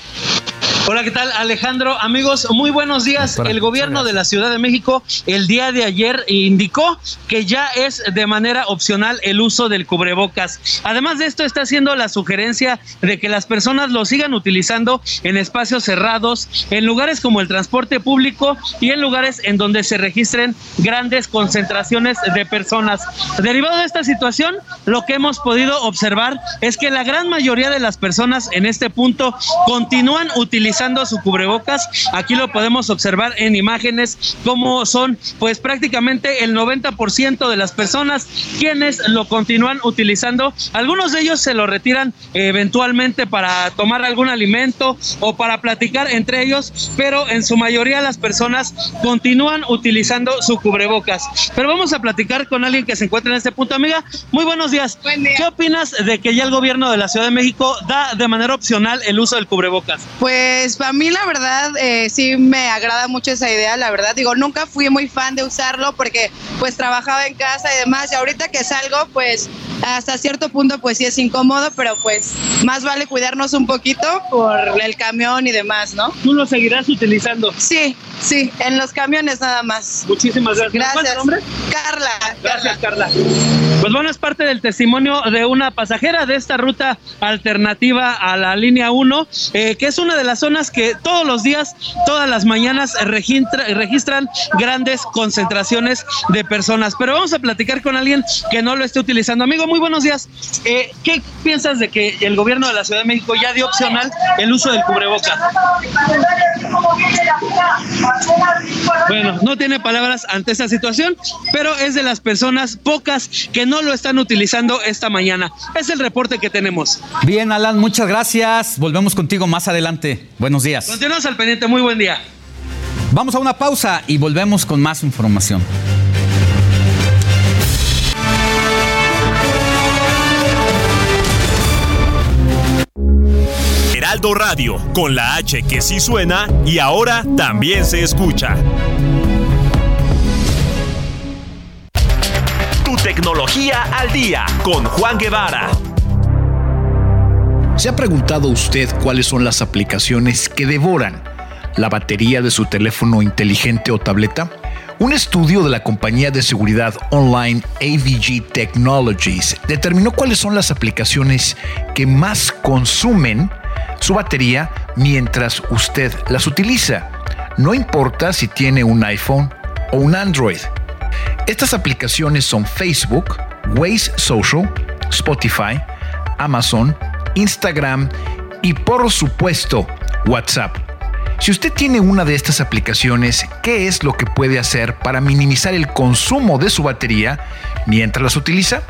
Hola, ¿qué tal Alejandro? Amigos, muy buenos días. El gobierno de la Ciudad de México el día de ayer indicó que ya es de manera opcional el uso del cubrebocas. Además de esto, está haciendo la sugerencia de que las personas lo sigan utilizando en espacios cerrados, en lugares como el transporte público y en lugares en donde se registren grandes concentraciones de personas. Derivado de esta situación, lo que hemos podido observar es que la gran mayoría de las personas en este punto continúan utilizando su cubrebocas. Aquí lo podemos observar en imágenes como son pues prácticamente el 90% de las personas quienes lo continúan utilizando. Algunos de ellos se lo retiran eventualmente para tomar algún alimento o para platicar entre ellos, pero en su mayoría las personas continúan utilizando su cubrebocas. Pero vamos a platicar con alguien que se encuentra en este punto. Amiga, muy buenos días. ¿Qué opinas de que ya el gobierno de la Ciudad de México da de manera opcional el uso del cubrebocas? Pues para mí la verdad eh, sí me agrada mucho esa idea, la verdad. Digo, nunca fui muy fan de usarlo porque pues trabajaba en casa y demás. Y ahorita que salgo, pues hasta cierto punto pues sí es incómodo, pero pues más vale cuidarnos un poquito por el camión y demás, ¿no? ¿Tú lo seguirás utilizando? Sí, sí, en los camiones nada más. Muchísimas gracias. ¿Cuál es Gracias. tu nombre? Carla. Gracias, Carla. Pues bueno, es parte del testimonio de una pasajera de esta ruta alternativa a la línea 1, eh, que es una de las que todos los días, todas las mañanas registra- registran grandes concentraciones de personas. Pero vamos a platicar con alguien que no lo esté utilizando. Amigo, muy buenos días. Eh, ¿Qué piensas de que el gobierno de la Ciudad de México ya dio opcional el uso del cubrebocas? Bueno, no tiene palabras ante esta situación, pero es de las personas pocas que no lo están utilizando esta mañana. Es el reporte que tenemos. Bien, Alan, muchas gracias. Volvemos contigo más adelante. Buenos días. Continuamos al pendiente, muy buen día. Vamos a una pausa y volvemos con más información. Heraldo Radio, con la H que sí suena y ahora también se escucha. Tecnología al día con Juan Guevara. ¿Se ha preguntado usted cuáles son las aplicaciones que devoran la batería de su teléfono inteligente o tableta? Un estudio de la compañía de seguridad online AVG Technologies determinó cuáles son las aplicaciones que más consumen su batería mientras usted las utiliza. No importa si tiene un iPhone o un Android. Estas aplicaciones son Facebook, Waze Social, Spotify, Amazon, Instagram y por supuesto WhatsApp. Si usted tiene una de estas aplicaciones, ¿qué es lo que puede hacer para minimizar el consumo de su batería mientras las utiliza?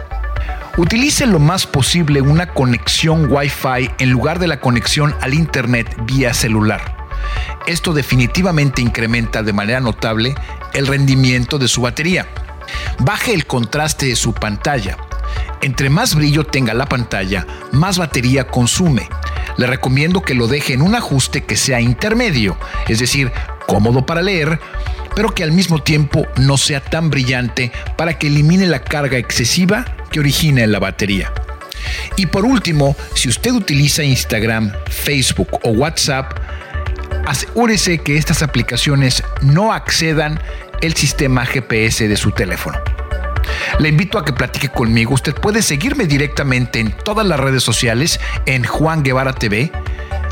Utilice lo más posible una conexión Wi-Fi en lugar de la conexión al Internet vía celular. Esto definitivamente incrementa de manera notable el rendimiento de su batería. Baje el contraste de su pantalla. Entre más brillo tenga la pantalla, más batería consume. Le recomiendo que lo deje en un ajuste que sea intermedio, es decir, cómodo para leer, pero que al mismo tiempo no sea tan brillante para que elimine la carga excesiva que origina en la batería. Y por último, si usted utiliza Instagram, Facebook o WhatsApp, asegúrese que estas aplicaciones no accedan el sistema GPS de su teléfono. Le invito a que platique conmigo. Usted puede seguirme directamente en todas las redes sociales en Juan Guevara TV.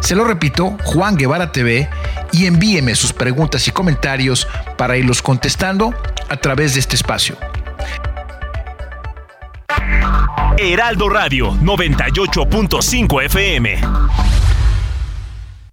Se lo repito, Juan Guevara TV, y envíeme sus preguntas y comentarios para irlos contestando a través de este espacio. Heraldo Radio 98.5 FM.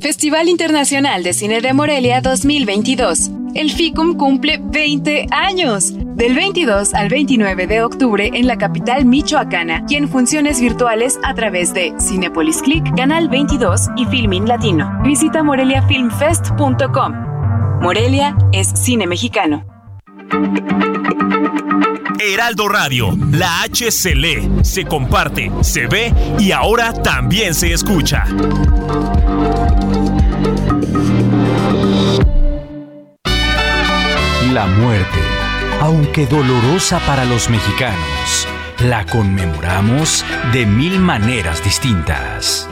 Festival Internacional de Cine de Morelia 2022. El FICUM cumple 20 años. Del 22 al 29 de octubre en la capital michoacana y en funciones virtuales a través de Cinepolis Click, Canal 22 y Filmin Latino. Visita moreliafilmfest.com. Morelia es cine mexicano. Heraldo Radio, la H se lee, se comparte, se ve y ahora también se escucha. La muerte, aunque dolorosa para los mexicanos, la conmemoramos de mil maneras distintas.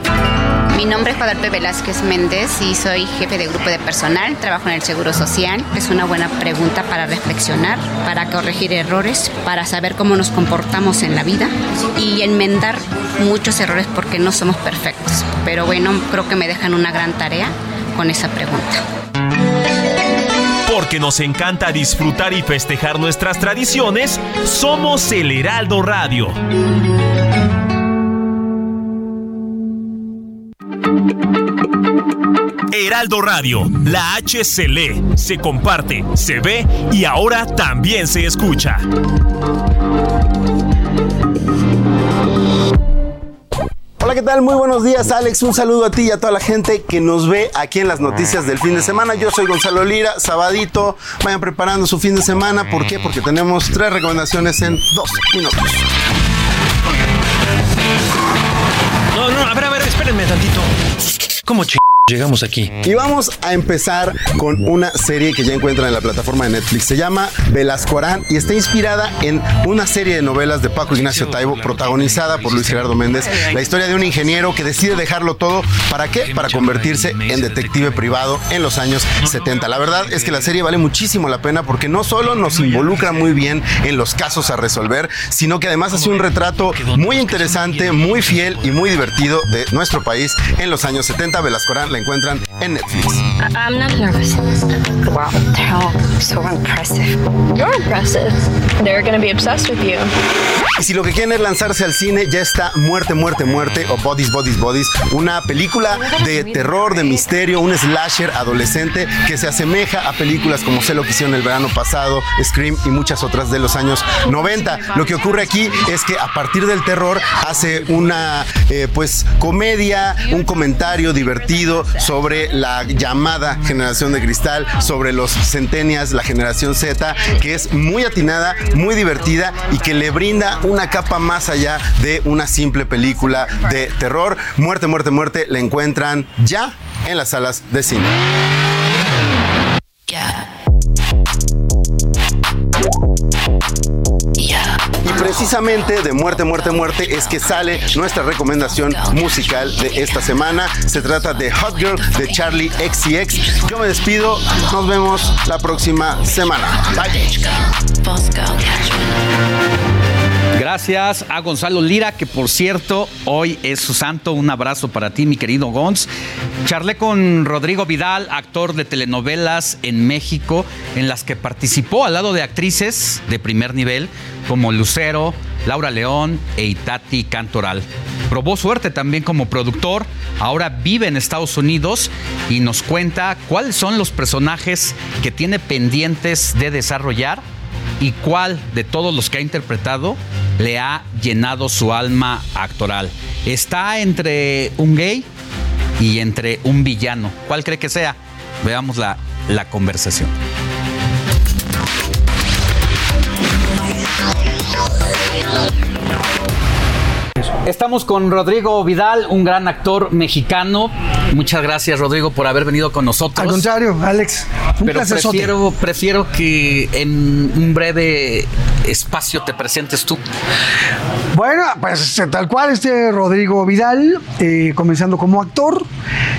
Mi nombre es Guadalupe Velázquez Méndez y soy jefe de grupo de personal, trabajo en el Seguro Social. Es una buena pregunta para reflexionar, para corregir errores, para saber cómo nos comportamos en la vida y enmendar muchos errores porque no somos perfectos. Pero bueno, creo que me dejan una gran tarea esa pregunta. Porque nos encanta disfrutar y festejar nuestras tradiciones, somos el Heraldo Radio. Heraldo Radio, la H se lee, se comparte, se ve y ahora también se escucha. Hola, ¿qué tal? Muy buenos días, Alex. Un saludo a ti y a toda la gente que nos ve aquí en las noticias del fin de semana. Yo soy Gonzalo Lira, sabadito. Vayan preparando su fin de semana. ¿Por qué? Porque tenemos tres recomendaciones en dos minutos. No, no, a ver, a ver, espérenme tantito. ¿Cómo ch... llegamos aquí? Y vamos a empezar con una serie que ya encuentran en la plataforma de Netflix. Se llama Velascorán y está inspirada en una serie de novelas de Paco Ignacio Taibo, protagonizada por Luis Gerardo Méndez. La historia de un ingeniero que decide dejarlo todo. ¿Para qué? Para convertirse en detective privado en los años 70. La verdad es que la serie vale muchísimo la pena porque no solo nos involucra muy bien en los casos a resolver, sino que además hace un retrato muy interesante, muy fiel y muy divertido de nuestro país en los años 70. Velascorán la la encuentran en Netflix. I'm not nervous. Wow, so impressive. You're impressive. They're gonna be obsessed with you. Y si lo que quieren es lanzarse al cine, ya está Muerte, Muerte, Muerte o Bodies, Bodies, Bodies, una película de terror, de misterio, un slasher adolescente que se asemeja a películas como Sé lo que hicieron el verano pasado, Scream y muchas otras de los años 90. Lo que ocurre aquí es que a partir del terror hace una eh, pues comedia, un comentario divertido sobre la llamada generación de cristal, sobre los centenias, la generación Z, que es muy atinada, muy divertida y que le brinda una capa más allá de una simple película de terror. Muerte, muerte, muerte, la encuentran ya en las salas de cine. Y precisamente de muerte, muerte, muerte es que sale nuestra recomendación musical de esta semana. Se trata de Hot Girl de Charlie XCX. Yo me despido, nos vemos la próxima semana. Bye. Gracias a Gonzalo Lira, que por cierto, hoy es su santo. Un abrazo para ti, mi querido Gonz. Charlé con Rodrigo Vidal, actor de telenovelas en México, en las que participó al lado de actrices de primer nivel como Lucero, Laura León e Itati Cantoral. Probó suerte también como productor, ahora vive en Estados Unidos y nos cuenta cuáles son los personajes que tiene pendientes de desarrollar y cuál de todos los que ha interpretado le ha llenado su alma actoral. Está entre un gay y entre un villano. ¿Cuál cree que sea? Veamos la, la conversación. Estamos con Rodrigo Vidal, un gran actor mexicano. Muchas gracias, Rodrigo, por haber venido con nosotros. Al contrario, Alex. Un Pero prefiero, prefiero que en un breve espacio te presentes tú. Bueno, pues tal cual, este Rodrigo Vidal, eh, comenzando como actor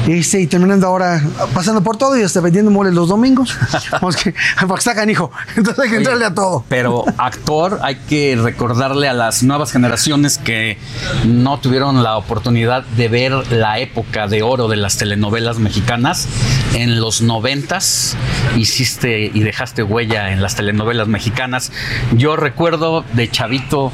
este, y terminando ahora pasando por todo y hasta vendiendo moles los domingos. Vamos que, porque está canijo. Entonces hay que entrarle a todo. Pero actor, hay que recordarle a las nuevas generaciones que no tuvieron la oportunidad de ver la época de oro de las telenovelas mexicanas. En los noventas hiciste y dejaste huella en las telenovelas mexicanas. Yo recuerdo de Chavito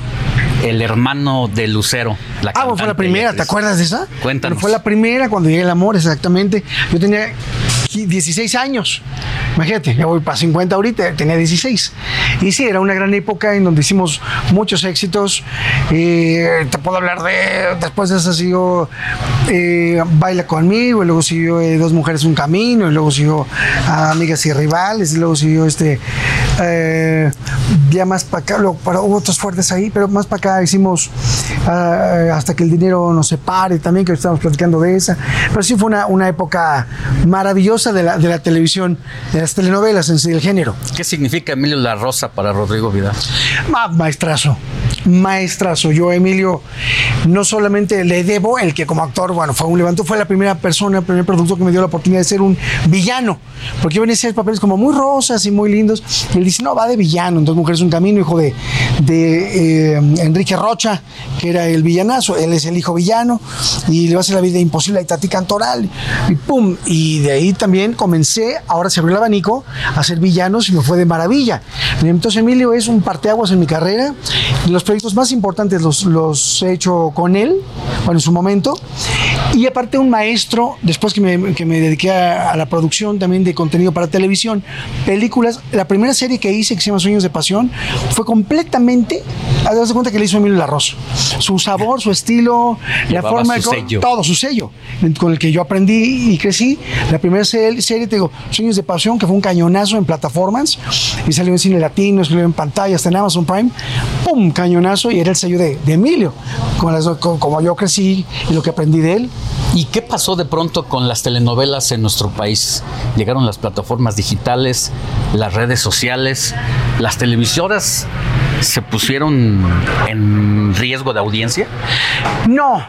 el hermano de Lucero. La Ah, fue la primera, ¿te acuerdas de esa? Cuéntanos. Fue la primera cuando llegué al amor, exactamente. Yo tenía 16 años. Imagínate, ya voy para 50 ahorita, tenía 16. Y sí, era una gran época en donde hicimos muchos éxitos. Eh, te puedo hablar de. Después de eso siguió eh, Baila conmigo, y luego siguió eh, Dos Mujeres Un Camino, y luego siguió Amigas y Rivales, y luego siguió este. Eh, ya más para acá, luego, para- hubo otros fuertes ahí, pero más para acá hicimos ah, Hasta que el dinero nos separe también, que estamos platicando de esa. Pero sí fue una, una época maravillosa de la, de la televisión, de las telenovelas en sí, del género. ¿Qué significa Emilio La Rosa para Rodrigo Vidal? Ma- maestrazo, maestrazo. Yo, Emilio, no solamente le debo el que como actor, bueno, fue un levantó, fue la primera persona, el primer producto que me dio la oportunidad de ser un villano, porque yo venía a hacer papeles como muy rosas y muy lindos. Y él dice, no, va de villano. Entonces, Mujeres un Camino, hijo de, de eh, Enrique Rocha, que era el villanazo, él es el hijo villano, y le va a hacer la vida imposible a Itati Cantoral, y pum. Y de ahí también comencé, ahora se abrió el abanico, a ser villanos y me fue de maravilla. Entonces, Emilio es un parteaguas en mi carrera. Los proyectos más importantes los, los he hecho con él, bueno, en su momento. Y aparte un maestro, después que me, que me dediqué a, a la producción también de contenido para televisión, películas, la primera serie que hice, que se llama Sueños de Pasión, fue completamente, haz de cuenta que le hizo Emilio Larroz. Su sabor, su estilo, la Llevaba forma, su de- sello. todo su sello, con el que yo aprendí y crecí. La primera se- serie, te digo, Sueños de Pasión, que fue un cañonazo en plataformas, y salió en cine latino, salió en pantalla, hasta en Amazon Prime, ¡pum! Cañonazo, y era el sello de, de Emilio, con las- con- como yo crecí y lo que aprendí de él. ¿Y qué pasó de pronto con las telenovelas en nuestro país? Llegaron las plataformas digitales, las redes sociales, las televisoras se pusieron en riesgo de audiencia. No,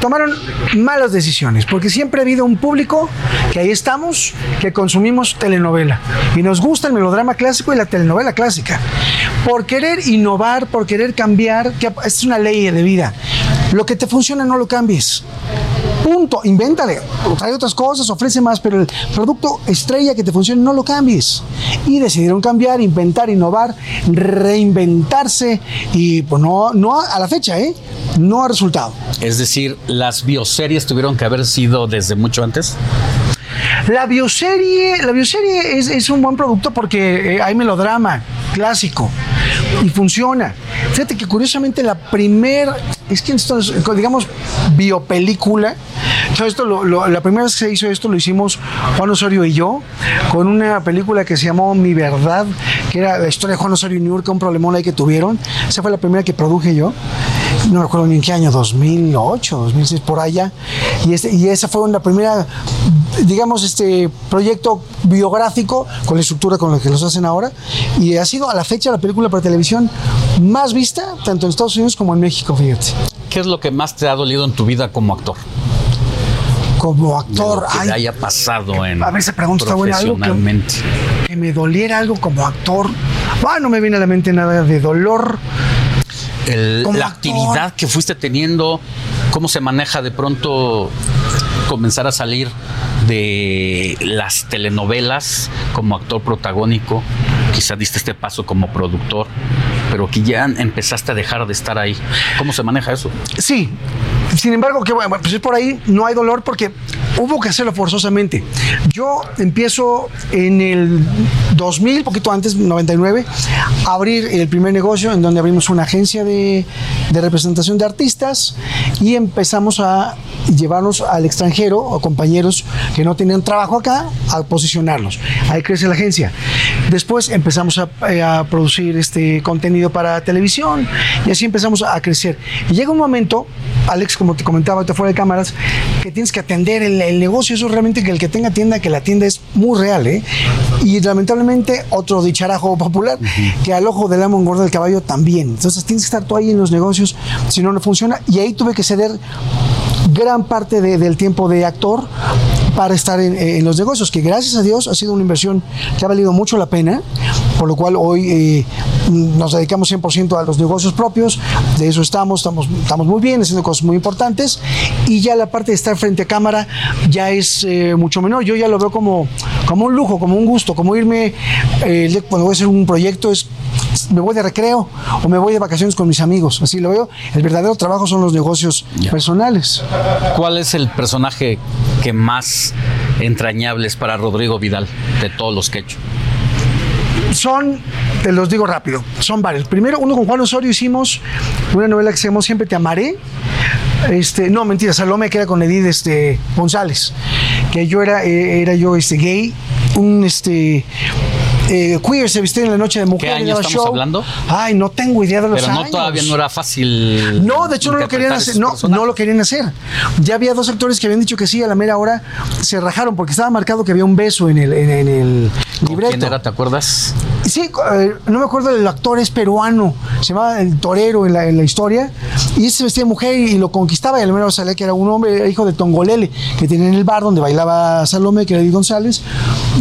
tomaron malas decisiones, porque siempre ha habido un público que ahí estamos, que consumimos telenovela. Y nos gusta el melodrama clásico y la telenovela clásica. Por querer innovar, por querer cambiar, que es una ley de vida. Lo que te funciona no lo cambies. Punto. Invéntale, trae otras cosas, ofrece más, pero el producto estrella que te funcione no lo cambies. Y decidieron cambiar, inventar, innovar, reinventarse y pues no, no a la fecha, ¿eh? No ha resultado. Es decir, las bioseries tuvieron que haber sido desde mucho antes. La bioserie, la bioserie es, es un buen producto porque eh, hay melodrama clásico y funciona. Fíjate que curiosamente la primer, es que esto es, digamos, biopelícula, esto lo- lo- la primera vez que se hizo esto lo hicimos Juan Osorio y yo, con una película que se llamó Mi Verdad, que era la historia de Juan Osorio y Niurka, un problemón ahí que tuvieron. Esa fue la primera que produje yo. No me acuerdo ni en qué año, 2008, 2006, por allá. Y, este, y esa fue una primera, digamos, este proyecto biográfico con la estructura con la que los hacen ahora. Y ha sido a la fecha la película para televisión más vista, tanto en Estados Unidos como en México, fíjate. ¿Qué es lo que más te ha dolido en tu vida como actor? Como actor, De lo que ay, haya pasado en A ver, esa pregunta está buena, algo que- me doliera algo como actor. Ah, no me viene a la mente nada de dolor. El- la actividad que fuiste teniendo, cómo se maneja de pronto comenzar a salir de las telenovelas como actor protagónico, quizá diste este paso como productor, pero que ya empezaste a dejar de estar ahí. ¿Cómo se maneja eso? Sí. Sin embargo, que bueno, pues es por ahí no hay dolor porque hubo que hacerlo forzosamente. Yo empiezo en el 2000, poquito antes, 99, a abrir el primer negocio en donde abrimos una agencia de, de representación de artistas y empezamos a llevarnos al extranjero o compañeros que no tenían trabajo acá a posicionarlos. Ahí crece la agencia. Después empezamos a, eh, a producir este contenido para televisión y así empezamos a crecer. Y llega un momento, Alex, como te comentaba ahorita fuera de cámaras, que tienes que atender el, el negocio. Eso realmente que el que tenga tienda, que la tienda es muy real. ¿eh? Y lamentablemente otro dicharajo popular, que al ojo del amo engorda el caballo también. Entonces tienes que estar tú ahí en los negocios, si no, no funciona. Y ahí tuve que ceder gran parte de- del tiempo de actor para estar en, en los negocios, que gracias a Dios ha sido una inversión que ha valido mucho la pena, por lo cual hoy eh, nos dedicamos 100% a los negocios propios, de eso estamos, estamos, estamos muy bien, haciendo cosas muy importantes, y ya la parte de estar frente a cámara ya es eh, mucho menor, yo ya lo veo como, como un lujo, como un gusto, como irme, eh, cuando voy a hacer un proyecto es me voy de recreo o me voy de vacaciones con mis amigos, así lo veo, el verdadero trabajo son los negocios personales. ¿Cuál es el personaje que más entrañable es para Rodrigo Vidal de todos los que he hecho? Son, te los digo rápido, son varios. Primero, uno con Juan Osorio hicimos una novela que se llamó Siempre te amaré. Este, no, mentira, Salome, que era con Edith este, González. Que yo era, eh, era yo este, gay, un este. Eh, queer se vestía en la noche de mujer. ¿Qué año estamos show. hablando? Ay, no tengo idea de los Pero no años. todavía no era fácil. No, de hecho no lo querían hacer. No, no lo querían hacer. Ya había dos actores que habían dicho que sí, a la mera hora se rajaron porque estaba marcado que había un beso en el, en, en el libreto. ¿Quién era, te acuerdas? Sí, eh, no me acuerdo del actor, es peruano, se llamaba el torero en la, en la historia, y se vestía de mujer y lo conquistaba, y al menos salía que era un hombre, hijo de Tongolele, que tenía en el bar donde bailaba Salome, que era Edith González,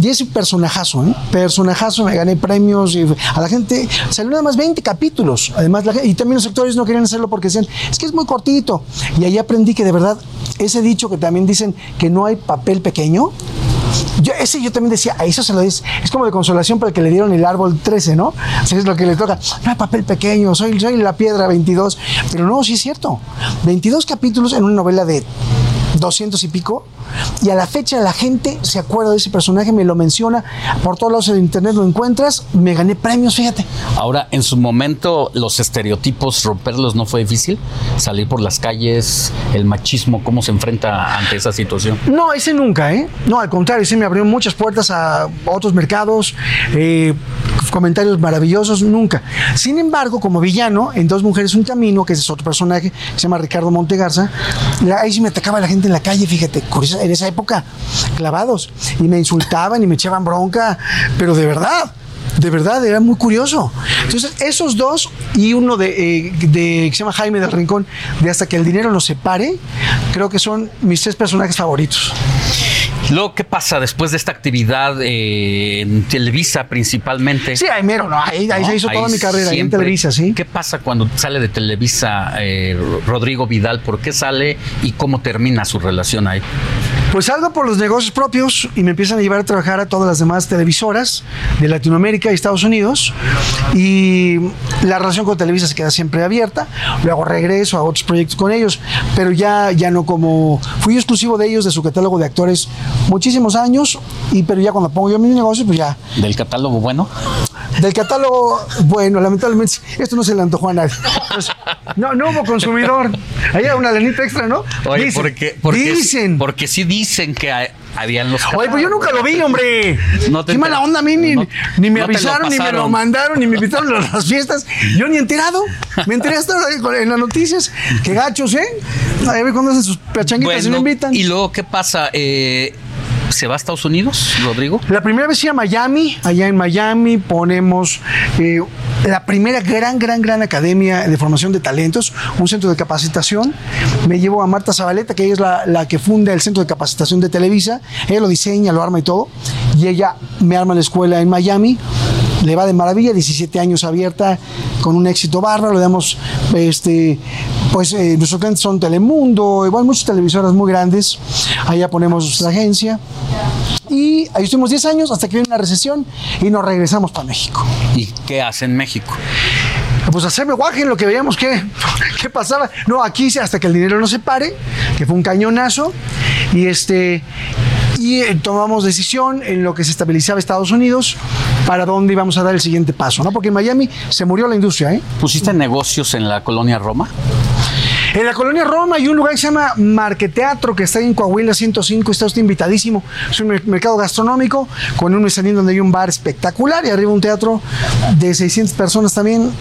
y ese personajazo, ¿eh? personajazo, me gané premios, y a la gente, salió nada más 20 capítulos, además, la y también los actores no querían hacerlo porque decían, es que es muy cortito, y ahí aprendí que de verdad, ese dicho que también dicen que no hay papel pequeño, yo, ese yo también decía, a eso se lo es, es como de consolación para el que le dieron el árbol 13, ¿no? O sea, es lo que le toca. No hay papel pequeño, soy, soy la piedra 22. Pero no, sí es cierto. 22 capítulos en una novela de 200 y pico. Y a la fecha la gente se acuerda de ese personaje, me lo menciona. Por todos lados en internet lo encuentras. Me gané premios, fíjate. Ahora, en su momento, los estereotipos, romperlos no fue difícil. Salir por las calles, el machismo, cómo se enfrenta ante esa situación. No, ese nunca, ¿eh? No, al contrario, ese me abrió muchas puertas a otros mercados, eh, comentarios maravillosos, nunca. Sin embargo, como villano, en Dos Mujeres Un Camino, que es otro personaje, que se llama Ricardo Montegarza, la- ahí sí me atacaba la gente en la calle, fíjate, en esa época, clavados, y me insultaban y me echaban bronca, pero de verdad. De verdad, era muy curioso. Entonces, esos dos y uno de, eh, de- que se llama Jaime del Rincón, de Hasta que el dinero nos separe, creo que son mis tres personajes favoritos. Luego, ¿qué pasa después de esta actividad eh, en Televisa principalmente? Sí, ahí mero, no, ahí, ahí se hizo toda mi carrera, ahí en. Televisa, sí. ¿Qué pasa cuando sale de Televisa eh, Rodrigo Vidal? ¿Por qué sale y cómo termina su relación ahí? Pues salgo por los negocios propios y me empiezan a llevar a trabajar a todas las demás televisoras de Latinoamérica y Estados Unidos. Y la relación con Televisa se queda siempre abierta. Luego regreso a otros proyectos con ellos, pero ya, ya no como. Fui exclusivo de ellos, de su catálogo de actores, muchísimos años. Y pero ya cuando pongo yo mi negocio, pues ya. ¿Del catálogo bueno? Del catálogo, bueno, lamentablemente esto no se le antojó a nadie. Pues, no, no hubo consumidor. Ahí hay una lanita extra, ¿no? Oye, Dicen, porque, porque, dicen. Porque sí dicen que hay- habían los Oye, pues yo nunca lo vi, hombre. No te Qué mala onda a mí, ni, no- ni me no avisaron, ni me lo mandaron, ni me invitaron a las fiestas. Yo ni enterado. Me enteré hasta ahora en las noticias. Qué gachos, ¿eh? A ver cuándo hacen sus pachanguitas y me Bueno, invitan. y luego, ¿qué pasa? Eh, ¿Se va a Estados Unidos, Rodrigo? La primera vez fui a Miami, allá en Miami ponemos eh, la primera gran, gran, gran academia de formación de talentos, un centro de capacitación. Me llevo a Marta Zabaleta, que ella es la, la que funda el centro de capacitación de Televisa. Ella lo diseña, lo arma y todo. Y ella me arma la escuela en Miami. Le va de maravilla, 17 años abierta, con un éxito bárbaro. Le damos, este, pues eh, nuestros clientes son Telemundo, igual muchas televisoras muy grandes. Allá ponemos nuestra agencia. Y ahí estuvimos 10 años hasta que vino una recesión y nos regresamos para México. ¿Y qué hace en México? Pues hacerme guaje en lo que veíamos que, qué pasaba. No, aquí hasta que el dinero no se pare, que fue un cañonazo. Y este. Y eh, tomamos decisión en lo que se estabilizaba Estados Unidos para dónde íbamos a dar el siguiente paso, ¿no? Porque en Miami se murió la industria, ¿eh? ¿Pusiste negocios en la colonia Roma? En la colonia Roma hay un lugar que se llama Marqueteatro, que está en Coahuila 105, está usted invitadísimo. Es un mer- mercado gastronómico con un mezanín donde hay un bar espectacular y arriba un teatro de 600 personas también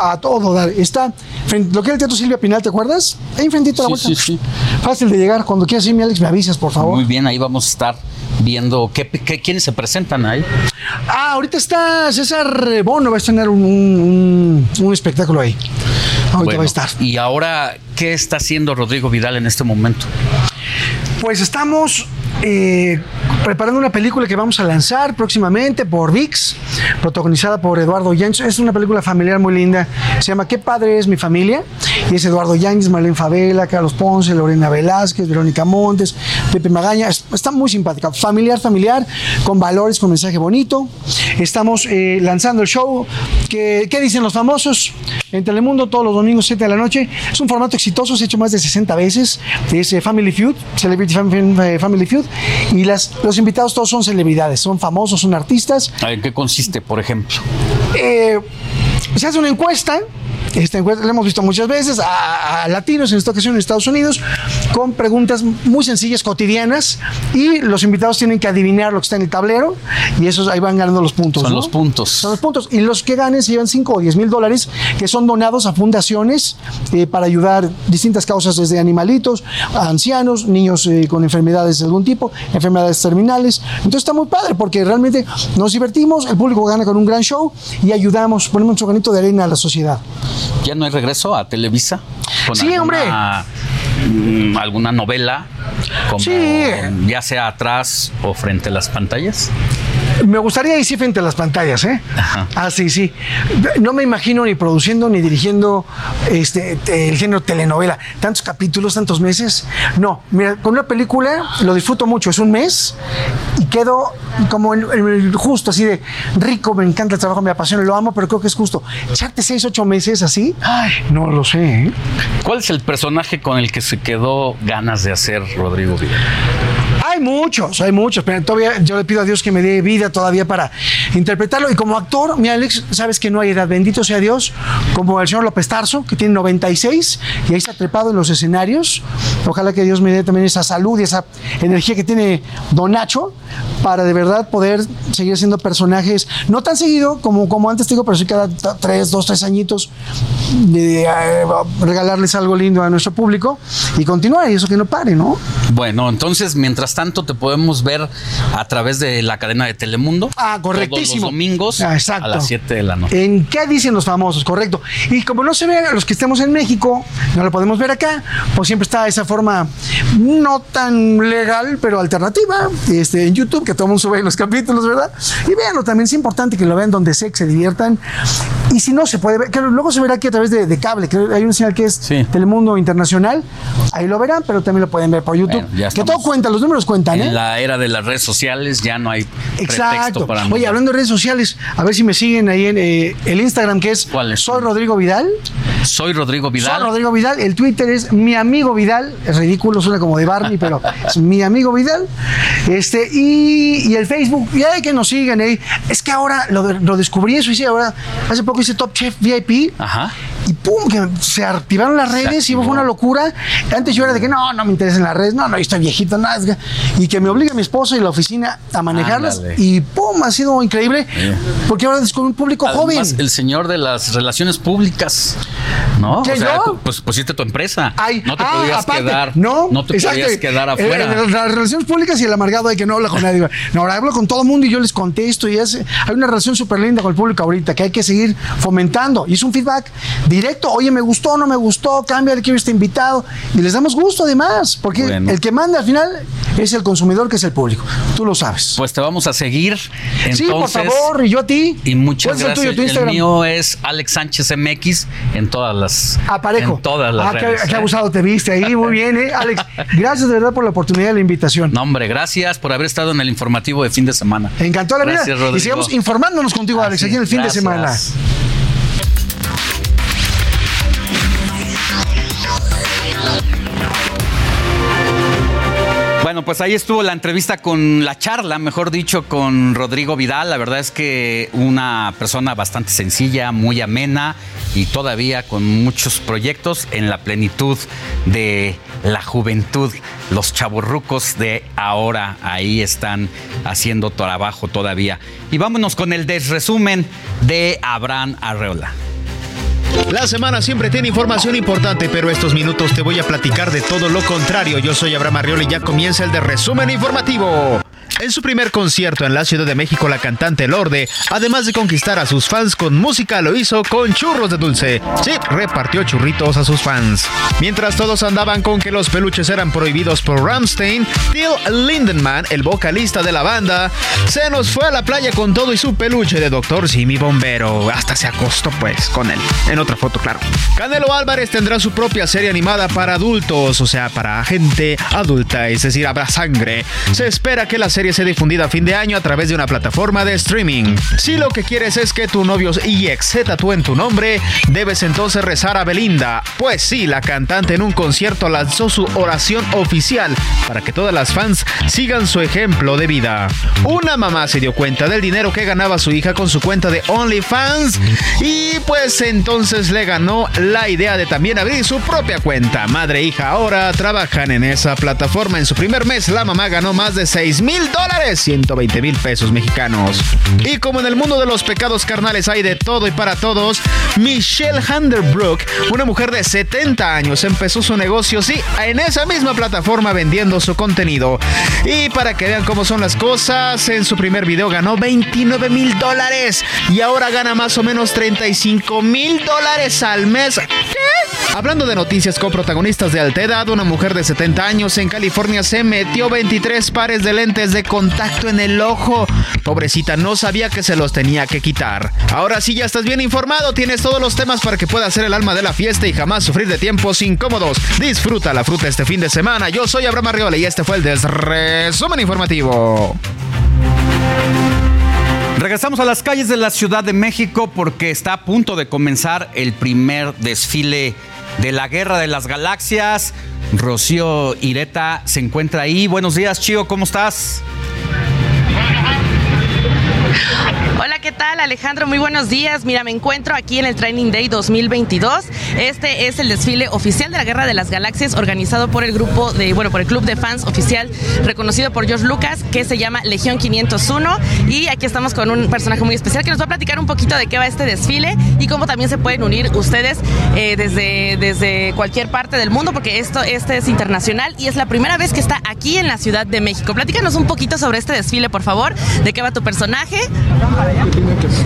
a todo dar. Está frente, lo que era el Teatro Silvia Pinal, ¿te acuerdas? Ahí enfrentito a la Sí, vuelta. sí, sí. Fácil de llegar. Cuando quieras irme, Alex, me avisas, por favor. Muy bien, ahí vamos a estar viendo qué, qué- quiénes se presentan ahí. Ah, ahorita está César Bono, va a estrenar un, un- un- un espectáculo ahí. Ahorita Bueno, va a estar. Y ahora, ¿qué está haciendo Rodrigo Vidal en este momento? Pues estamos eh, preparando una película que vamos a lanzar próximamente por VIX, protagonizada por Eduardo Yáñez. Es una película familiar muy linda. Se llama ¿Qué padre es mi familia? Y es Eduardo Yáñez, Marlene Favela, Carlos Ponce, Lorena Velázquez, Verónica Montes, Pepe Magaña. Es- Está muy simpática. Familiar, familiar, con valores, con mensaje bonito. Estamos eh, lanzando el show. que ¿Qué dicen los famosos? En Telemundo todos los domingos 7 de la noche. Es un formato exitoso, se ha hecho más de 60 veces. Es eh, Family Feud, Celebrity eh, Family Feud. Y las, invitados todos son celebridades, son famosos, son artistas. ¿En qué consiste, por ejemplo? Eh, se hace una encuesta. Esta encuesta la hemos visto muchas veces a, a latinos, en esta ocasión en Estados Unidos, con preguntas muy sencillas, cotidianas, y los invitados tienen que adivinar lo que está en el tablero, y esos ahí van ganando los puntos. Son ¿no? los puntos. Son los puntos. Y los que ganen se llevan 5 o 10 mil dólares que son donados a fundaciones eh, para ayudar distintas causas, desde animalitos, a ancianos, niños eh, con enfermedades de algún tipo, enfermedades terminales. Entonces está muy padre porque realmente nos divertimos, el público gana con un gran show y ayudamos, ponemos nuestro granito de arena a la sociedad. ¿Ya no hay regreso a Televisa? ¿Con Sí, alguna, mm, ¿Alguna novela? Como, Ya sea atrás o frente a las pantallas. Me gustaría ir sí frente a las pantallas, ¿eh? Ah, sí, sí. No me imagino ni produciendo ni dirigiendo este el género telenovela. Tantos capítulos, tantos meses. No, mira, con una película lo disfruto mucho. Es un mes y quedo como el justo, así de rico. Me encanta el trabajo, me apasiona, lo amo, pero creo que es justo. Echarte seis, ocho meses así, ay, no lo sé, ¿eh? ¿Cuál es el personaje con el que se quedó ganas de hacer Rodrigo Vidal? Hay muchos, hay muchos, pero todavía yo le pido a Dios que me dé vida todavía para interpretarlo. Y como actor, mi Alex, sabes que no hay edad, bendito sea Dios, como el señor López Tarso, que tiene 96 y ahí está trepado en los escenarios. Ojalá que Dios me dé también esa salud y esa energía que tiene Don Nacho para de verdad poder seguir siendo personajes, no tan seguido como, como antes te digo, pero sí cada tres, dos, tres añitos, de, eh, regalarles algo lindo a nuestro público y continuar, y eso que no pare, ¿no? Bueno, entonces, mientras tanto, te podemos ver a través de la cadena de Telemundo. Ah, correctísimo. Todos los domingos Ah, exacto. a las 7 de la noche. ¿En qué dicen los famosos? Correcto. Y como no se ve a los que estemos en México, no lo podemos ver acá, pues siempre está esa forma no tan legal, pero alternativa, este, en YouTube, que todo el mundo sube los capítulos, ¿verdad? Y véanlo, también es importante que lo vean donde sea, que se diviertan. Y si no se puede ver, que luego se verá aquí a través de, de cable, que hay un señal que es Telemundo Internacional, ahí lo verán, pero también lo pueden ver por YouTube. Bueno, que todo cuenta, los números cuentan, ¿eh? En la era de las redes sociales ya no hay Exacto. para Oye, hablando de redes sociales, a ver si me siguen ahí en eh, el Instagram, que es, Soy Rodrigo Vidal. Soy Rodrigo Vidal. Soy Rodrigo Vidal. El Twitter es mi amigo Vidal. Es ridículo, suena como de Barney, pero es mi amigo Vidal. Este, y, y el Facebook, y hay que nos sigan ahí. Es que ahora lo descubrí eso, hice ahora, hace poco hice Top Chef VIP. Ajá. Y pum, que se activaron las redes y fue una locura. Antes yo era de que no, no me interesan las redes, no, no, yo estoy viejito, nada. Y que me obliga mi esposa y la oficina a manejarlas. Ándale. Y pum, ha sido increíble. Porque ahora descubrí un público joven. Además, el señor de las relaciones públicas, ¿no? ¿Qué, o sea, yo? pues pusiste tu empresa. no te Ah, podías aparte, quedar. No, no te exacto. podías quedar Eh, afuera. eh, las relaciones públicas y el amargado hay que no habla con nadie. No, ahora hablo con todo el mundo y yo les contesto. Y es, hay una relación súper linda con el público ahorita que hay que seguir fomentando. Y es un feedback directo. Oye, me gustó, no me gustó, cambia, quiero este invitado. Y les damos gusto además, porque Bueno. el que manda al final es el consumidor, que es el público. Tú lo sabes. Pues te vamos a seguir. Entonces, sí, por favor, y yo a ti. Y muchas ¿Cuál es el gracias. tuyo, tu el mío es Alex Sánchez MX en todas las. Ah, parejo. En todas las ah, redes. qué, ¿eh? abusado te viste ahí. Muy bien, ¿eh? Alex, gracias de verdad por la oportunidad de la invitación. No, hombre, gracias por haber estado en el informativo de fin de semana. Encantó la Gracias, vida. Rodrigo. Y sigamos informándonos contigo, Alex, Así aquí en el fin gracias. de semana. Pues ahí estuvo la entrevista con la charla, mejor dicho, con Rodrigo Vidal. La verdad es que una persona bastante sencilla, muy amena y todavía con muchos proyectos en la plenitud de la juventud. Los chavorrucos de ahora ahí están haciendo trabajo todavía. Y vámonos con el desresumen de Abraham Arreola. La semana siempre tiene información importante, pero estos minutos te voy a platicar de todo lo contrario. Yo soy Abraham Arriola y ya comienza el de resumen informativo. En su primer concierto en la Ciudad de México, la cantante Lorde, además de conquistar a sus fans con música, lo hizo con churros de dulce. Sí, repartió churritos a sus fans. Mientras todos andaban con que los peluches eran prohibidos por Ramstein, Till Lindemann, el vocalista de la banda, se nos fue a la playa con todo y su peluche de Doctor Simi Bombero. Hasta se acostó pues con él. En otra foto, claro. Canelo Álvarez tendrá su propia serie animada para adultos, o sea, para gente adulta, es decir, habrá sangre. Se espera que la serie sea difundida a fin de año a través de una plataforma de streaming. Si lo que quieres es que tu novio y ex se tatúen tu nombre, debes entonces rezar a Belinda. Pues sí, la cantante en un concierto lanzó su oración oficial para que todas las fans sigan su ejemplo de vida. Una mamá se dio cuenta del dinero que ganaba su hija con su cuenta de OnlyFans y pues entonces le ganó la idea de también abrir su propia cuenta. Madre e hija ahora trabajan en esa plataforma. En su primer mes la mamá ganó más de 6 mil dólares, 120 mil pesos mexicanos. Y como en el mundo de los pecados carnales hay de todo y para todos, Michelle Handerbrook, una mujer de 70 años, empezó su negocio, sí, en esa misma plataforma vendiendo su contenido. Y para que vean cómo son las cosas, en su primer video ganó 29 mil dólares y ahora gana más o menos 35 mil dólares al mes. ¿Qué? Hablando de noticias con protagonistas de alta edad, una mujer de 70 años en California se metió 23 pares de lentes de contacto en el ojo. Pobrecita, no sabía que se los tenía que quitar. Ahora sí ya estás bien informado, tienes todos los temas para que puedas ser el alma de la fiesta y jamás sufrir de tiempos incómodos. Disfruta la fruta este fin de semana. Yo soy Abraham Arriola y este fue el Desresumen Informativo. Regresamos a las calles de la Ciudad de México porque está a punto de comenzar el primer desfile de la Guerra de las Galaxias. Rocío Ireta se encuentra ahí. Buenos días, Chío, ¿cómo estás? Hola, ¿qué ¿qué tal Alejandro? Muy buenos días. Mira, me encuentro aquí en el Training Day 2022. Este es el desfile oficial de la Guerra de las Galaxias organizado por el grupo de, bueno, por el club de fans oficial reconocido por George Lucas que se llama Legión 501 y aquí estamos con un personaje muy especial que nos va a platicar un poquito de qué va este desfile y cómo también se pueden unir ustedes eh, desde, desde cualquier parte del mundo porque esto este es internacional y es la primera vez que está aquí en la Ciudad de México. Platícanos un poquito sobre este desfile, por favor, de qué va tu personaje.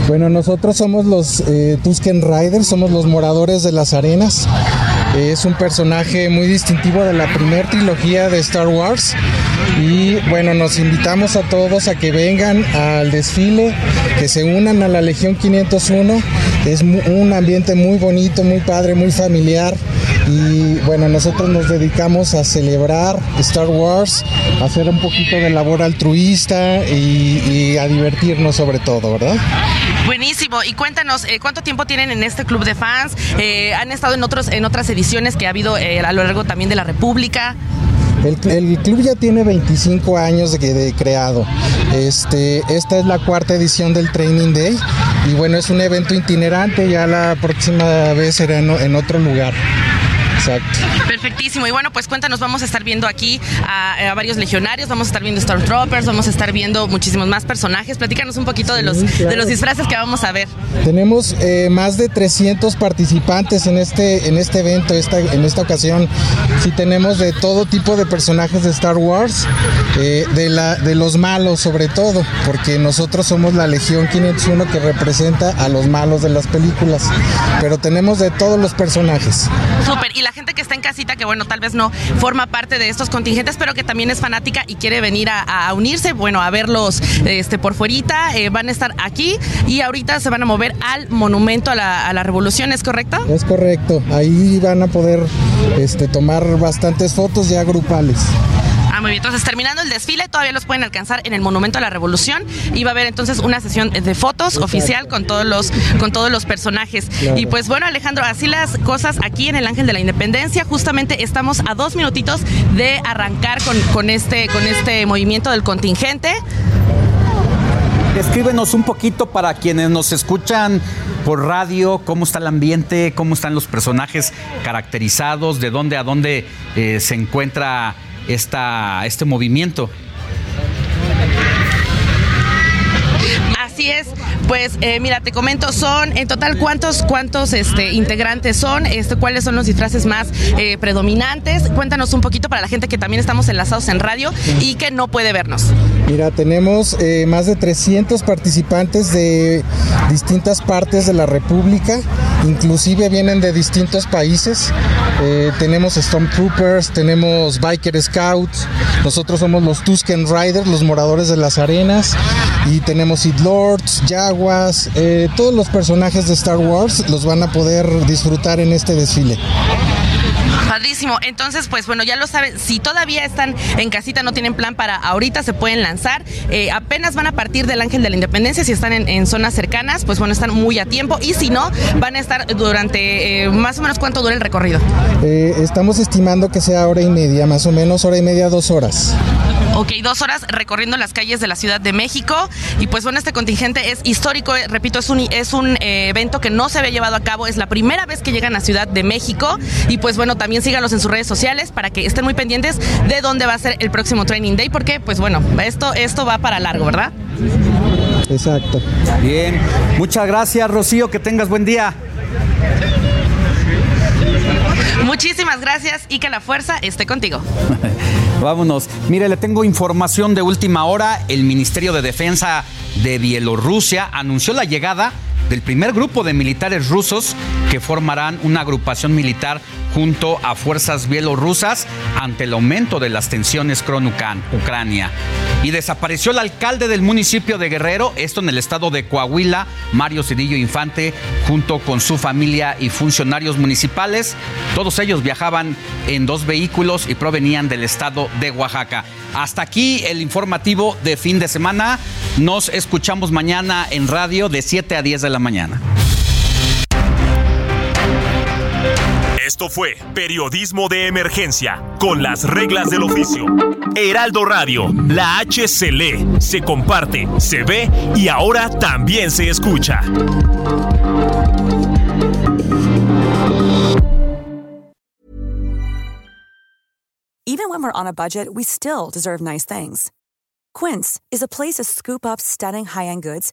Bueno, nosotros somos los eh, Tusken Riders, somos los moradores de las arenas. Es un personaje muy distintivo de la primera trilogía de Star Wars. Y bueno, nos invitamos a todos a que vengan al desfile, que se unan a la Legión 501. Es un ambiente muy bonito, muy padre, muy familiar. Y bueno, nosotros nos dedicamos a celebrar Star Wars, a hacer un poquito de labor altruista y, a divertirnos sobre todo, ¿verdad? Buenísimo. Y cuéntanos, eh, ¿cuánto tiempo tienen en este club de fans? Eh, ¿Han estado en, otros, en otras ediciones que ha habido eh, a lo largo también de la República? El, club ya tiene 25 años de, de, creado. Este, esta es la cuarta edición del Training Day y bueno, es un evento itinerante, ya la próxima vez será en otro lugar. Exacto. Perfectísimo. Y bueno, pues cuéntanos, vamos a estar viendo aquí a, varios legionarios, vamos a estar viendo Stormtroopers, vamos a estar viendo muchísimos más personajes. Platícanos un poquito de los, de los disfraces que vamos a ver. Tenemos eh, más de 300 participantes en este, en este evento, esta, en esta ocasión. Sí tenemos de todo tipo de personajes de Star Wars, eh, de, la, de los malos sobre todo, porque nosotros somos la Legión 501 que representa a los malos de las películas, pero tenemos de todos los personajes. Súper, y la gente que está en casita, que bueno, tal vez no forma parte de estos contingentes, pero que también es fanática y quiere venir a, unirse, bueno, a verlos este, por fuerita, eh, van a estar aquí y ahorita se van a mover al monumento a la, a la revolución, ¿es correcto? Es correcto, ahí van a poder este, tomar bastantes fotos ya grupales. Ah, muy bien. Entonces, terminando el desfile, todavía los pueden alcanzar en el Monumento a la Revolución y va a haber entonces una sesión de fotos oficial con todos los con todos los personajes. Y pues bueno, Alejandro, así las cosas aquí en el Ángel de la Independencia. Justamente estamos a dos minutitos de arrancar con, con este con este movimiento del contingente. Escríbenos un poquito para quienes nos escuchan por radio, cómo está el ambiente, cómo están los personajes caracterizados, de dónde a dónde eh, se encuentra esta, este movimiento. Así es, pues eh, mira, te comento, son en total cuántos cuántos este, integrantes son, este, cuáles son los disfraces más eh, predominantes. Cuéntanos un poquito para la gente que también estamos enlazados en radio y que no puede vernos. Mira, tenemos eh, más de 300 participantes de distintas partes de la República, inclusive vienen de distintos países. tenemos Stormtroopers, tenemos Biker Scouts, nosotros somos los Tusken Riders, los moradores de las arenas, y tenemos Sith Lords, Jaguars, eh, todos los personajes de Star Wars los van a poder disfrutar en este desfile. Padrísimo. Entonces, pues bueno, ya lo saben. Si todavía están en casita, no tienen plan para ahorita, se pueden lanzar. Eh, apenas van a partir del Ángel de la Independencia. Si están en, zonas cercanas, pues bueno, están muy a tiempo. Y si no, van a estar durante eh, más o menos cuánto dura el recorrido. estamos estimando que sea hora y media, más o menos hora y media, dos horas. Ok, dos horas recorriendo las calles de la Ciudad de México. Y pues bueno, este contingente es histórico, eh, repito, es un, es un eh, evento que no se había llevado a cabo, es la primera vez que llegan a Ciudad de México. Y pues bueno, también síganlos en sus redes sociales para que estén muy pendientes de dónde va a ser el próximo Training Day, porque pues bueno, esto, esto va para largo, ¿verdad? Exacto. Bien, muchas gracias Rocío, que tengas buen día. Muchísimas gracias y que la fuerza esté contigo. Vámonos. Mire, le tengo información de última hora. El Ministerio de Defensa de Bielorrusia anunció la llegada del primer grupo de militares rusos que formarán una agrupación militar junto a fuerzas bielorrusas ante el aumento de las tensiones con Ucrania. Y desapareció el alcalde del municipio de Guerrero, esto en el estado de Coahuila, Mario Cedillo Infante, junto con su familia y funcionarios municipales. Todos ellos viajaban en dos vehículos y provenían del estado de Oaxaca. Hasta aquí el informativo de fin de semana. Nos escuchamos mañana en radio de 7 a 10 de la mañana. Esto fue Periodismo de Emergencia, con las reglas del oficio. Heraldo Radio, la H se lee, se comparte, se ve y ahora también se escucha. Even when we're on a budget, we still deserve nice things. Quince is a place to scoop up stunning high-end goods